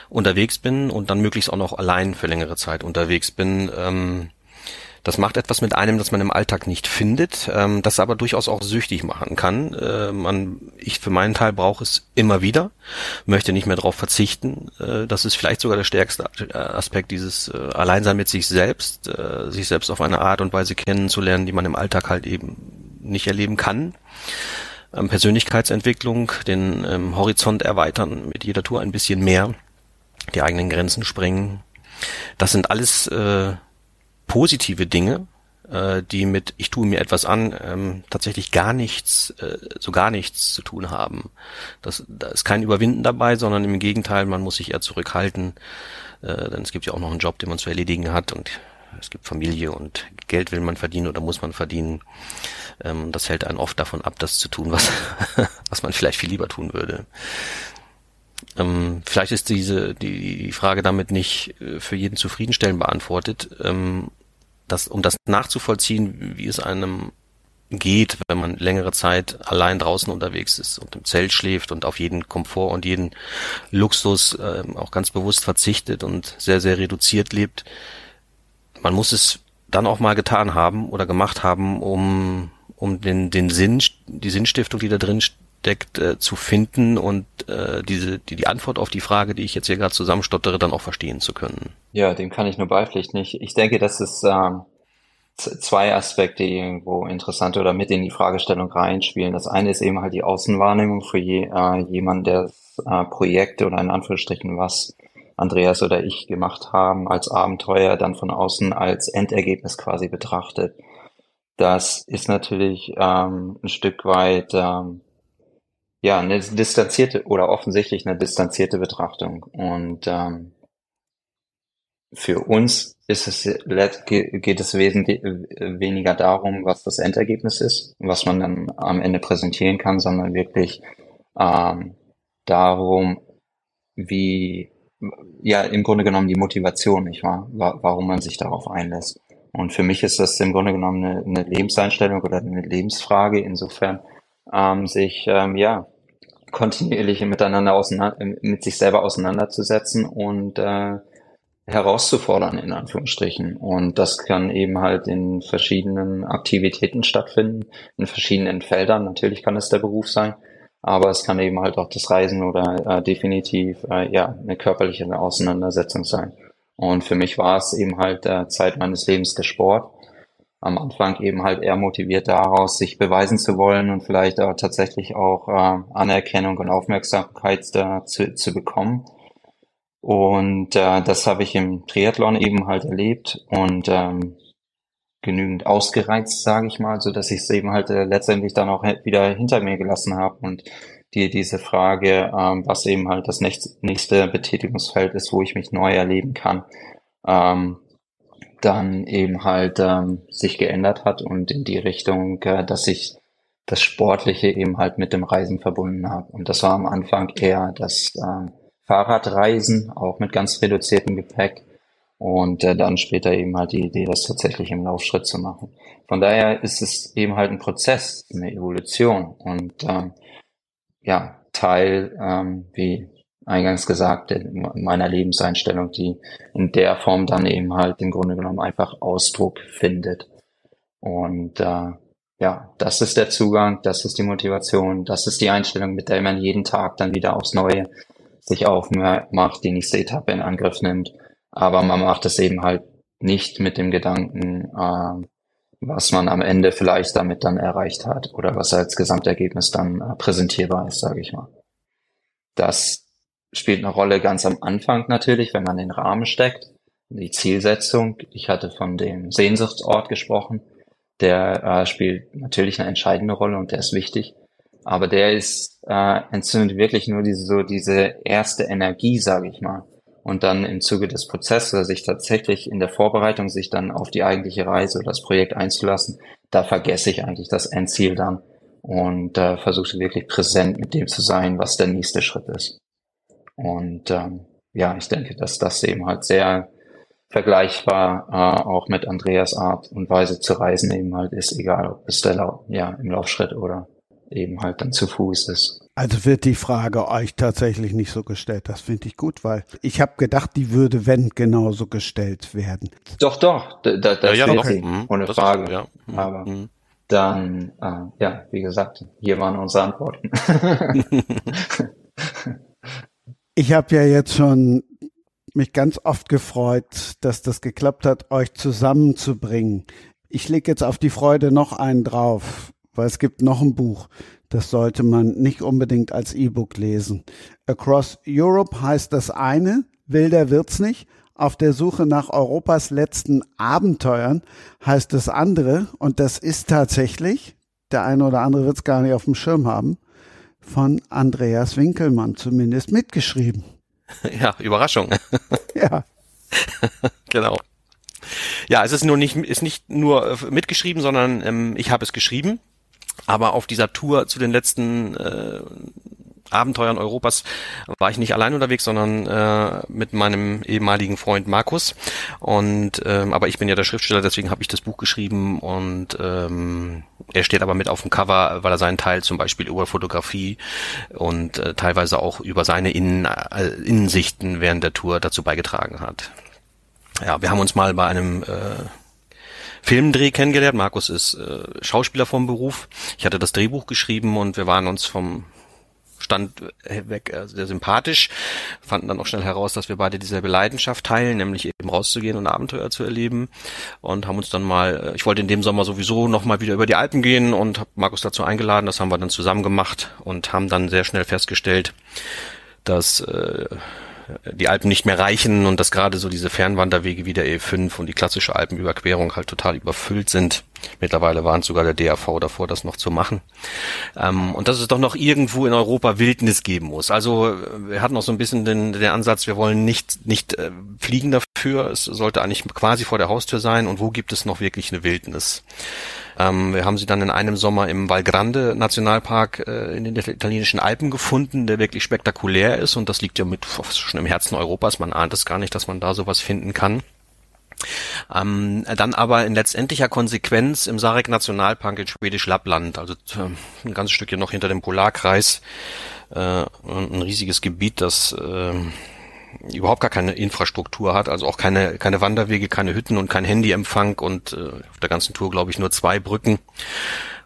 unterwegs bin und dann möglichst auch noch allein für längere Zeit unterwegs bin. Ähm, das macht etwas mit einem, das man im Alltag nicht findet, ähm, das aber durchaus auch süchtig machen kann. Äh, man, ich für meinen Teil brauche es immer wieder, möchte nicht mehr darauf verzichten. Äh, das ist vielleicht sogar der stärkste Aspekt dieses äh, Alleinsein mit sich selbst, äh, sich selbst auf eine Art und Weise kennenzulernen, die man im Alltag halt eben nicht erleben kann. Ähm, Persönlichkeitsentwicklung, den ähm, Horizont erweitern, mit jeder Tour ein bisschen mehr, die eigenen Grenzen sprengen. Das sind alles äh, positive Dinge, äh, die mit ich tue mir etwas an ähm, tatsächlich gar nichts, äh, so gar nichts zu tun haben. Das, da ist kein Überwinden dabei, sondern im Gegenteil, man muss sich eher zurückhalten, äh, denn es gibt ja auch noch einen Job, den man zu erledigen hat und es gibt Familie und Geld will man verdienen oder muss man verdienen. Ähm, das hält einen oft davon ab, das zu tun, was, [laughs] was man vielleicht viel lieber tun würde. Ähm, vielleicht ist diese die, die Frage damit nicht äh, für jeden zufriedenstellend beantwortet. Ähm, das, um das nachzuvollziehen, wie es einem geht, wenn man längere Zeit allein draußen unterwegs ist und im Zelt schläft und auf jeden Komfort und jeden Luxus äh, auch ganz bewusst verzichtet und sehr, sehr reduziert lebt. Man muss es dann auch mal getan haben oder gemacht haben, um, um den, den Sinn, die Sinnstiftung, die da drin steckt, äh, zu finden und äh, diese, die, die Antwort auf die Frage, die ich jetzt hier gerade zusammenstottere, dann auch verstehen zu können. Ja, dem kann ich nur beipflichten. Ich, ich denke, dass es ähm, zwei Aspekte irgendwo interessant oder mit in die Fragestellung reinspielen. Das eine ist eben halt die Außenwahrnehmung für je, äh, jemanden, der äh, Projekte oder in Anführungsstrichen was Andreas oder ich gemacht haben als Abenteuer dann von außen als Endergebnis quasi betrachtet. Das ist natürlich ähm, ein Stück weit ähm, ja, eine distanzierte oder offensichtlich eine distanzierte Betrachtung. Und ähm, für uns ist es, geht es wesentlich weniger darum, was das Endergebnis ist, was man dann am Ende präsentieren kann, sondern wirklich ähm, darum, wie, ja, im Grunde genommen die Motivation, nicht wahr? Warum man sich darauf einlässt. Und für mich ist das im Grunde genommen eine, eine Lebenseinstellung oder eine Lebensfrage, insofern ähm, sich ähm, ja kontinuierlich miteinander auseinander, mit sich selber auseinanderzusetzen und äh, herauszufordern, in Anführungsstrichen. Und das kann eben halt in verschiedenen Aktivitäten stattfinden, in verschiedenen Feldern. Natürlich kann es der Beruf sein, aber es kann eben halt auch das Reisen oder äh, definitiv äh, ja eine körperliche Auseinandersetzung sein. Und für mich war es eben halt äh, Zeit meines Lebens der Sport am Anfang eben halt eher motiviert daraus, sich beweisen zu wollen und vielleicht auch tatsächlich auch äh, Anerkennung und Aufmerksamkeit da zu, zu bekommen. Und äh, das habe ich im Triathlon eben halt erlebt und ähm, genügend ausgereizt, sage ich mal, so dass ich es eben halt äh, letztendlich dann auch wieder hinter mir gelassen habe und die diese Frage, ähm, was eben halt das nächste, nächste Betätigungsfeld ist, wo ich mich neu erleben kann, ähm, dann eben halt ähm, sich geändert hat und in die Richtung, äh, dass ich das Sportliche eben halt mit dem Reisen verbunden habe. Und das war am Anfang eher das äh, Fahrradreisen, auch mit ganz reduziertem Gepäck. Und äh, dann später eben halt die Idee, das tatsächlich im Laufschritt zu machen. Von daher ist es eben halt ein Prozess, eine Evolution und ähm, ja, Teil, ähm, wie eingangs gesagt, in meiner Lebenseinstellung, die in der Form dann eben halt im Grunde genommen einfach Ausdruck findet. Und äh, ja, das ist der Zugang, das ist die Motivation, das ist die Einstellung, mit der man jeden Tag dann wieder aufs Neue sich aufmacht, die nächste Etappe in Angriff nimmt. Aber man macht es eben halt nicht mit dem Gedanken, äh, was man am Ende vielleicht damit dann erreicht hat oder was als Gesamtergebnis dann äh, präsentierbar ist, sage ich mal. Das spielt eine Rolle ganz am Anfang natürlich, wenn man den Rahmen steckt, die Zielsetzung. Ich hatte von dem Sehnsuchtsort gesprochen. Der äh, spielt natürlich eine entscheidende Rolle und der ist wichtig. Aber der ist äh, entzündet wirklich nur diese so diese erste Energie, sage ich mal. Und dann im Zuge des Prozesses, sich tatsächlich in der Vorbereitung sich dann auf die eigentliche Reise oder das Projekt einzulassen, da vergesse ich eigentlich das Endziel dann und äh, versuche wirklich präsent mit dem zu sein, was der nächste Schritt ist. Und ähm, ja, ich denke, dass das eben halt sehr vergleichbar äh, auch mit Andreas Art und Weise zu reisen eben halt ist, egal ob es der Lau ja, im Laufschritt oder eben halt dann zu Fuß ist. Also wird die Frage euch tatsächlich nicht so gestellt. Das finde ich gut, weil ich habe gedacht, die würde, wenn, genauso gestellt werden. Doch, doch, da, da, das ja, ja, wird doch. sie, Mhm. ohne Das Frage. Ist, ja. Mhm. Aber Mhm. dann, äh, ja, wie gesagt, hier waren unsere Antworten. [laughs] [laughs] Ich habe ja jetzt schon mich ganz oft gefreut, dass das geklappt hat, euch zusammenzubringen. Ich lege jetzt auf die Freude noch einen drauf, weil es gibt noch ein Buch, das sollte man nicht unbedingt als E-Book lesen. Across Europe heißt das eine, wilder wird's nicht. Auf der Suche nach Europas letzten Abenteuern heißt das andere, und das ist tatsächlich, der eine oder andere wird's gar nicht auf dem Schirm haben, von Andreas Winkelmann zumindest mitgeschrieben. [laughs] Ja, Überraschung. [laughs] Ja, genau. Ja, es ist nur nicht, ist nicht nur äh, mitgeschrieben, sondern ähm, ich habe es geschrieben. Aber auf dieser Tour zu den letzten äh, Abenteuern Europas war ich nicht allein unterwegs, sondern äh, mit meinem ehemaligen Freund Markus. Und ähm, aber ich bin ja der Schriftsteller, deswegen habe ich das Buch geschrieben und ähm, er steht aber mit auf dem Cover, weil er seinen Teil zum Beispiel über Fotografie und äh, teilweise auch über seine Innen, äh, Innensichten während der Tour dazu beigetragen hat. Ja, wir haben uns mal bei einem äh, Filmdreh kennengelernt. Markus ist äh, Schauspieler vom Beruf. Ich hatte das Drehbuch geschrieben und wir waren uns vom Stand weg äh, sehr sympathisch, fanden dann auch schnell heraus, dass wir beide dieselbe Leidenschaft teilen, nämlich eben rauszugehen und Abenteuer zu erleben und haben uns dann mal, äh, ich wollte in dem Sommer sowieso noch mal wieder über die Alpen gehen und habe Markus dazu eingeladen, das haben wir dann zusammen gemacht und haben dann sehr schnell festgestellt, dass äh, die Alpen nicht mehr reichen und dass gerade so diese Fernwanderwege wie der E5 und die klassische Alpenüberquerung halt total überfüllt sind. Mittlerweile waren sogar der DAV davor, das noch zu machen. Ähm, und dass es doch noch irgendwo in Europa Wildnis geben muss. Also äh, wir hatten auch so ein bisschen den, den Ansatz, wir wollen nicht, nicht äh, fliegen dafür. Es sollte eigentlich quasi vor der Haustür sein. Und wo gibt es noch wirklich eine Wildnis? Ähm, wir haben sie dann in einem Sommer im Val Grande Nationalpark äh, in den italienischen Alpen gefunden, der wirklich spektakulär ist und das liegt ja mit schon im Herzen Europas. Man ahnt es gar nicht, dass man da sowas finden kann. Ähm, dann aber in letztendlicher Konsequenz im Sarek Nationalpark in Schwedisch Lappland, also äh, ein ganzes Stückchen noch hinter dem Polarkreis, äh, ein riesiges Gebiet, das äh, überhaupt gar keine Infrastruktur hat, also auch keine, keine Wanderwege, keine Hütten und kein Handyempfang und äh, auf der ganzen Tour, glaube ich, nur zwei Brücken.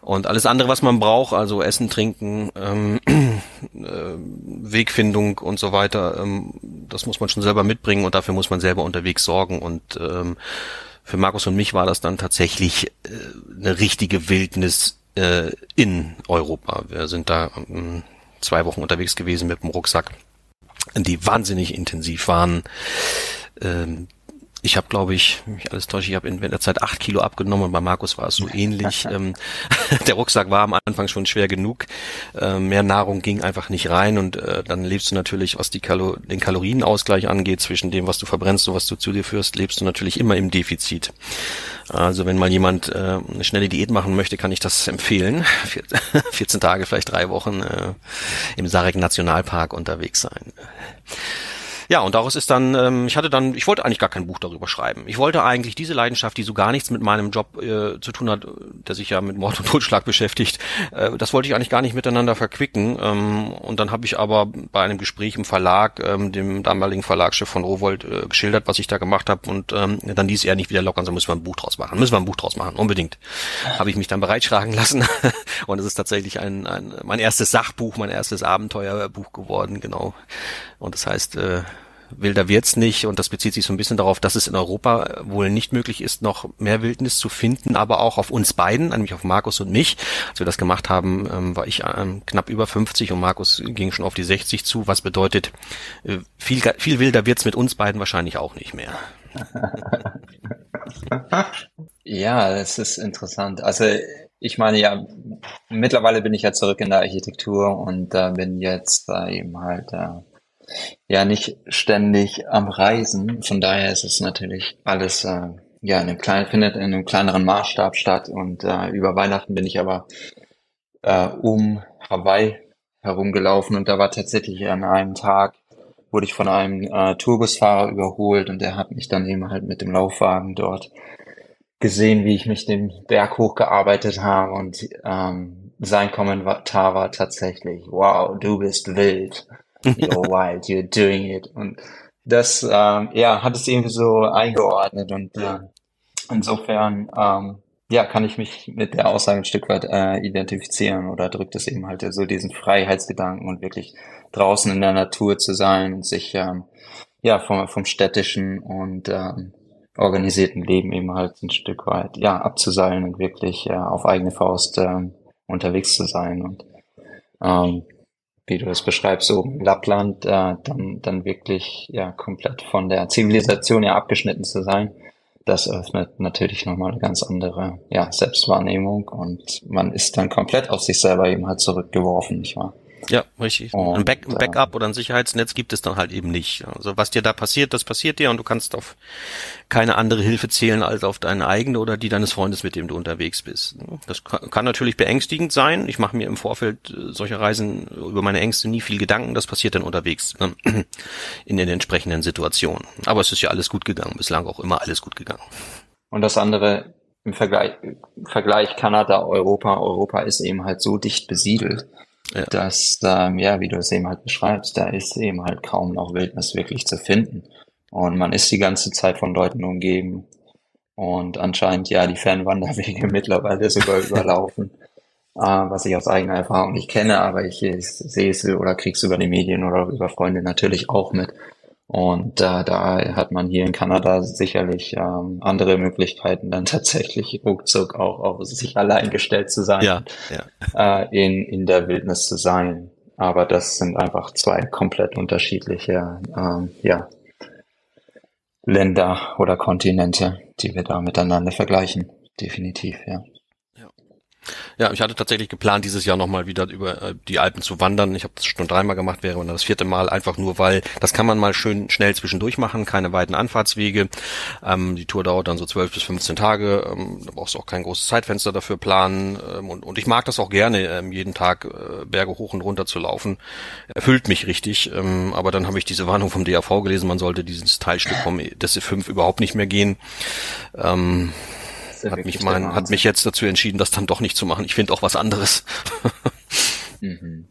Und alles andere, was man braucht, also Essen, Trinken, ähm, [clears throat] äh, Wegfindung und so weiter, ähm, das muss man schon selber mitbringen und dafür muss man selber unterwegs sorgen. Und ähm, für Markus und mich war das dann tatsächlich äh, eine richtige Wildnis äh, in Europa. Wir sind da ähm, zwei Wochen unterwegs gewesen mit dem Rucksack die wahnsinnig intensiv waren. Ähm, ich habe, glaube ich, mich alles täuscht, ich habe in der Zeit acht Kilo abgenommen und bei Markus war es so ähnlich. [laughs] ähm, [laughs] der Rucksack war am Anfang schon schwer genug. Äh, mehr Nahrung ging einfach nicht rein und äh, dann lebst du natürlich, was die Kalo den Kalorienausgleich angeht, zwischen dem, was du verbrennst und was du zu dir führst, lebst du natürlich immer im Defizit. Also wenn mal jemand äh, eine schnelle Diät machen möchte, kann ich das empfehlen. [laughs] 14 Tage, vielleicht drei Wochen äh, im Sarek Nationalpark unterwegs sein. Ja, und daraus ist dann, ähm, ich hatte dann, ich wollte eigentlich gar kein Buch darüber schreiben. Ich wollte eigentlich diese Leidenschaft, die so gar nichts mit meinem Job äh, zu tun hat, der sich ja mit Mord und Totschlag [laughs] beschäftigt, äh, das wollte ich eigentlich gar nicht miteinander verquicken. Ähm, und dann habe ich aber bei einem Gespräch im Verlag, ähm, dem damaligen Verlagschef von Rowold, äh, geschildert, was ich da gemacht habe. Und ähm, dann ließ er nicht wieder lockern, so müssen wir ein Buch draus machen. Müssen wir ein Buch draus machen, unbedingt. habe ich mich dann bereitschlagen lassen. [laughs] und es ist tatsächlich ein, ein mein erstes Sachbuch, mein erstes Abenteuerbuch geworden, genau. Und das heißt, äh, wilder wird's nicht und das bezieht sich so ein bisschen darauf, dass es in Europa wohl nicht möglich ist, noch mehr Wildnis zu finden, aber auch auf uns beiden, nämlich auf Markus und mich. Als wir das gemacht haben, ähm, war ich ähm, knapp über 50 und Markus ging schon auf die 60 zu, was bedeutet, äh, viel, viel wilder wird's mit uns beiden wahrscheinlich auch nicht mehr. [laughs] ja, das ist interessant. Also ich meine ja, mittlerweile bin ich ja zurück in der Architektur und äh, bin jetzt äh, eben halt äh, ja nicht ständig am Reisen. Von daher ist es natürlich alles äh, ja in einem kleinen, findet in einem kleineren Maßstab statt. Und äh, über Weihnachten bin ich aber äh, um Hawaii herumgelaufen und da war tatsächlich an einem Tag wurde ich von einem äh, Tourbusfahrer überholt und der hat mich dann eben halt mit dem Laufwagen dort gesehen, wie ich mich den Berg hochgearbeitet habe und ähm, sein Kommentar war tatsächlich, wow, du bist wild. You're wild, you're doing it. Und das, ähm, ja, hat es irgendwie so eingeordnet und äh, insofern, ähm, ja, kann ich mich mit der Aussage ein Stück weit äh, identifizieren oder drückt es eben halt so diesen Freiheitsgedanken und wirklich draußen in der Natur zu sein und sich ähm, ja vom, vom städtischen und ähm, organisierten Leben eben halt ein Stück weit ja abzuseilen und wirklich ja, auf eigene Faust ähm, unterwegs zu sein und ähm, wie du es beschreibst, so Lappland, äh, dann, dann wirklich ja komplett von der Zivilisation ja abgeschnitten zu sein, das öffnet natürlich nochmal eine ganz andere ja, Selbstwahrnehmung und man ist dann komplett auf sich selber eben halt zurückgeworfen, nicht wahr? Ja, richtig. Und, ein, Back, ein äh, Backup oder ein Sicherheitsnetz gibt es dann halt eben nicht. Also was dir da passiert, das passiert dir und du kannst auf keine andere Hilfe zählen als auf deine eigene oder die deines Freundes, mit dem du unterwegs bist. Das kann natürlich beängstigend sein. Ich mache mir im Vorfeld äh, solcher Reisen über meine Ängste nie viel Gedanken. Das passiert dann unterwegs ne? [clears throat] in den entsprechenden Situationen. Aber es ist ja alles gut gegangen. Bislang auch immer alles gut gegangen. Und das andere im Vergleich, Vergleich Kanada, Europa. Europa ist eben halt so dicht besiedelt ja. dass, ähm, ja, wie du es eben halt beschreibst, da ist eben halt kaum noch Wildnis wirklich zu finden. Und man ist die ganze Zeit von Leuten umgeben. Und anscheinend ja die Fernwanderwege [laughs] mittlerweile sogar überlaufen. Äh, [laughs] was ich aus eigener Erfahrung nicht kenne, aber ich, ich sehe es oder krieg's über die Medien oder über Freunde natürlich auch mit. Und äh, da hat man hier in Kanada sicherlich ähm, andere Möglichkeiten, dann [laughs] tatsächlich ruckzuck auch auf sich allein gestellt zu sein, ja, ja. Äh, in, in der Wildnis zu sein. Aber das sind einfach zwei komplett unterschiedliche ähm, ja, Länder oder Kontinente, die wir da miteinander vergleichen. Definitiv, ja. Ja, ich hatte tatsächlich geplant, dieses Jahr nochmal wieder über äh, die Alpen zu wandern. Ich habe das schon dreimal gemacht, wäre das vierte Mal einfach nur, weil das kann man mal schön schnell zwischendurch machen, keine weiten Anfahrtswege. Ähm, die Tour dauert dann so zwölf bis 15 Tage. Ähm, da brauchst du auch kein großes Zeitfenster dafür planen. Ähm, und, und ich mag das auch gerne, ähm, jeden Tag äh, Berge hoch und runter zu laufen. Erfüllt mich richtig. Ähm, aber dann habe ich diese Warnung vom DAV gelesen, man sollte dieses Teilstück vom DC5 überhaupt nicht mehr gehen. Ähm, hat mich, mein, hat mich jetzt dazu entschieden, das dann doch nicht zu machen. Ich finde auch was anderes. [laughs] mhm.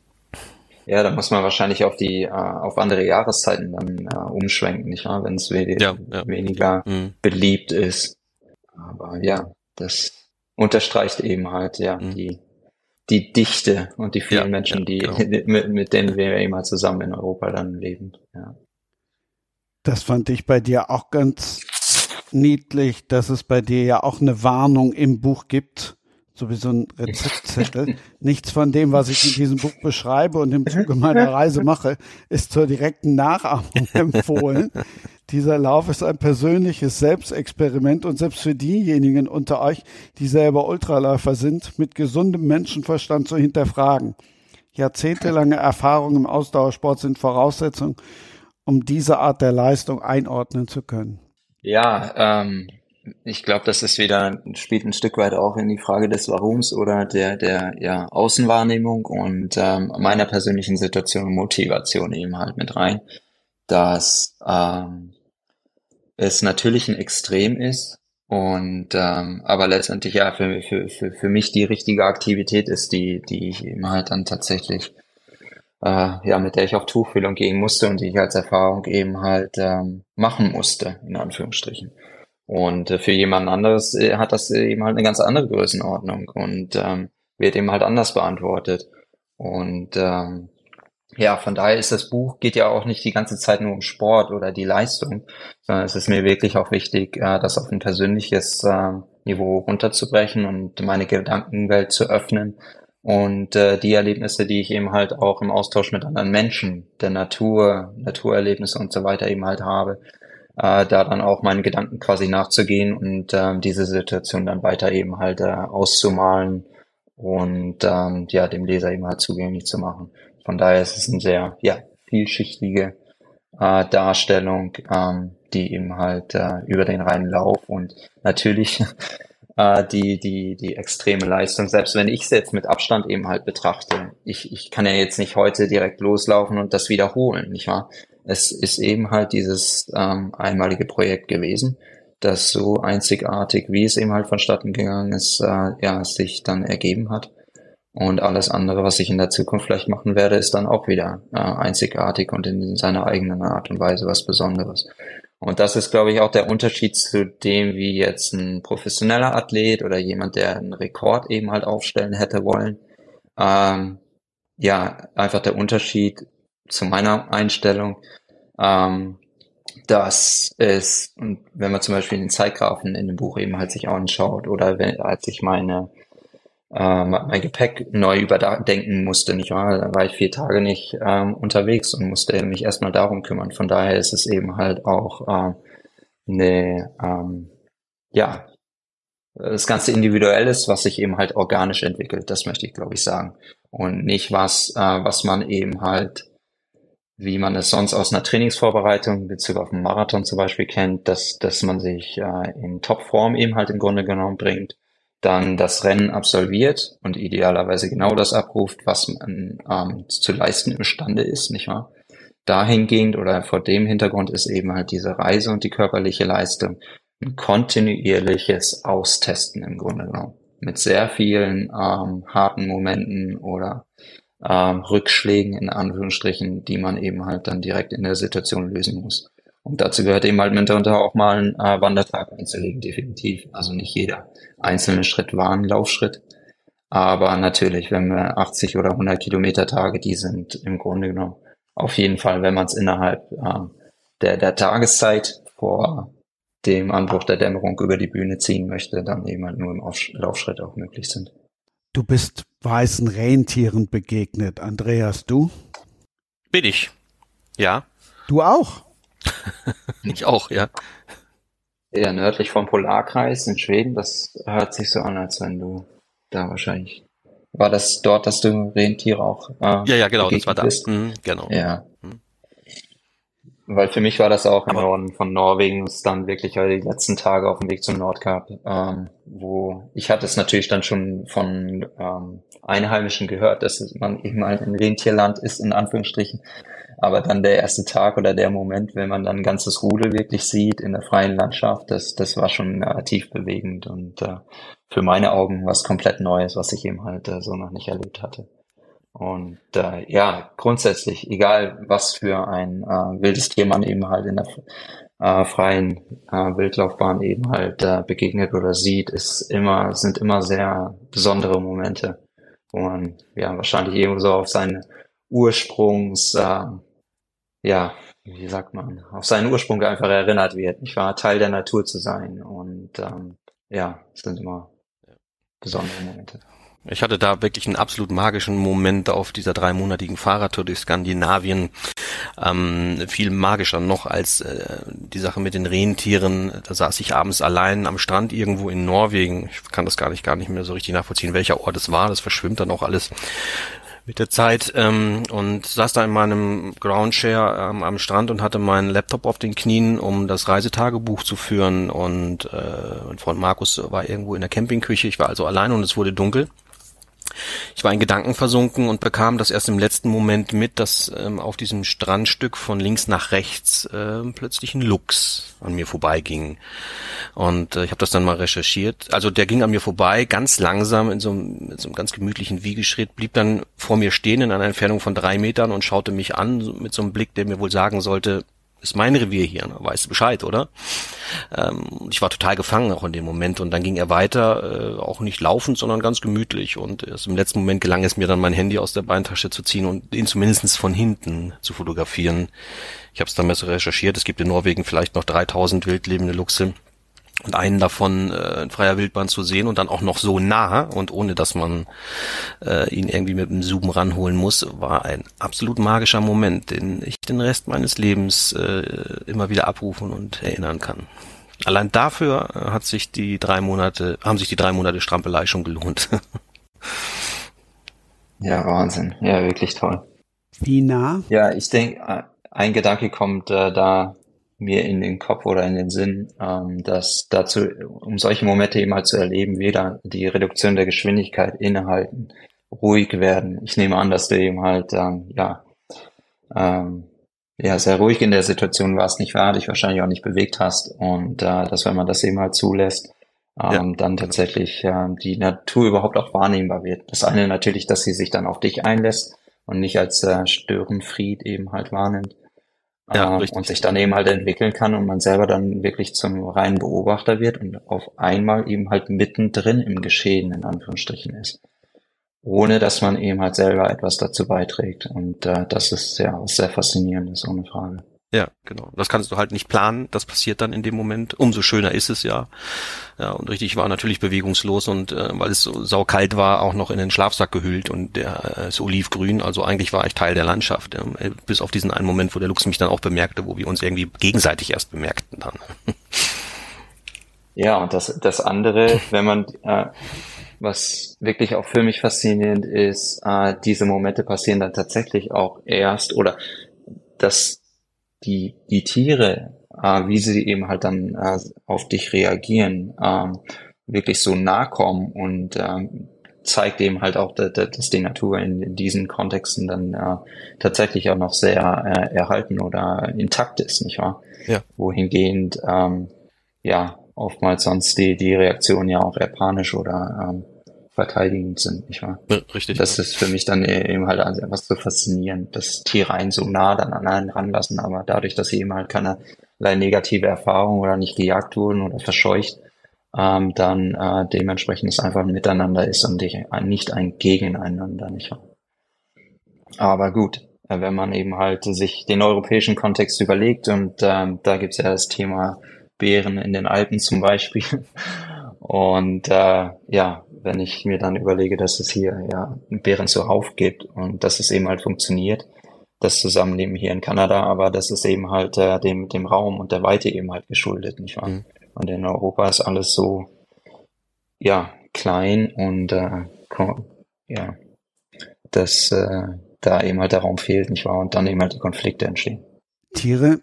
Ja, da muss man wahrscheinlich auf die äh, auf andere Jahreszeiten dann äh, umschwenken, nicht wahr? Wenn es we ja, ja. weniger mhm. beliebt ist. Aber ja, das unterstreicht eben halt ja mhm. die die Dichte und die vielen ja, Menschen, die genau. [laughs] mit, mit denen wir immer zusammen in Europa dann leben. Ja. Das fand ich bei dir auch ganz niedlich, dass es bei dir ja auch eine Warnung im Buch gibt, so wie so ein Rezeptzettel. [laughs] Nichts von dem, was ich in diesem Buch beschreibe und im Zuge meiner Reise mache, ist zur direkten Nachahmung [laughs] empfohlen. Dieser Lauf ist ein persönliches Selbstexperiment und selbst für diejenigen unter euch, die selber Ultraläufer sind, mit gesundem Menschenverstand zu hinterfragen. Jahrzehntelange Erfahrung im Ausdauersport sind Voraussetzung, um diese Art der Leistung einordnen zu können. Ja, ähm, ich glaube, das ist wieder, spielt ein Stück weit auch in die Frage des Warums oder der, der ja, Außenwahrnehmung und ähm, meiner persönlichen Situation und Motivation eben halt mit rein, dass ähm, es natürlich ein Extrem ist und ähm, aber letztendlich ja für, für, für, mich die richtige Aktivität ist, die, die ich eben halt dann tatsächlich äh, ja, mit der ich auf Tuchfühlung gehen musste und die ich als Erfahrung eben halt ähm, machen musste, in Anführungsstrichen. Und äh, für jemand anderes äh, hat das eben halt eine ganz andere Größenordnung und ähm, wird eben halt anders beantwortet. Und ähm, ja, von daher ist das Buch geht ja auch nicht die ganze Zeit nur um Sport oder die Leistung, sondern es ist mir wirklich auch wichtig, äh, das auf ein persönliches äh, Niveau runterzubrechen und meine Gedankenwelt zu öffnen und äh, die Erlebnisse, die ich eben halt auch im Austausch mit anderen Menschen, der Natur, Naturerlebnisse und so weiter eben halt habe, äh, da dann auch meinen Gedanken quasi nachzugehen und äh, diese Situation dann weiter eben halt äh, auszumalen und ähm, ja dem Leser eben halt zugänglich zu machen. Von daher ist es eine sehr ja vielschichtige äh, Darstellung, ähm, die eben halt äh, über den reinen Lauf und natürlich äh, die, die, die extreme Leistung, selbst wenn ich es jetzt mit Abstand eben halt betrachte. Ich, ich kann ja jetzt nicht heute direkt loslaufen und das wiederholen, nicht wahr? Es ist eben halt dieses ähm, einmalige Projekt gewesen, das so einzigartig, wie es eben halt vonstatten gegangen ist, äh, ja, sich dann ergeben hat. Und alles andere, was ich in der Zukunft vielleicht machen werde, ist dann auch wieder äh, einzigartig und in seiner eigenen Art und Weise was Besonderes. Und das ist, glaube ich, auch der Unterschied zu dem, wie jetzt ein professioneller Athlet oder jemand, der einen Rekord eben halt aufstellen hätte wollen. Ähm, ja, einfach der Unterschied zu meiner Einstellung, ähm, dass es, und wenn man zum Beispiel den Zeitgrafen in dem Buch eben halt sich anschaut oder wenn, als ich meine äh, mein Gepäck neu überdenken musste, nicht wahr? Da war ich vier Tage nicht ähm, unterwegs und musste mich erstmal darum kümmern. Von daher ist es eben halt auch äh, eine, ähm, ja, das ganze Individuelles, was sich eben halt organisch entwickelt, das möchte ich glaube ich sagen. Und nicht was, äh, was man eben halt, wie man es sonst aus einer Trainingsvorbereitung in Bezug auf einen Marathon zum Beispiel kennt, dass, dass man sich äh, in Topform eben halt im Grunde genommen bringt dann das Rennen absolviert und idealerweise genau das abruft, was man ähm, zu leisten imstande ist, nicht wahr? Dahingehend oder vor dem Hintergrund ist eben halt diese Reise und die körperliche Leistung ein kontinuierliches Austesten im Grunde genommen. Mit sehr vielen ähm, harten Momenten oder ähm, Rückschlägen in Anführungsstrichen, die man eben halt dann direkt in der Situation lösen muss. Und dazu gehört eben halt mitunter auch mal ein äh, Wandertag einzulegen, definitiv. Also nicht jeder einzelne Schritt war ein Laufschritt. Aber natürlich, wenn wir 80 oder 100 Kilometer Tage, die sind im Grunde genommen auf jeden Fall, wenn man es innerhalb äh, der, der Tageszeit vor dem Anbruch der Dämmerung über die Bühne ziehen möchte, dann eben halt nur im Auf Laufschritt auch möglich sind. Du bist weißen Rentieren begegnet. Andreas, du? Bin ich. Ja. Du auch? [laughs] ich auch, ja. Ja, nördlich vom Polarkreis in Schweden, das hört sich so an, als wenn du da wahrscheinlich. War das dort, dass du Rentiere auch? Äh, ja, ja, genau, das war da. Mhm, genau. Ja. Mhm. Weil für mich war das auch im Norden von Norwegen, ist dann wirklich die letzten Tage auf dem Weg zum Nordkap, ähm, wo ich hatte es natürlich dann schon von ähm, Einheimischen gehört, dass man eben halt ein Rentierland ist, in Anführungsstrichen. Aber dann der erste Tag oder der Moment, wenn man dann ein ganzes Rudel wirklich sieht in der freien Landschaft, das, das war schon narrativ bewegend und äh, für meine Augen was komplett Neues, was ich eben halt äh, so noch nicht erlebt hatte. Und äh, ja, grundsätzlich, egal was für ein äh, wildes Tier man eben halt in der äh, freien äh, Wildlaufbahn eben halt äh, begegnet oder sieht, ist immer, sind immer sehr besondere Momente, wo man ja wahrscheinlich eben so auf seine Ursprungs, äh, ja, wie sagt man, auf seinen Ursprung einfach erinnert wird, nicht wahr? Teil der Natur zu sein. Und ähm, ja, es sind immer besondere Momente. Ich hatte da wirklich einen absolut magischen Moment auf dieser dreimonatigen Fahrradtour durch Skandinavien. Ähm, viel magischer noch als äh, die Sache mit den Rentieren. Da saß ich abends allein am Strand irgendwo in Norwegen. Ich kann das gar nicht, gar nicht mehr so richtig nachvollziehen, welcher Ort es war. Das verschwimmt dann auch alles mit der Zeit ähm, und saß da in meinem Groundshare ähm, am Strand und hatte meinen Laptop auf den Knien, um das Reisetagebuch zu führen und äh, mein Freund Markus war irgendwo in der Campingküche. Ich war also allein und es wurde dunkel. Ich war in Gedanken versunken und bekam das erst im letzten Moment mit, dass ähm, auf diesem Strandstück von links nach rechts äh, plötzlich ein Luchs an mir vorbeiging. Und äh, ich habe das dann mal recherchiert. Also der ging an mir vorbei, ganz langsam in so, einem, in so einem ganz gemütlichen Wiegeschritt, blieb dann vor mir stehen in einer Entfernung von drei Metern und schaute mich an mit so einem Blick, der mir wohl sagen sollte, ist mein Revier hier, weißt du Bescheid, oder? Ähm, ich war total gefangen auch in dem Moment und dann ging er weiter, äh, auch nicht laufend, sondern ganz gemütlich und erst im letzten Moment gelang es mir dann mein Handy aus der Beintasche zu ziehen und ihn zumindest von hinten zu fotografieren. Ich habe es dann mal recherchiert, es gibt in Norwegen vielleicht noch 3000 wildlebende Luchse und einen davon äh, in freier Wildbahn zu sehen und dann auch noch so nah und ohne dass man äh, ihn irgendwie mit dem Zoom ranholen muss, war ein absolut magischer Moment, den ich den Rest meines Lebens äh, immer wieder abrufen und erinnern kann. Allein dafür hat sich die drei Monate, haben sich die drei Monate Strampelei schon gelohnt. [laughs] ja, Wahnsinn. Ja, wirklich toll. Wie nah? Ja, ich denke, ein Gedanke kommt äh, da mir in den Kopf oder in den Sinn, ähm, dass dazu, um solche Momente eben halt zu erleben, wieder die Reduktion der Geschwindigkeit innehalten, ruhig werden. Ich nehme an, dass du eben halt, ähm, ja, ähm, ja, sehr ruhig in der Situation warst, nicht wahr, dich wahrscheinlich auch nicht bewegt hast und äh, dass wenn man das eben halt zulässt, ähm, ja. dann tatsächlich äh, die Natur überhaupt auch wahrnehmbar wird. Das eine natürlich, dass sie sich dann auf dich einlässt und nicht als äh, Störenfried eben halt wahrnimmt ja, äh, und sich dann eben halt entwickeln kann und man selber dann wirklich zum reinen Beobachter wird und auf einmal eben halt mittendrin im Geschehen in Anführungsstrichen ist. Ohne dass man eben halt selber etwas dazu beiträgt. Und äh, das ist ja was sehr faszinierendes, ohne Frage. Ja, genau. Das kannst du halt nicht planen. Das passiert dann in dem Moment. Umso schöner ist es ja. Ja, und richtig, ich war natürlich bewegungslos und äh, weil es so saukalt war, auch noch in den Schlafsack gehüllt und der äh, ist olivgrün. Also eigentlich war ich Teil der Landschaft. Äh, bis auf diesen einen Moment, wo der Luchs mich dann auch bemerkte, wo wir uns irgendwie gegenseitig erst bemerkten dann. Ja, und das, das andere, [laughs] wenn man, äh, was wirklich auch für mich faszinierend ist, äh, diese Momente passieren dann tatsächlich auch erst oder das die, die Tiere, äh, wie sie eben halt dann äh, auf dich reagieren, äh, wirklich so nah kommen und äh, zeigt eben halt auch, dass, die Natur in, diesen Kontexten dann äh, tatsächlich auch noch sehr äh, erhalten oder intakt ist, nicht wahr? Ja. Wohingehend ähm, ja oftmals sonst die, die Reaktion ja auch eher panisch oder ähm, verteidigend sind, nicht wahr? Ja, richtig. Das ist für mich dann e-, eben halt also etwas so faszinierend, dass Tiere einen so nah dann an einen ranlassen, aber dadurch, dass sie eben halt keine negative Erfahrung oder nicht gejagt wurden oder verscheucht, ähm, dann äh, dementsprechend es einfach ein Miteinander ist und nicht ein Gegeneinander, nicht wahr? Aber gut, äh, wenn man eben halt sich den europäischen Kontext überlegt und ähm, da gibt's ja das Thema Bären in den Alpen zum Beispiel. [laughs] Und äh, ja, wenn ich mir dann überlege, dass es hier ja Bären zuhauf gibt und dass es eben halt funktioniert, das Zusammenleben hier in Kanada, aber das ist eben halt äh, dem, dem Raum und der Weite eben halt geschuldet, nicht wahr? Mhm. Und in Europa ist alles so, ja, klein und äh, ja, dass äh, da eben halt der Raum fehlt, nicht wahr? Und dann eben halt die Konflikte entstehen. Tiere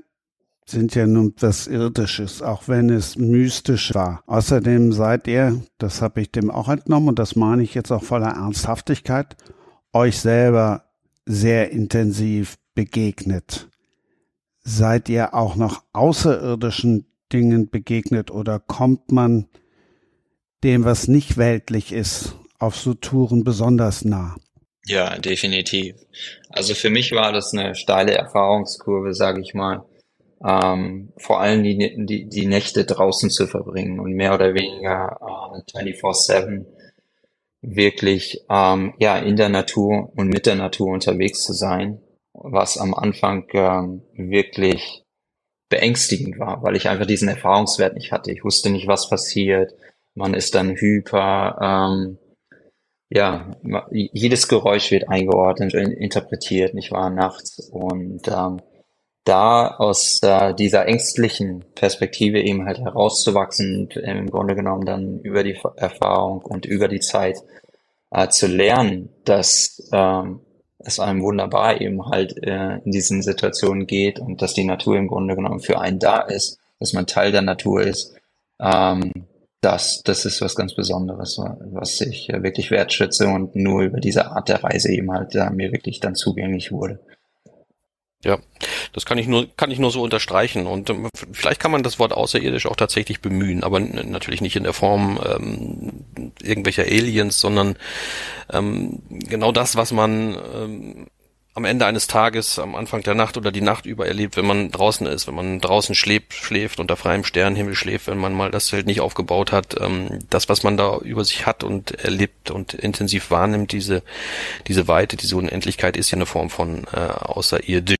sind ja nun was Irdisches, auch wenn es mystisch war. Außerdem seid ihr, das habe ich dem auch entnommen und das meine ich jetzt auch voller Ernsthaftigkeit, euch selber sehr intensiv begegnet. Seid ihr auch noch außerirdischen Dingen begegnet oder kommt man dem, was nicht weltlich ist, auf so Touren besonders nah? Ja, definitiv. Also für mich war das eine steile Erfahrungskurve, sage ich mal ähm, vor allem die, die, die Nächte draußen zu verbringen und mehr oder weniger äh, 24-7 wirklich ähm, ja in der Natur und mit der Natur unterwegs zu sein, was am Anfang ähm, wirklich beängstigend war, weil ich einfach diesen Erfahrungswert nicht hatte. Ich wusste nicht, was passiert. Man ist dann hyper, ähm, ja, jedes Geräusch wird eingeordnet und interpretiert, nicht wahr, nachts. Und ähm, da aus äh, dieser ängstlichen Perspektive eben halt herauszuwachsen und im Grunde genommen dann über die Erfahrung und über die Zeit äh, zu lernen, dass ähm, es einem wunderbar eben halt äh, in diesen Situationen geht und dass die Natur im Grunde genommen für einen da ist, dass man Teil der Natur ist. Ähm, das, das ist was ganz Besonderes, was ich äh, wirklich wertschätze und nur über diese Art der Reise eben halt äh, mir wirklich dann zugänglich wurde. Ja, das kann ich nur, kann ich nur so unterstreichen. Und ähm, vielleicht kann man das Wort außerirdisch auch tatsächlich bemühen, aber natürlich nicht in der Form ähm, irgendwelcher Aliens, sondern ähm, genau das, was man ähm, am Ende eines Tages, am Anfang der Nacht oder die Nacht über erlebt, wenn man draußen ist, wenn man draußen schläft, schläft, unter freiem Sternenhimmel schläft, wenn man mal das Zelt nicht aufgebaut hat, ähm, das, was man da über sich hat und erlebt und intensiv wahrnimmt, diese, diese Weite, diese Unendlichkeit ist ja eine Form von äh, außerirdisch.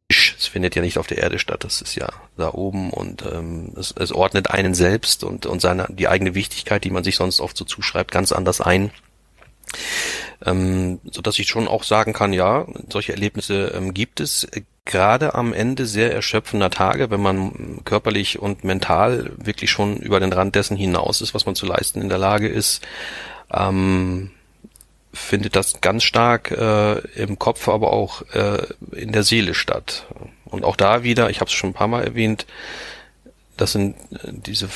Findet ja nicht auf der Erde statt, das ist ja da oben und ähm, es, es ordnet einen selbst und, und seine, die eigene Wichtigkeit, die man sich sonst oft so zuschreibt, ganz anders ein ähm, so dass ich schon auch sagen kann, ja, solche Erlebnisse ähm, gibt es gerade am Ende sehr erschöpfender Tage, wenn man körperlich und mental wirklich schon über den Rand dessen hinaus ist, was man zu leisten in der Lage ist, ähm, findet das ganz stark äh, im Kopf, aber auch äh, in der Seele statt. Und auch da wieder, ich habe es schon ein paar Mal erwähnt, das sind äh, diese,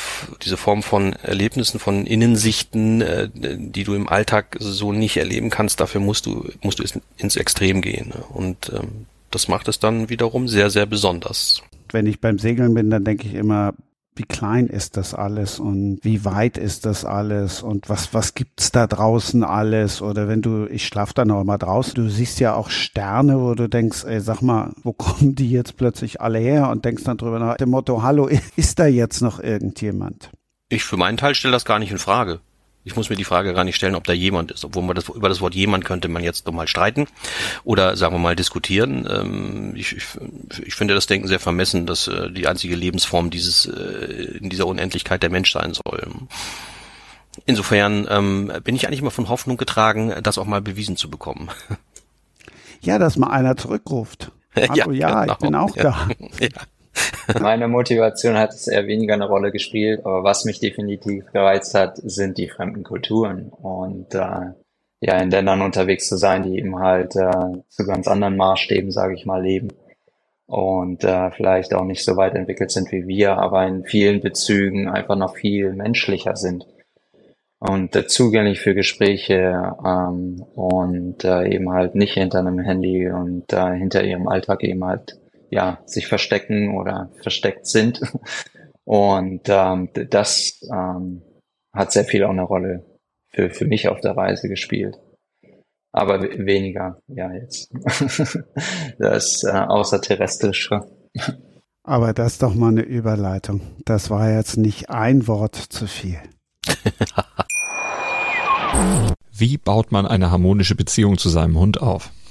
diese Form von Erlebnissen, von Innensichten, äh, die du im Alltag so nicht erleben kannst. Dafür musst du, musst du ins Extrem gehen. Und ähm, das macht es dann wiederum sehr, sehr besonders. Wenn ich beim Segeln bin, dann denke ich immer, wie klein ist das alles und wie weit ist das alles und was, was gibt's da draußen alles? Oder wenn du, ich schlaf dann auch mal draußen, du siehst ja auch Sterne, wo du denkst, ey, sag mal, wo kommen die jetzt plötzlich alle her? Und denkst dann drüber nach dem Motto, hallo, [laughs] ist da jetzt noch irgendjemand? Ich für meinen Teil stelle das gar nicht in Frage. Ich muss mir die Frage gar nicht stellen, ob da jemand ist. Obwohl man das über das Wort jemand könnte man jetzt nochmal streiten oder sagen wir mal diskutieren. Ähm, ich, ich, ich finde das Denken sehr vermessen, dass äh, die einzige Lebensform dieses äh, in dieser Unendlichkeit der Mensch sein soll. Insofern ähm, bin ich eigentlich immer von Hoffnung getragen, das auch mal bewiesen zu bekommen. Ja, dass mal einer zurückruft. Hallo, [laughs] ja, ja genau. ich bin auch ja. da. [laughs] Ja. Meine Motivation hat es eher weniger eine Rolle gespielt, aber was mich definitiv gereizt hat, sind die fremden Kulturen und äh, ja in Ländern unterwegs zu sein, die eben halt äh, zu ganz anderen Maßstäben, sage ich mal, leben und äh, vielleicht auch nicht so weit entwickelt sind wie wir, aber in vielen Bezügen einfach noch viel menschlicher sind und äh, zugänglich für Gespräche ähm, und äh, eben halt nicht hinter einem Handy und äh, hinter ihrem Alltag eben halt ja, sich verstecken oder versteckt sind. Und ähm, das ähm, hat sehr viel auch eine Rolle für, für mich auf der Reise gespielt. Aber weniger, ja, jetzt. [laughs] das äh, außerterrestrische. Aber das ist doch mal eine Überleitung. Das war jetzt nicht ein Wort zu viel. [laughs] Wie baut man eine harmonische Beziehung zu seinem Hund auf?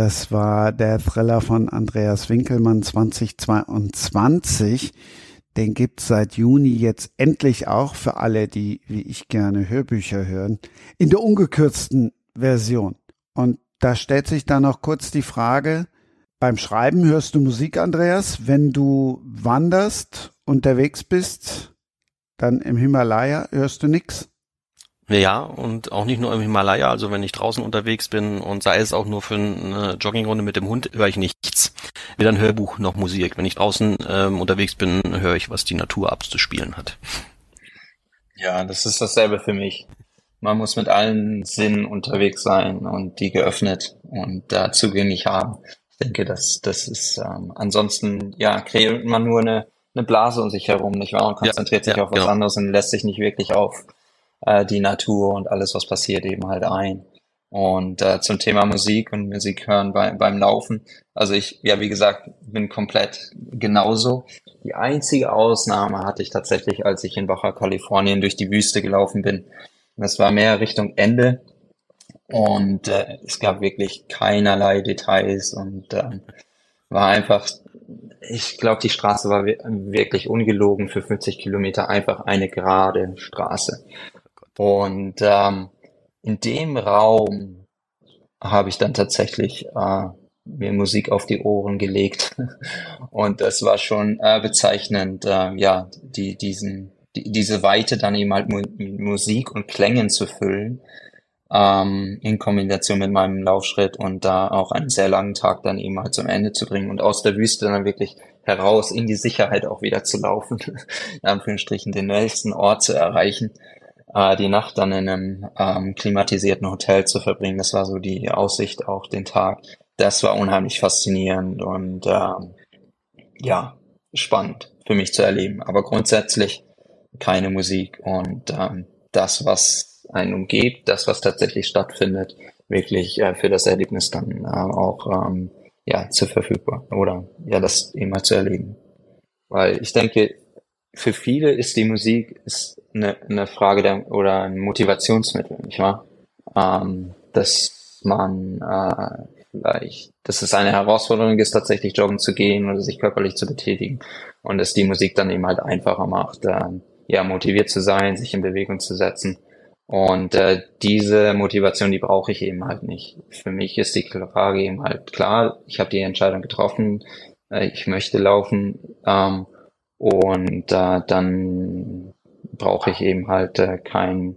Das war der Thriller von Andreas Winkelmann 2022. Den gibt's seit Juni jetzt endlich auch für alle, die wie ich gerne Hörbücher hören, in der ungekürzten Version. Und da stellt sich dann noch kurz die Frage, beim Schreiben hörst du Musik, Andreas? Wenn du wanderst, unterwegs bist, dann im Himalaya hörst du nix? Ja, und auch nicht nur im Himalaya, also wenn ich draußen unterwegs bin und sei es auch nur für eine Joggingrunde mit dem Hund, höre ich nichts. Weder ein Hörbuch noch Musik. Wenn ich draußen ähm, unterwegs bin, höre ich, was die Natur abzuspielen hat. Ja, das ist dasselbe für mich. Man muss mit allen Sinnen unterwegs sein und die geöffnet und da zugänglich haben. Ich denke, das, das ist ähm, ansonsten, ja, kreiert man nur eine, eine Blase um sich herum, nicht wahr? Und konzentriert ja, sich ja, auf was genau. anderes und lässt sich nicht wirklich auf äh, die Natur und alles, was passiert, eben halt ein. Und äh, zum Thema Musik und Musik hören bei, beim Laufen. Also ich, ja, wie gesagt, bin komplett genauso. Die einzige Ausnahme hatte ich tatsächlich, als ich in Baja Kalifornien durch die Wüste gelaufen bin. Das war mehr Richtung Ende. Und äh, es gab wirklich keinerlei Details und äh, war einfach, ich glaube, die Straße war wirklich ungelogen für 50 Kilometer einfach eine gerade Straße. Und ähm, in dem Raum habe ich dann tatsächlich äh, mir Musik auf die Ohren gelegt. [laughs] Und das war schon äh, bezeichnend, äh, ja, die, diesen, die, diese Weite dann eben halt mit Musik und Klängen zu füllen. ähm, in Kombination mit meinem Laufschritt und da auch einen sehr langen Tag dann eben halt zum Ende zu bringen und aus der Wüste dann wirklich heraus in die Sicherheit auch wieder zu laufen, [laughs] in Anführungsstrichen den nächsten Ort zu erreichen, äh, die Nacht dann in einem ähm, klimatisierten Hotel zu verbringen. Das war so die Aussicht auch den Tag. Das war unheimlich faszinierend und ähm, ja, spannend für mich zu erleben. Aber grundsätzlich keine Musik und ähm, das, was einen umgebt, das, was tatsächlich stattfindet, wirklich äh, für das Erlebnis dann äh, auch ähm, ja, zu verfügbar oder ja, das immer zu erleben. Weil ich denke, für viele ist die Musik ist eine, eine Frage der oder ein Motivationsmittel, nicht wahr? Ähm, dass man äh, vielleicht, dass es eine Herausforderung ist, tatsächlich joggen zu gehen oder sich körperlich zu betätigen und dass die Musik dann eben halt einfacher macht, äh, ja, motiviert zu sein, sich in Bewegung zu setzen. Und äh, diese Motivation, die brauche ich eben halt nicht. Für mich ist die Frage eben halt klar, ich habe die Entscheidung getroffen, äh, ich möchte laufen ähm, und äh, dann brauche ich eben halt äh, kein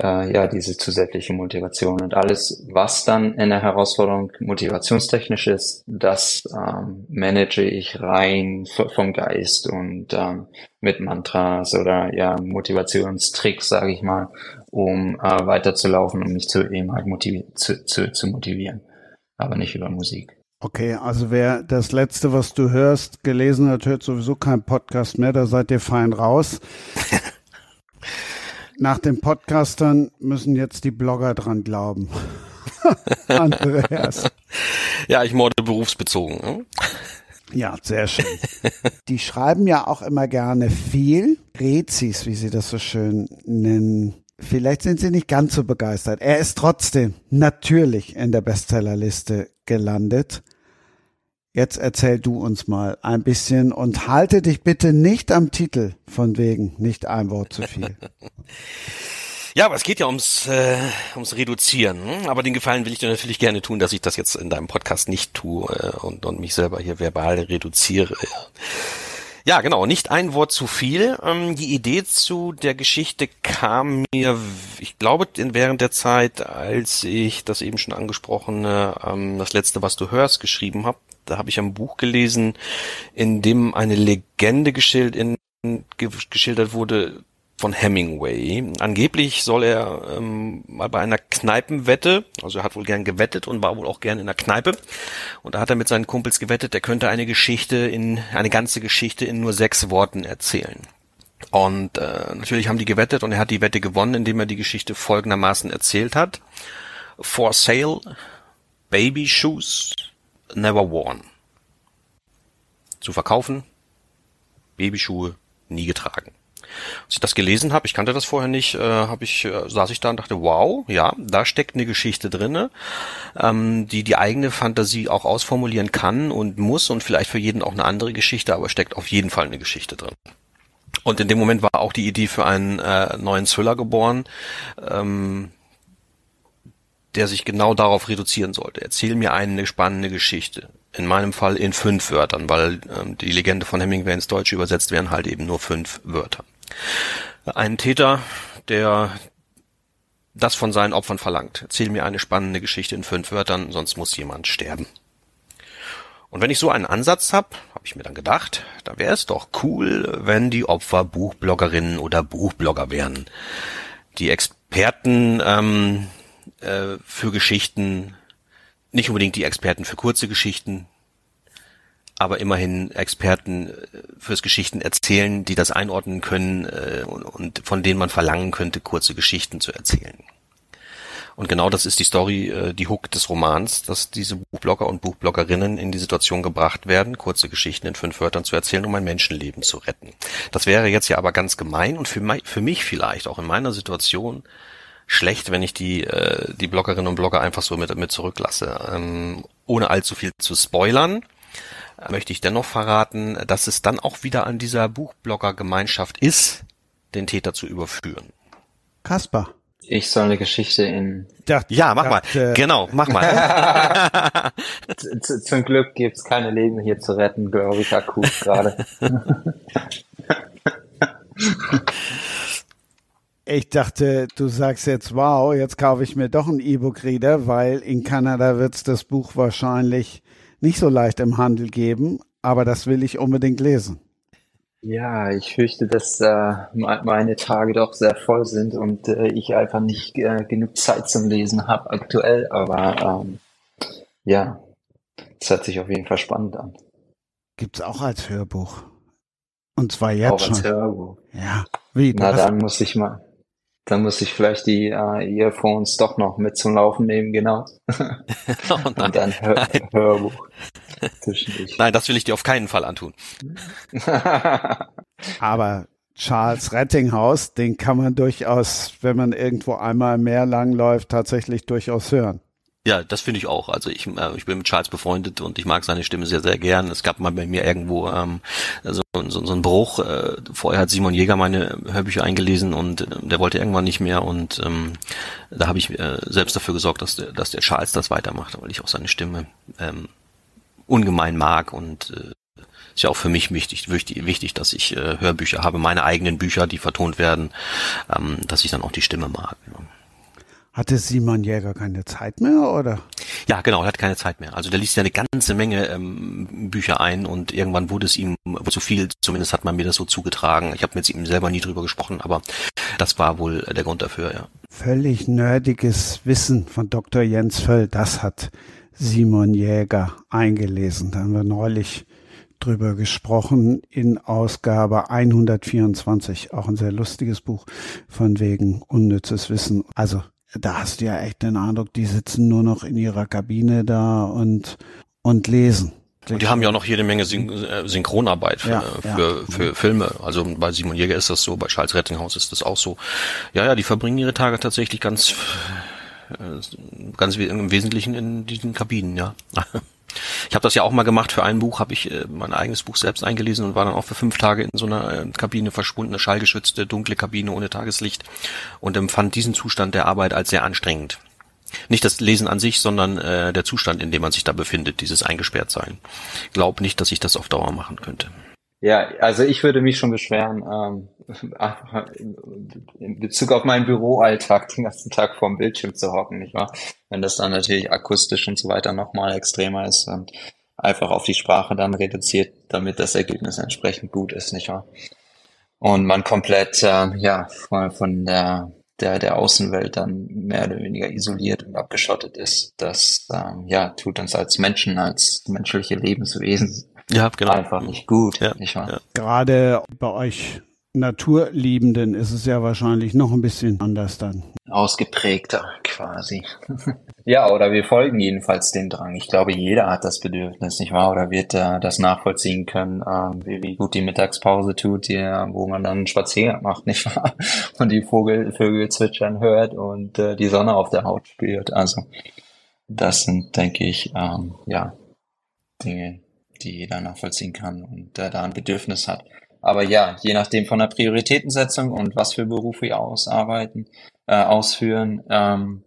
äh, ja diese zusätzliche Motivation und alles, was dann in der Herausforderung motivationstechnisch ist, das ähm, manage ich rein vom Geist und ähm, mit Mantras oder ja Motivationstricks, sage ich mal, um äh, weiterzulaufen und mich zu eben halt motivi zu, zu, zu motivieren, aber nicht über Musik. Okay, also wer das letzte, was du hörst, gelesen hat, hört sowieso keinen Podcast mehr, da seid ihr fein raus. [laughs] Nach den Podcastern müssen jetzt die Blogger dran glauben. [laughs] Andreas. Ja, ich morde berufsbezogen. Ne? Ja, sehr schön. Die schreiben ja auch immer gerne viel. Rezis, wie sie das so schön nennen. Vielleicht sind sie nicht ganz so begeistert. Er ist trotzdem natürlich in der Bestsellerliste gelandet. Jetzt erzähl du uns mal ein bisschen und halte dich bitte nicht am Titel von wegen nicht ein Wort zu viel. [laughs] Ja, aber es geht ja ums, äh, ums Reduzieren. Aber den Gefallen will ich dir natürlich gerne tun, dass ich das jetzt in deinem Podcast nicht tue äh, und, und mich selber hier verbal reduziere. Ja, genau, nicht ein Wort zu viel. Ähm, die Idee zu der Geschichte kam mir, ich glaube, während der Zeit, als ich das eben schon angesprochene, ähm, das letzte, was du hörst, geschrieben habe da habe ich ein Buch gelesen, in dem eine Legende geschildert, in, geschildert wurde von Hemingway. Angeblich soll er ähm, mal bei einer Kneipenwette, also er hat wohl gern gewettet und war wohl auch gern in der Kneipe. Und da hat er mit seinen Kumpels gewettet, er könnte eine Geschichte in, eine ganze Geschichte in nur sechs Worten erzählen. Und äh, natürlich haben die gewettet und er hat die Wette gewonnen, indem er die Geschichte folgendermaßen erzählt hat. For sale, baby shoes, never worn. Zu verkaufen, Babyschuhe nie getragen. Als ich das gelesen habe, ich kannte das vorher nicht, äh, habe ich äh, saß ich da und dachte, wow, ja, da steckt eine Geschichte drinne, ähm, die die eigene Fantasie auch ausformulieren kann und muss und vielleicht für jeden auch eine andere Geschichte, aber steckt auf jeden Fall eine Geschichte drin. Und in dem Moment war auch die Idee für einen äh, neuen Thriller geboren. Ähm, der sich genau darauf reduzieren sollte. Erzähl mir eine spannende Geschichte. In meinem Fall in fünf Wörtern, weil ähm, die Legende von Hemingway ins Deutsche übersetzt werden halt eben nur fünf Wörter. Ein Täter, der das von seinen Opfern verlangt. Erzähl mir eine spannende Geschichte in fünf Wörtern, sonst muss jemand sterben. Und wenn ich so einen Ansatz habe, habe ich mir dann gedacht, da wäre es doch cool, wenn die Opfer Buchbloggerinnen oder Buchblogger wären. Die Experten ähm, äh, für Geschichten, nicht unbedingt die Experten für kurze Geschichten, aber immerhin Experten äh, fürs Geschichten erzählen, die das einordnen können äh, und, von denen man verlangen könnte, kurze Geschichten zu erzählen. Und genau das ist die Story, äh, die Hook des Romans, dass diese Buchblogger und Buchbloggerinnen in die Situation gebracht werden, kurze Geschichten in fünf Wörtern zu erzählen, um ein Menschenleben zu retten. Das wäre jetzt ja aber ganz gemein und für, für mich vielleicht auch in meiner Situation schlecht, wenn ich die, äh, die Bloggerinnen und Blogger einfach so mit, mit zurücklasse. Ähm, ohne allzu viel zu spoilern, möchte ich dennoch verraten, dass es dann auch wieder an dieser Buchblogger-Gemeinschaft ist, den Täter zu überführen. Kasper. Ich soll eine Geschichte in. Ja, ja mach mal. Äh, genau, mach mal. [laughs] Zum Glück gibt's keine Leben hier zu retten, glaube ich, akut gerade. [laughs] Ich dachte, du sagst jetzt, wow, jetzt kaufe ich mir doch einen E-Book-Reader, weil in Kanada wird es das Buch wahrscheinlich nicht so leicht im Handel geben, aber das will ich unbedingt lesen. Ja, ich fürchte, dass äh, meine Tage doch sehr voll sind und äh, ich einfach nicht äh, genug Zeit zum Lesen habe aktuell, aber ähm, ja, es hört sich auf jeden Fall spannend an. Gibt's auch als Hörbuch. Und zwar jetzt auch schon. Als Hörbuch. Ja. Wie? Na, dann muss ich mal, dann muss ich vielleicht die äh, Earphones doch noch mit zum Laufen nehmen, genau. [laughs] oh Und dann Hör Hörbuch. Nein, das will ich dir auf keinen Fall antun. [laughs] Aber Charles Rettinghaus, den kann man durchaus, wenn man irgendwo einmal mehr langläuft, tatsächlich durchaus hören. Ja, das finde ich auch. Also ich, äh, ich bin mit Charles befreundet und ich mag seine Stimme sehr, sehr gern. Es gab mal bei mir irgendwo ähm, so, so, so einen Bruch. Äh, vorher hat Simon Jäger meine Hörbücher eingelesen und äh, der wollte irgendwann nicht mehr und ähm, da habe ich äh, selbst dafür gesorgt, dass der, dass der Charles das weitermacht, weil ich auch seine Stimme ähm, ungemein mag und äh, ist ja auch für mich wichtig, wichtig, wichtig dass ich äh, Hörbücher habe, meine eigenen Bücher, die vertont werden, ähm, dass ich dann auch die Stimme mag. Ja. Hatte Simon Jäger keine Zeit mehr, oder? Ja, genau, er hat keine Zeit mehr. Also der liest ja eine ganze Menge ähm, Bücher ein und irgendwann wurde es ihm zu viel, zumindest hat man mir das so zugetragen. Ich habe mit ihm selber nie drüber gesprochen, aber das war wohl der Grund dafür, ja. Völlig nerdiges Wissen von Dr. Jens Völl, das hat Simon Jäger eingelesen. Da haben wir neulich drüber gesprochen in Ausgabe 124, auch ein sehr lustiges Buch von wegen unnützes Wissen. Also da hast du ja echt den Eindruck, die sitzen nur noch in ihrer Kabine da und, und lesen. Und die haben ja auch noch jede Menge Syn äh, Synchronarbeit für, ja, für, ja. für Filme. Also bei Simon Jäger ist das so, bei Charles Rettinghaus ist das auch so. Ja, ja, die verbringen ihre Tage tatsächlich ganz, äh, ganz im Wesentlichen in diesen Kabinen, ja. [laughs] Ich habe das ja auch mal gemacht. Für ein Buch habe ich äh, mein eigenes Buch selbst eingelesen und war dann auch für fünf Tage in so einer äh, Kabine verschwundene, schallgeschützte, dunkle Kabine ohne Tageslicht und empfand diesen Zustand der Arbeit als sehr anstrengend. Nicht das Lesen an sich, sondern äh, der Zustand, in dem man sich da befindet, dieses Eingesperrtsein. Glaub nicht, dass ich das auf Dauer machen könnte. Ja, also ich würde mich schon beschweren, ähm, [laughs] in Bezug auf meinen Büroalltag den ganzen Tag vorm Bildschirm zu hocken, nicht wahr? Wenn das dann natürlich akustisch und so weiter nochmal extremer ist und einfach auf die Sprache dann reduziert, damit das Ergebnis entsprechend gut ist, nicht wahr? Und man komplett, äh, ja, von, von der, der, der Außenwelt dann mehr oder weniger isoliert und abgeschottet ist. Das, ähm, ja, tut uns als Menschen, als menschliche Lebenswesen ja, genau. einfach nicht gut. Ja, nicht wahr? Ja. Gerade bei euch Naturliebenden ist es ja wahrscheinlich noch ein bisschen anders dann. Ausgeprägter quasi. [laughs] ja, oder wir folgen jedenfalls dem Drang. Ich glaube, jeder hat das Bedürfnis, nicht wahr? Oder wird äh, das nachvollziehen können, äh, wie, wie, gut die Mittagspause tut, die, wo man dann einen Spaziergang macht, [laughs] nicht wahr? Und die Vogel, Vögel zwitschern hört und äh, die Sonne auf der Haut spürt. Also das sind, denke ich, ähm, ja, Dinge, die jeder nachvollziehen kann und der da ein Bedürfnis hat. Aber ja, je nachdem von der Prioritätensetzung und was für Berufe wir ausarbeiten, äh, ausführen, ähm,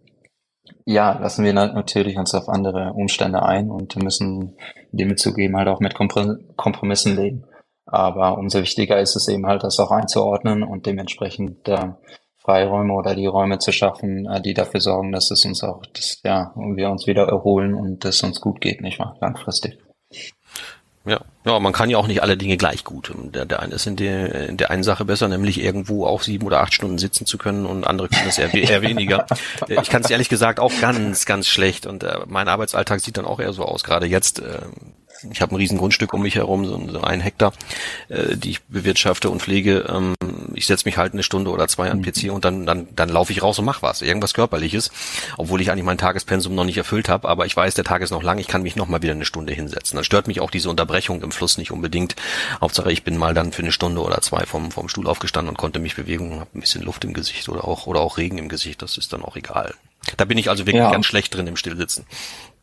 ja, lassen wir natürlich uns auf andere Umstände ein und müssen dem zugeben halt auch mit Kompromissen leben. Aber umso wichtiger ist es eben halt, das auch einzuordnen und dementsprechend äh, Freiräume oder die Räume zu schaffen, äh, die dafür sorgen, dass es uns auch, dass, ja, wir uns wieder erholen und es uns gut geht, nicht wahr? Langfristig. Ja, ja, man kann ja auch nicht alle Dinge gleich gut. Der, der eine ist in der, in der einen Sache besser, nämlich irgendwo auch sieben oder acht Stunden sitzen zu können und andere können es eher, eher weniger. Ich kann es ehrlich gesagt auch ganz, ganz schlecht und äh, mein Arbeitsalltag sieht dann auch eher so aus. Gerade jetzt äh, ich habe ein riesen Grundstück um mich herum, so, so ein Hektar, äh, die ich bewirtschafte und pflege. Ähm, ich setze mich halt eine Stunde oder zwei an den PC und dann, dann, dann laufe ich raus und mach was, irgendwas Körperliches, obwohl ich eigentlich mein Tagespensum noch nicht erfüllt habe, aber ich weiß, der Tag ist noch lang, ich kann mich noch mal wieder eine Stunde hinsetzen. Dann stört mich auch diese Unterbrechung im Fluss nicht unbedingt. Hauptsache, ich bin mal dann für eine Stunde oder zwei vom, vom Stuhl aufgestanden und konnte mich bewegen, habe ein bisschen Luft im Gesicht oder auch, oder auch Regen im Gesicht, das ist dann auch egal. Da bin ich also wirklich ja. ganz schlecht drin im Stillsitzen.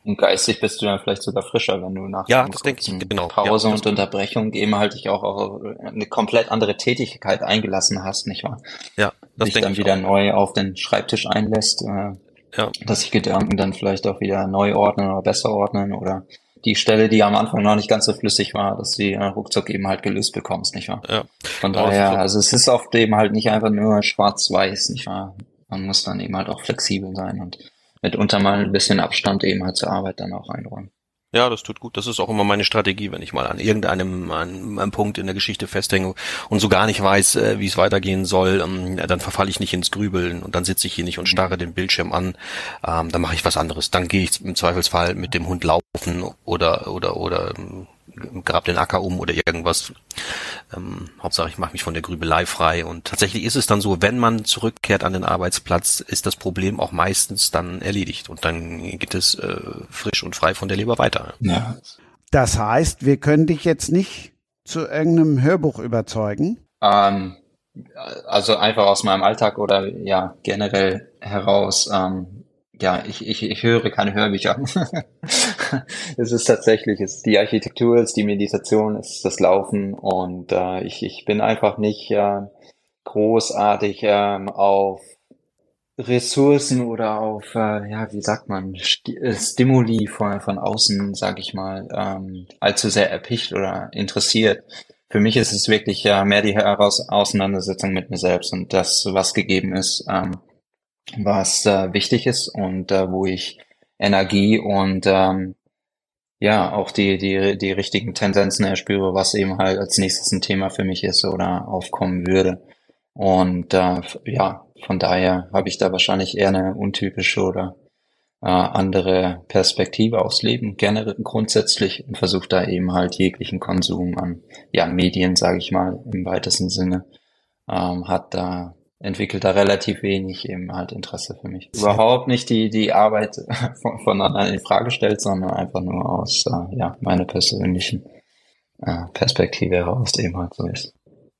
Und geistig bist du dann vielleicht sogar frischer, wenn du nach ja, das denke ich, genau. Pause ja, und Unterbrechung eben halt dich auch auf eine komplett andere Tätigkeit eingelassen hast, nicht wahr? Ja, das dich dann wieder auch. neu auf den Schreibtisch einlässt, äh, ja. dass sich Gedanken dann vielleicht auch wieder neu ordnen oder besser ordnen oder die Stelle, die am Anfang noch nicht ganz so flüssig war, dass du die äh, ruckzuck eben halt gelöst bekommst, nicht wahr? Ja. Von daher, also es ist oft eben halt nicht einfach nur schwarz-weiß, nicht wahr? Man muss dann eben halt auch flexibel sein und mitunter mal ein bisschen Abstand eben halt zur Arbeit dann auch einräumen. Ja, das tut gut. Das ist auch immer meine Strategie, wenn ich mal an irgendeinem an einem Punkt in der Geschichte festhänge und so gar nicht weiß, äh, wie es weitergehen soll, ähm, dann verfalle ich nicht ins Grübeln und dann sitze ich hier nicht und starre den Bildschirm an. Ähm, dann mache ich was anderes. Dann gehe ich im Zweifelsfall mit dem Hund laufen oder oder oder ähm, grab den Acker um oder irgendwas. Ähm, Hauptsache, ich mache mich von der Grübelei frei. Und tatsächlich ist es dann so, wenn man zurückkehrt an den Arbeitsplatz, ist das Problem auch meistens dann erledigt. Und dann geht es äh, frisch und frei von der Leber weiter. Ja. Das heißt, wir können dich jetzt nicht zu irgendeinem Hörbuch überzeugen. Ähm, also einfach aus meinem Alltag oder ja generell heraus. Ähm, ja, ich, ich, ich höre keine Hörbücher. [laughs] es ist tatsächlich, es ist die Architektur, es ist die Meditation, es ist das Laufen und äh, ich, ich bin einfach nicht äh, großartig ähm, auf Ressourcen oder auf, äh, ja, wie sagt man, Sti äh, Stimuli von, von außen, sag ich mal, ähm, allzu sehr erpicht oder interessiert. Für mich ist es wirklich äh, mehr die Heraus Auseinandersetzung mit mir selbst und das, was gegeben ist, ähm, was äh, wichtig ist und äh, wo ich Energie und ähm, ja auch die die die richtigen Tendenzen erspüre, was eben halt als nächstes ein Thema für mich ist oder aufkommen würde. Und äh, ja, von daher habe ich da wahrscheinlich eher eine untypische oder äh, andere Perspektive aufs Leben, gerne grundsätzlich und versuche da eben halt jeglichen Konsum an ja Medien, sage ich mal im weitesten Sinne, ähm, hat da entwickelt da relativ wenig eben halt Interesse für mich. Überhaupt nicht die, die Arbeit [laughs] von, von anderen in Frage stellt, sondern einfach nur aus, äh, ja, meiner persönlichen äh, Perspektive heraus eben halt so ist.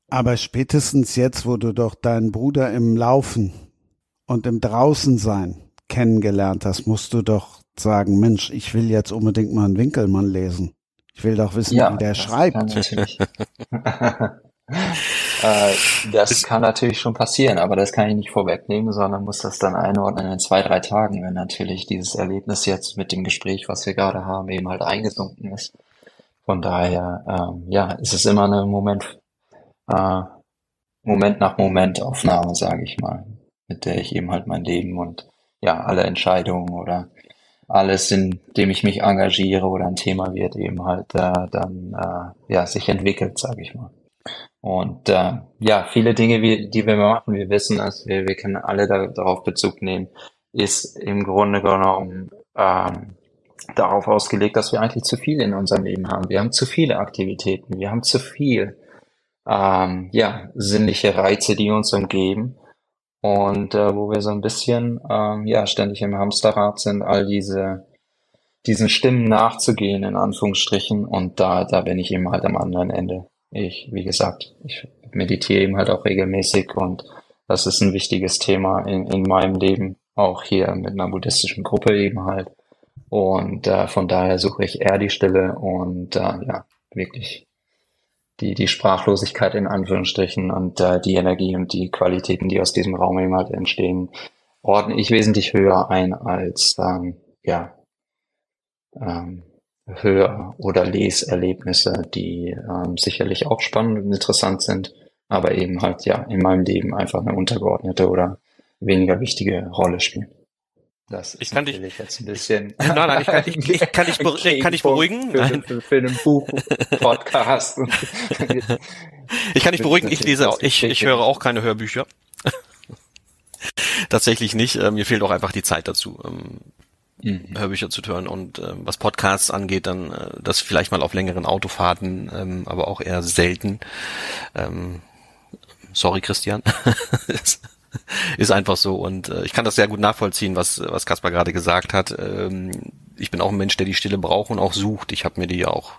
Aber spätestens jetzt, wo du doch deinen Bruder im Laufen und im Draußensein kennengelernt hast, musst du doch sagen, Mensch, ich will jetzt unbedingt mal einen Winkelmann lesen. Ich will doch wissen, Ja, wie der schreibt. [laughs] äh, das kann natürlich schon passieren, aber das kann ich nicht vorwegnehmen, sondern muss das dann einordnen in zwei, drei Tagen, wenn natürlich dieses Erlebnis jetzt mit dem Gespräch, was wir gerade haben, eben halt eingesunken ist. Von daher, ähm, ja, es ist immer eine Moment, äh, Moment nach Moment Aufnahme, sage ich mal, mit der ich eben halt mein Leben und ja, alle Entscheidungen oder alles, in dem ich mich engagiere oder ein Thema wird, eben halt äh, dann äh, ja sich entwickelt, sage ich mal. Und äh, ja, viele Dinge, wie, die wir machen, wir wissen es, wir, wir können alle da, darauf Bezug nehmen, ist im Grunde genommen ähm, darauf ausgelegt, dass wir eigentlich zu viel in unserem Leben haben. Wir haben zu viele Aktivitäten, wir haben zu viel ähm, ja, sinnliche Reize, die uns umgeben und äh, wo wir so ein bisschen ähm, ja ständig im Hamsterrad sind, all diese diesen Stimmen nachzugehen in Anführungsstrichen und da da bin ich eben halt am anderen Ende. Ich wie gesagt, ich meditiere eben halt auch regelmäßig und das ist ein wichtiges Thema in, in meinem Leben, auch hier mit einer buddhistischen Gruppe eben halt. Und äh, von daher suche ich eher die Stille und äh, ja, wirklich die, die Sprachlosigkeit in Anführungsstrichen und äh, die Energie und die Qualitäten, die aus diesem Raum eben halt entstehen, ordne ich wesentlich höher ein als ähm, ja, ähm, Hör- oder Leserlebnisse, die ähm, sicherlich auch spannend und interessant sind, aber eben halt ja in meinem Leben einfach eine untergeordnete oder weniger wichtige Rolle spielen. Das Ich kann dich- jetzt ein bisschen. [laughs] Nein, nein, ich kann- ich- ich kann dich ein kann dich beruhigen. Für, Nein. für, für einen Buch-Podcast. [laughs] Ich kann dich beruhigen, ich lese ich, ich höre auch keine Hörbücher. [laughs] Tatsächlich nicht. äh, Mir fehlt auch einfach die Zeit dazu, ähm, Mhm. Hörbücher zu hören. Und ähm, was Podcasts angeht, dann äh, das vielleicht mal auf längeren Autofahrten, ähm, aber auch eher selten. Ähm, sorry, Christian. [laughs] ist, ist einfach so. Und äh, ich kann das sehr gut nachvollziehen, was, was Kaspar gerade gesagt hat. Ähm, ich bin auch ein Mensch, der die Stille braucht und auch sucht. Ich habe mir die auch,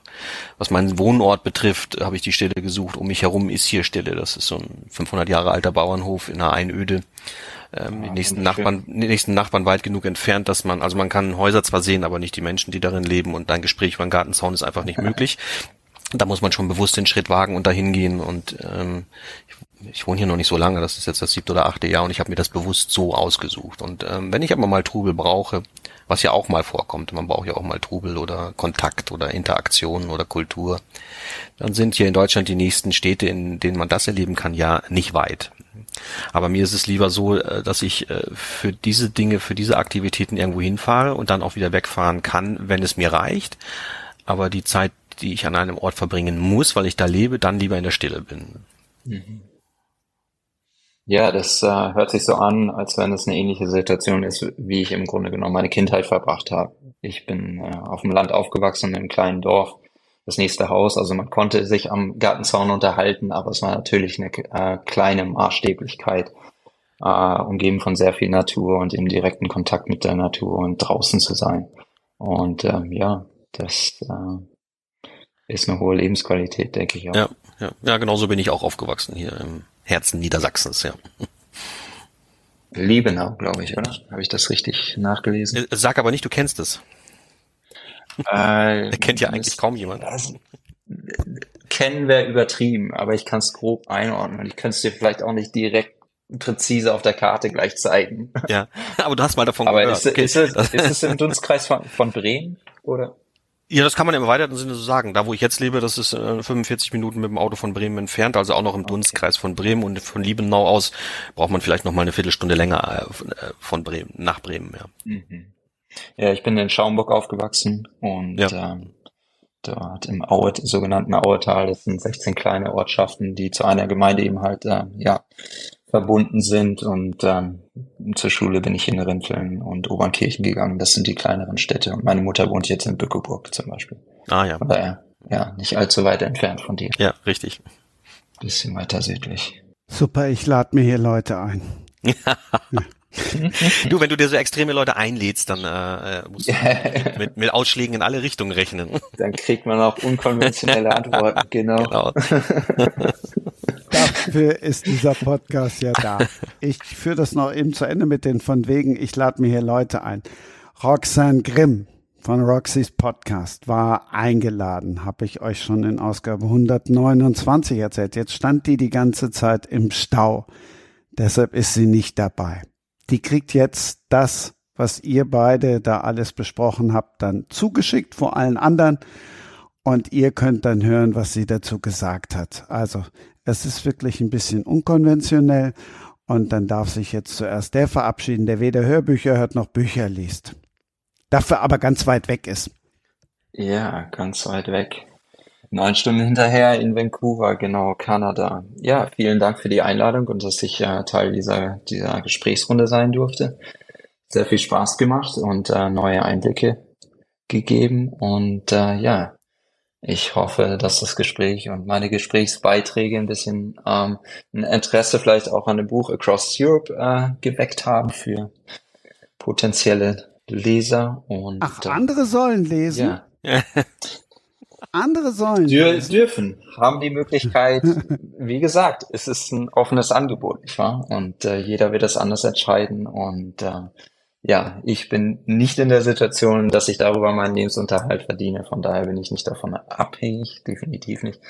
was meinen Wohnort betrifft, habe ich die Stille gesucht. Um mich herum ist hier Stille. Das ist so ein 500 Jahre alter Bauernhof in einer Einöde. Ähm, die nächsten wunderschön. Nachbarn, die nächsten Nachbarn weit genug entfernt, dass man, also man kann Häuser zwar sehen, aber nicht die Menschen, die darin leben. Und ein Gespräch über einen Gartenzaun ist einfach nicht möglich. Da muss man schon bewusst den Schritt wagen und dahin gehen. Und ähm, ich, ich wohne hier noch nicht so lange, das ist jetzt das siebte oder achte Jahr und ich habe mir das bewusst so ausgesucht. Und ähm, wenn ich aber mal Trubel brauche, was ja auch mal vorkommt. Man braucht ja auch mal Trubel oder Kontakt oder Interaktion oder Kultur. Dann sind hier in Deutschland die nächsten Städte, in denen man das erleben kann, ja nicht weit. Aber mir ist es lieber so, äh, dass ich äh, für diese Dinge, für diese Aktivitäten irgendwo hinfahre und dann auch wieder wegfahren kann, wenn es mir reicht. Aber die Zeit, die ich an einem Ort verbringen muss, weil ich da lebe, dann lieber in der Stille bin. Mhm. Ja, das äh, hört sich so an, als wenn es eine ähnliche Situation ist, wie ich im Grunde genommen meine Kindheit verbracht habe. Ich bin auf dem Land aufgewachsen, in einem kleinen Dorf, das nächste Haus. Also man konnte sich am Gartenzaun unterhalten, aber es war natürlich eine äh, kleine Maßstäblichkeit, äh, umgeben von sehr viel Natur und im direkten Kontakt mit der Natur und draußen zu sein. Und ähm, ja, das äh, ist eine hohe Lebensqualität, denke ich auch. Ja, ja, ja, genauso bin ich auch aufgewachsen hier im Herzen Niedersachsens, ja. Liebenau, glaube ich, oder? Habe ich das richtig nachgelesen? Äh, sag aber nicht, du kennst es. Äh, kennt ja eigentlich kaum jemand. Das, kennen wäre übertrieben, aber ich kann es grob einordnen. Ich könnte es dir vielleicht auch nicht direkt präzise auf der Karte gleich zeigen. Ja, aber du hast mal davon aber gehört. Aber ist, ist, es, ist es im Dunstkreis von, von Bremen, oder? Ja, das kann man im weiteren Sinne so sagen. Da, wo ich jetzt lebe, das ist äh, 45 Minuten mit dem Auto von Bremen entfernt, also auch noch im okay. Dunstkreis von Bremen und von Liebenau aus braucht man vielleicht noch mal eine Viertelstunde länger äh, äh von Bremen nach Bremen. Ja. Mhm. Ja, ich bin in Schaumburg aufgewachsen und ja. ähm, dort im Aue, sogenannten Auetal, das sind 16 kleine Ortschaften, die zu einer Gemeinde eben halt äh, ja verbunden sind. Und ähm, zur Schule bin ich in Rinteln und Obernkirchen gegangen. Das sind die kleineren Städte. Und meine Mutter wohnt jetzt in Bückeburg zum Beispiel. Ah ja. Daher, ja, nicht allzu weit entfernt von dir. Ja, richtig. Bisschen weiter südlich. Super, ich lade mir hier Leute ein. ja. [laughs] du, wenn du dir so extreme Leute einlädst, dann äh, musst du mit, mit Ausschlägen in alle Richtungen rechnen. Dann kriegt man auch unkonventionelle Antworten, [laughs] genau. genau. [laughs] Dafür ist dieser Podcast ja da. Ich führe das noch eben zu Ende mit den von wegen, ich lade mir hier Leute ein. Roxanne Grimm von Roxys Podcast war eingeladen, habe ich euch schon in Ausgabe 129 erzählt. Jetzt stand die die ganze Zeit im Stau. Deshalb ist sie nicht dabei. Die kriegt jetzt das, was ihr beide da alles besprochen habt, dann zugeschickt vor allen anderen. Und ihr könnt dann hören, was sie dazu gesagt hat. Also es ist wirklich ein bisschen unkonventionell und dann darf sich jetzt zuerst der verabschieden, der weder Hörbücher hört noch Bücher liest. Dafür aber ganz weit weg ist. Ja, ganz weit weg. Neun Stunden hinterher in Vancouver, genau, Kanada. Ja, vielen Dank für die Einladung und dass ich äh, Teil dieser, dieser Gesprächsrunde sein durfte. Sehr viel Spaß gemacht und äh, neue Einblicke gegeben. Und äh, ja, ich hoffe, dass das Gespräch und meine Gesprächsbeiträge ein bisschen ähm, ein Interesse vielleicht auch an dem Buch Across Europe äh, geweckt haben für potenzielle Leser. Und, Ach, äh, andere sollen lesen? Ja. [laughs] andere sollen Dür dürfen, haben die Möglichkeit. [laughs] Wie gesagt, es ist ein offenes Angebot, nicht wahr? Und äh, jeder wird das anders entscheiden. Und äh, ja, ich bin nicht in der Situation, dass ich darüber meinen Lebensunterhalt verdiene. Von daher bin ich nicht davon abhängig, definitiv nicht.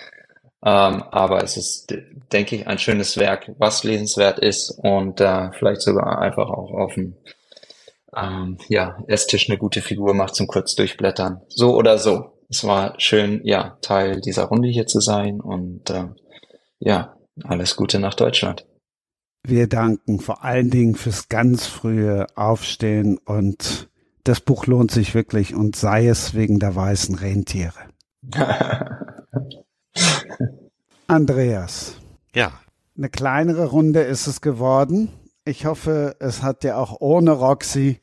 Ähm, aber es ist, denke ich, ein schönes Werk, was lesenswert ist und äh, vielleicht sogar einfach auch auf dem ähm, ja, Esstisch eine gute Figur macht zum kurz durchblättern. So oder so. Es war schön, ja, Teil dieser Runde hier zu sein und äh, ja, alles Gute nach Deutschland. Wir danken vor allen Dingen fürs ganz frühe Aufstehen und das Buch lohnt sich wirklich und sei es wegen der weißen Rentiere. [laughs] Andreas. Ja. Eine kleinere Runde ist es geworden. Ich hoffe, es hat dir auch ohne Roxy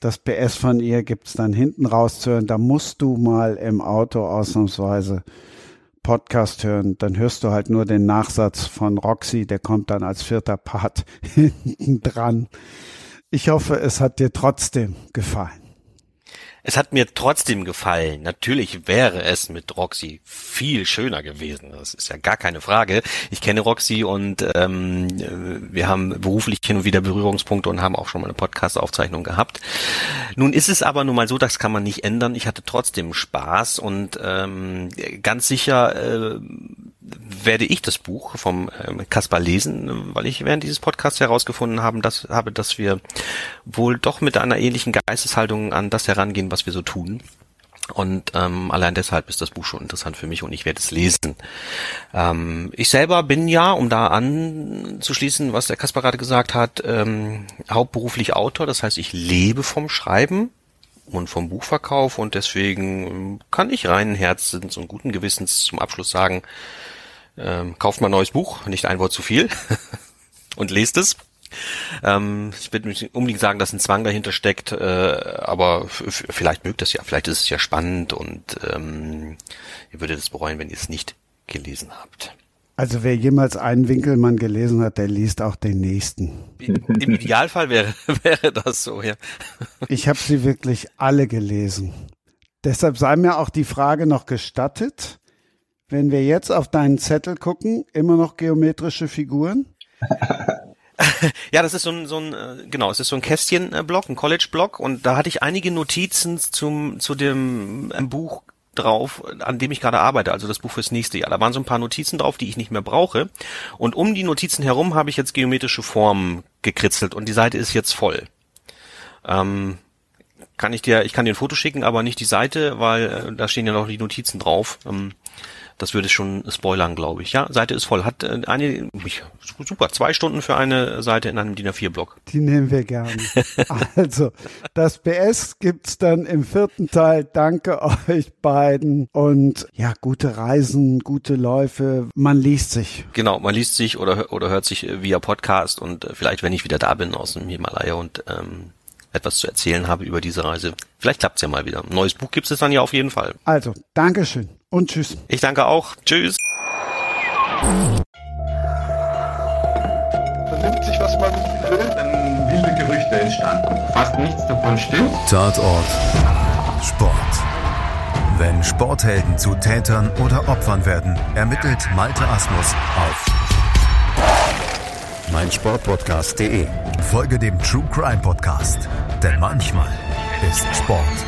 das PS von ihr gibt's dann hinten rauszuhören. Da musst du mal im Auto ausnahmsweise Podcast hören, dann hörst du halt nur den Nachsatz von Roxy, der kommt dann als vierter Part [laughs] hinten dran. Ich hoffe, es hat dir trotzdem gefallen. Es hat mir trotzdem gefallen. Natürlich wäre es mit Roxy viel schöner gewesen. Das ist ja gar keine Frage. Ich kenne Roxy und ähm, wir haben beruflich hin und wieder Berührungspunkte und haben auch schon mal eine Podcast-Aufzeichnung gehabt. Nun ist es aber nun mal so, das kann man nicht ändern. Ich hatte trotzdem Spaß und ähm, ganz sicher äh, werde ich das Buch vom ähm, Kaspar lesen, weil ich während dieses Podcasts herausgefunden haben, dass, habe, dass wir wohl doch mit einer ähnlichen Geisteshaltung an das herangehen, was wir so tun. Und ähm, allein deshalb ist das Buch schon interessant für mich und ich werde es lesen. Ähm, ich selber bin ja, um da anzuschließen, was der Kaspar gerade gesagt hat, ähm, hauptberuflich Autor. Das heißt, ich lebe vom Schreiben und vom Buchverkauf und deswegen kann ich reinen Herzens und guten Gewissens zum Abschluss sagen, ähm, kauft mal ein neues Buch, nicht ein Wort zu viel [laughs] und lest es. Ähm, ich würde nicht unbedingt sagen, dass ein Zwang dahinter steckt, äh, aber vielleicht mögt es ja, vielleicht ist es ja spannend und ähm, ihr würdet es bereuen, wenn ihr es nicht gelesen habt. Also wer jemals einen Winkelmann gelesen hat, der liest auch den nächsten. Im Idealfall wäre, [laughs] wäre das so, ja. Ich habe sie wirklich alle gelesen. Deshalb sei mir auch die Frage noch gestattet, wenn wir jetzt auf deinen Zettel gucken, immer noch geometrische Figuren? [laughs] ja, das ist so ein, so ein, äh, genau, es ist so ein Kästchenblock, ein College-Block und da hatte ich einige Notizen zum, zu dem ähm, Buch drauf, an dem ich gerade arbeite, also das Buch fürs nächste Jahr. Da waren so ein paar Notizen drauf, die ich nicht mehr brauche. Und um die Notizen herum habe ich jetzt geometrische Formen gekritzelt und die Seite ist jetzt voll. Ähm, kann ich dir, ich kann dir ein Foto schicken, aber nicht die Seite, weil äh, da stehen ja noch die Notizen drauf. Ähm, das würde schon spoilern, glaube ich. Ja, Seite ist voll. Hat äh, eine, super, zwei Stunden für eine Seite in einem DIN A4-Block. Die nehmen wir gerne. [laughs] also, das BS gibt's dann im vierten Teil. Danke euch beiden und ja, gute Reisen, gute Läufe. Man liest sich. Genau, man liest sich oder, oder hört sich via Podcast und äh, vielleicht, wenn ich wieder da bin aus dem Himalaya und ähm, etwas zu erzählen habe über diese Reise. Vielleicht klappt's ja mal wieder. Ein neues Buch gibt es dann ja auf jeden Fall. Also, Dankeschön und tschüss. Ich danke auch. Tschüss. Vernimmt sich, was man will, dann wilde Gerüchte entstanden. Fast nichts davon stimmt. Tatort Sport. Wenn Sporthelden zu Tätern oder Opfern werden, ermittelt Malte Asmus auf meinsportpodcast.de. Folge dem True Crime Podcast, denn manchmal ist Sport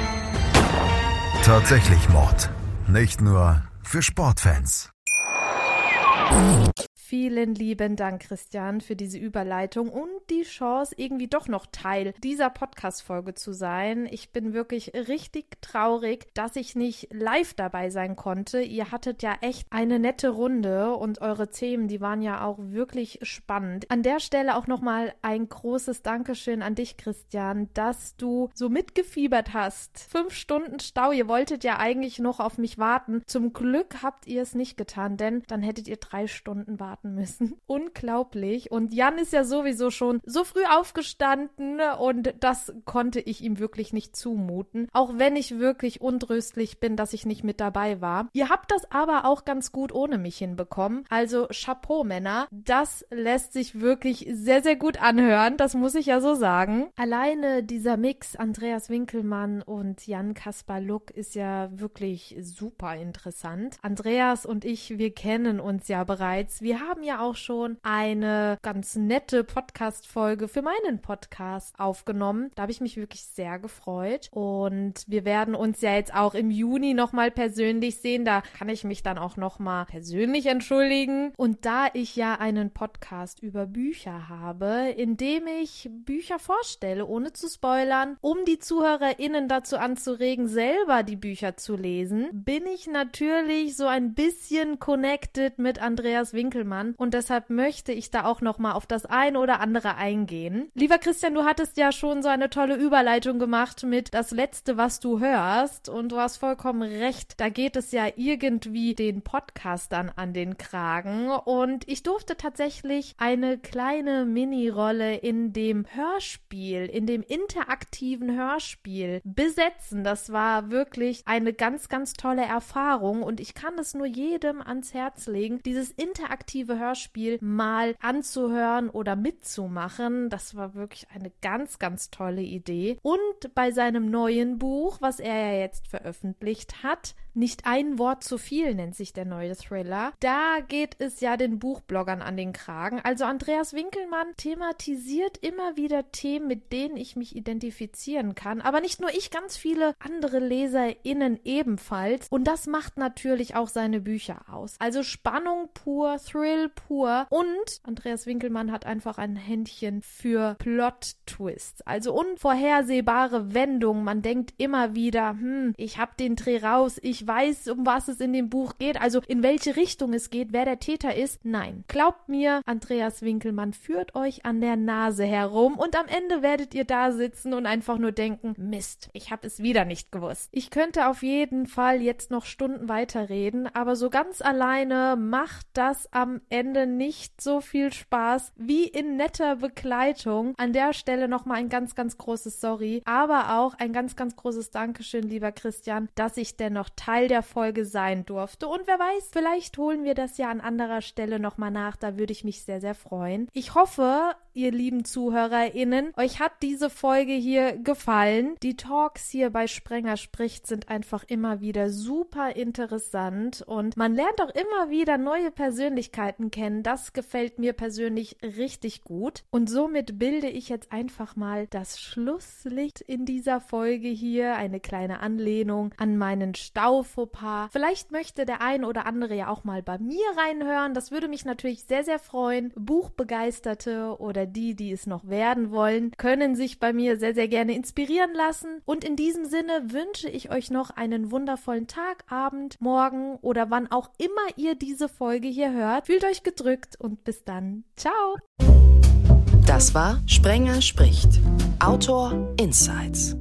tatsächlich Mord. Nicht nur für Sportfans. Vielen lieben Dank, Christian, für diese Überleitung und die Chance, irgendwie doch noch Teil dieser Podcast-Folge zu sein. Ich bin wirklich richtig traurig, dass ich nicht live dabei sein konnte. Ihr hattet ja echt eine nette Runde und eure Themen, die waren ja auch wirklich spannend. An der Stelle auch nochmal ein großes Dankeschön an dich, Christian, dass du so mitgefiebert hast. Fünf Stunden Stau, ihr wolltet ja eigentlich noch auf mich warten. Zum Glück habt ihr es nicht getan, denn dann hättet ihr drei Stunden warten warten müssen. [laughs] Unglaublich. Und Jan ist ja sowieso schon so früh aufgestanden und das konnte ich ihm wirklich nicht zumuten. Auch wenn ich wirklich untröstlich bin, dass ich nicht mit dabei war. Ihr habt das aber auch ganz gut ohne mich hinbekommen. Also Chapeau, Männer. Das lässt sich wirklich sehr, sehr gut anhören. Das muss ich ja so sagen. Alleine dieser Mix Andreas Winkelmann und Jan Kaspar Luck ist ja wirklich super interessant. Andreas und ich, wir kennen uns ja bereits. Wir haben ja auch schon eine ganz nette Podcast-Folge für meinen Podcast aufgenommen. Da habe ich mich wirklich sehr gefreut. Und wir werden uns ja jetzt auch im Juni nochmal persönlich sehen. Da kann ich mich dann auch nochmal persönlich entschuldigen. Und da ich ja einen Podcast über Bücher habe, in dem ich Bücher vorstelle, ohne zu spoilern, um die ZuhörerInnen dazu anzuregen, selber die Bücher zu lesen, bin ich natürlich so ein bisschen connected mit Andreas Winkelmann Jahren und deshalb möchte ich da auch noch mal auf das ein oder andere eingehen. Lieber Christian, du hattest ja schon so eine tolle Überleitung gemacht mit das letzte, was du hörst und du hast vollkommen recht. Da geht es ja irgendwie den Podcastern an den Kragen und ich durfte tatsächlich eine kleine Mini-Rolle in dem Hörspiel, in dem interaktiven Hörspiel besetzen. Das war wirklich eine ganz, ganz tolle Erfahrung und ich kann es nur jedem ans Herz legen. Dieses interaktive interaktive Hörspiel mal anzuhören oder mitzumachen. Das war wirklich eine ganz, ganz tolle Idee. Und bei seinem neuen Buch, was er ja jetzt veröffentlicht hat, Nicht ein Wort zu viel nennt sich der neue Thriller. Da geht es ja den Buchbloggern an den Kragen. Also Andreas Winkelmann thematisiert immer wieder Themen, mit denen ich mich identifizieren kann. Aber nicht nur ich, ganz viele andere LeserInnen ebenfalls. Und das macht natürlich auch seine Bücher aus. Also Spannung pur, Thrill pur und Andreas Winkelmann hat einfach ein Händchen für Plot-Twists. Also unvorhersehbare Wendungen. Man denkt immer wieder, hm, ich hab den Dreh raus, ich weiß, um was es in dem Buch geht, also in welche Richtung es geht, wer der Täter ist. Nein. Glaubt mir, Andreas Winkelmann führt euch an der Nase herum und am Ende werdet ihr da sitzen und einfach nur denken, Mist, ich hab es wieder nicht gewusst. Ich könnte auf jeden Fall jetzt noch Stunden weiterreden, aber so ganz alleine macht das am Ende nicht so viel Spaß wie in netter Begleitung. An der Stelle nochmal ein ganz, ganz großes Sorry, aber auch ein ganz, ganz großes Dankeschön, lieber Christian, dass ich dennoch Teil der Folge sein durfte. Und wer weiß, vielleicht holen wir das ja an anderer Stelle nochmal nach. Da würde ich mich sehr, sehr freuen. Ich hoffe, ihr lieben ZuhörerInnen, euch hat diese Folge hier gefallen. Die Talks hier bei Sprenger spricht sind einfach immer wieder super interessant und man lernt auch immer wieder neue Persönlichkeiten kennen. Das gefällt mir persönlich richtig gut. Und somit bilde ich jetzt einfach mal das Schlusslicht in dieser Folge hier. Eine kleine Anlehnung an meinen Staufauxpas. Vielleicht möchte der ein oder andere ja auch mal bei mir reinhören. Das würde mich natürlich sehr, sehr freuen. Buchbegeisterte oder die, die es noch werden wollen, können sich bei mir sehr, sehr gerne inspirieren lassen. Und in diesem Sinne wünsche ich euch noch einen wundervollen Tag, Abend, Morgen oder wann auch immer ihr diese Folge hier hört. Fühlt euch gedrückt und bis dann. Ciao. Das war Sprenger spricht. Autor Insights.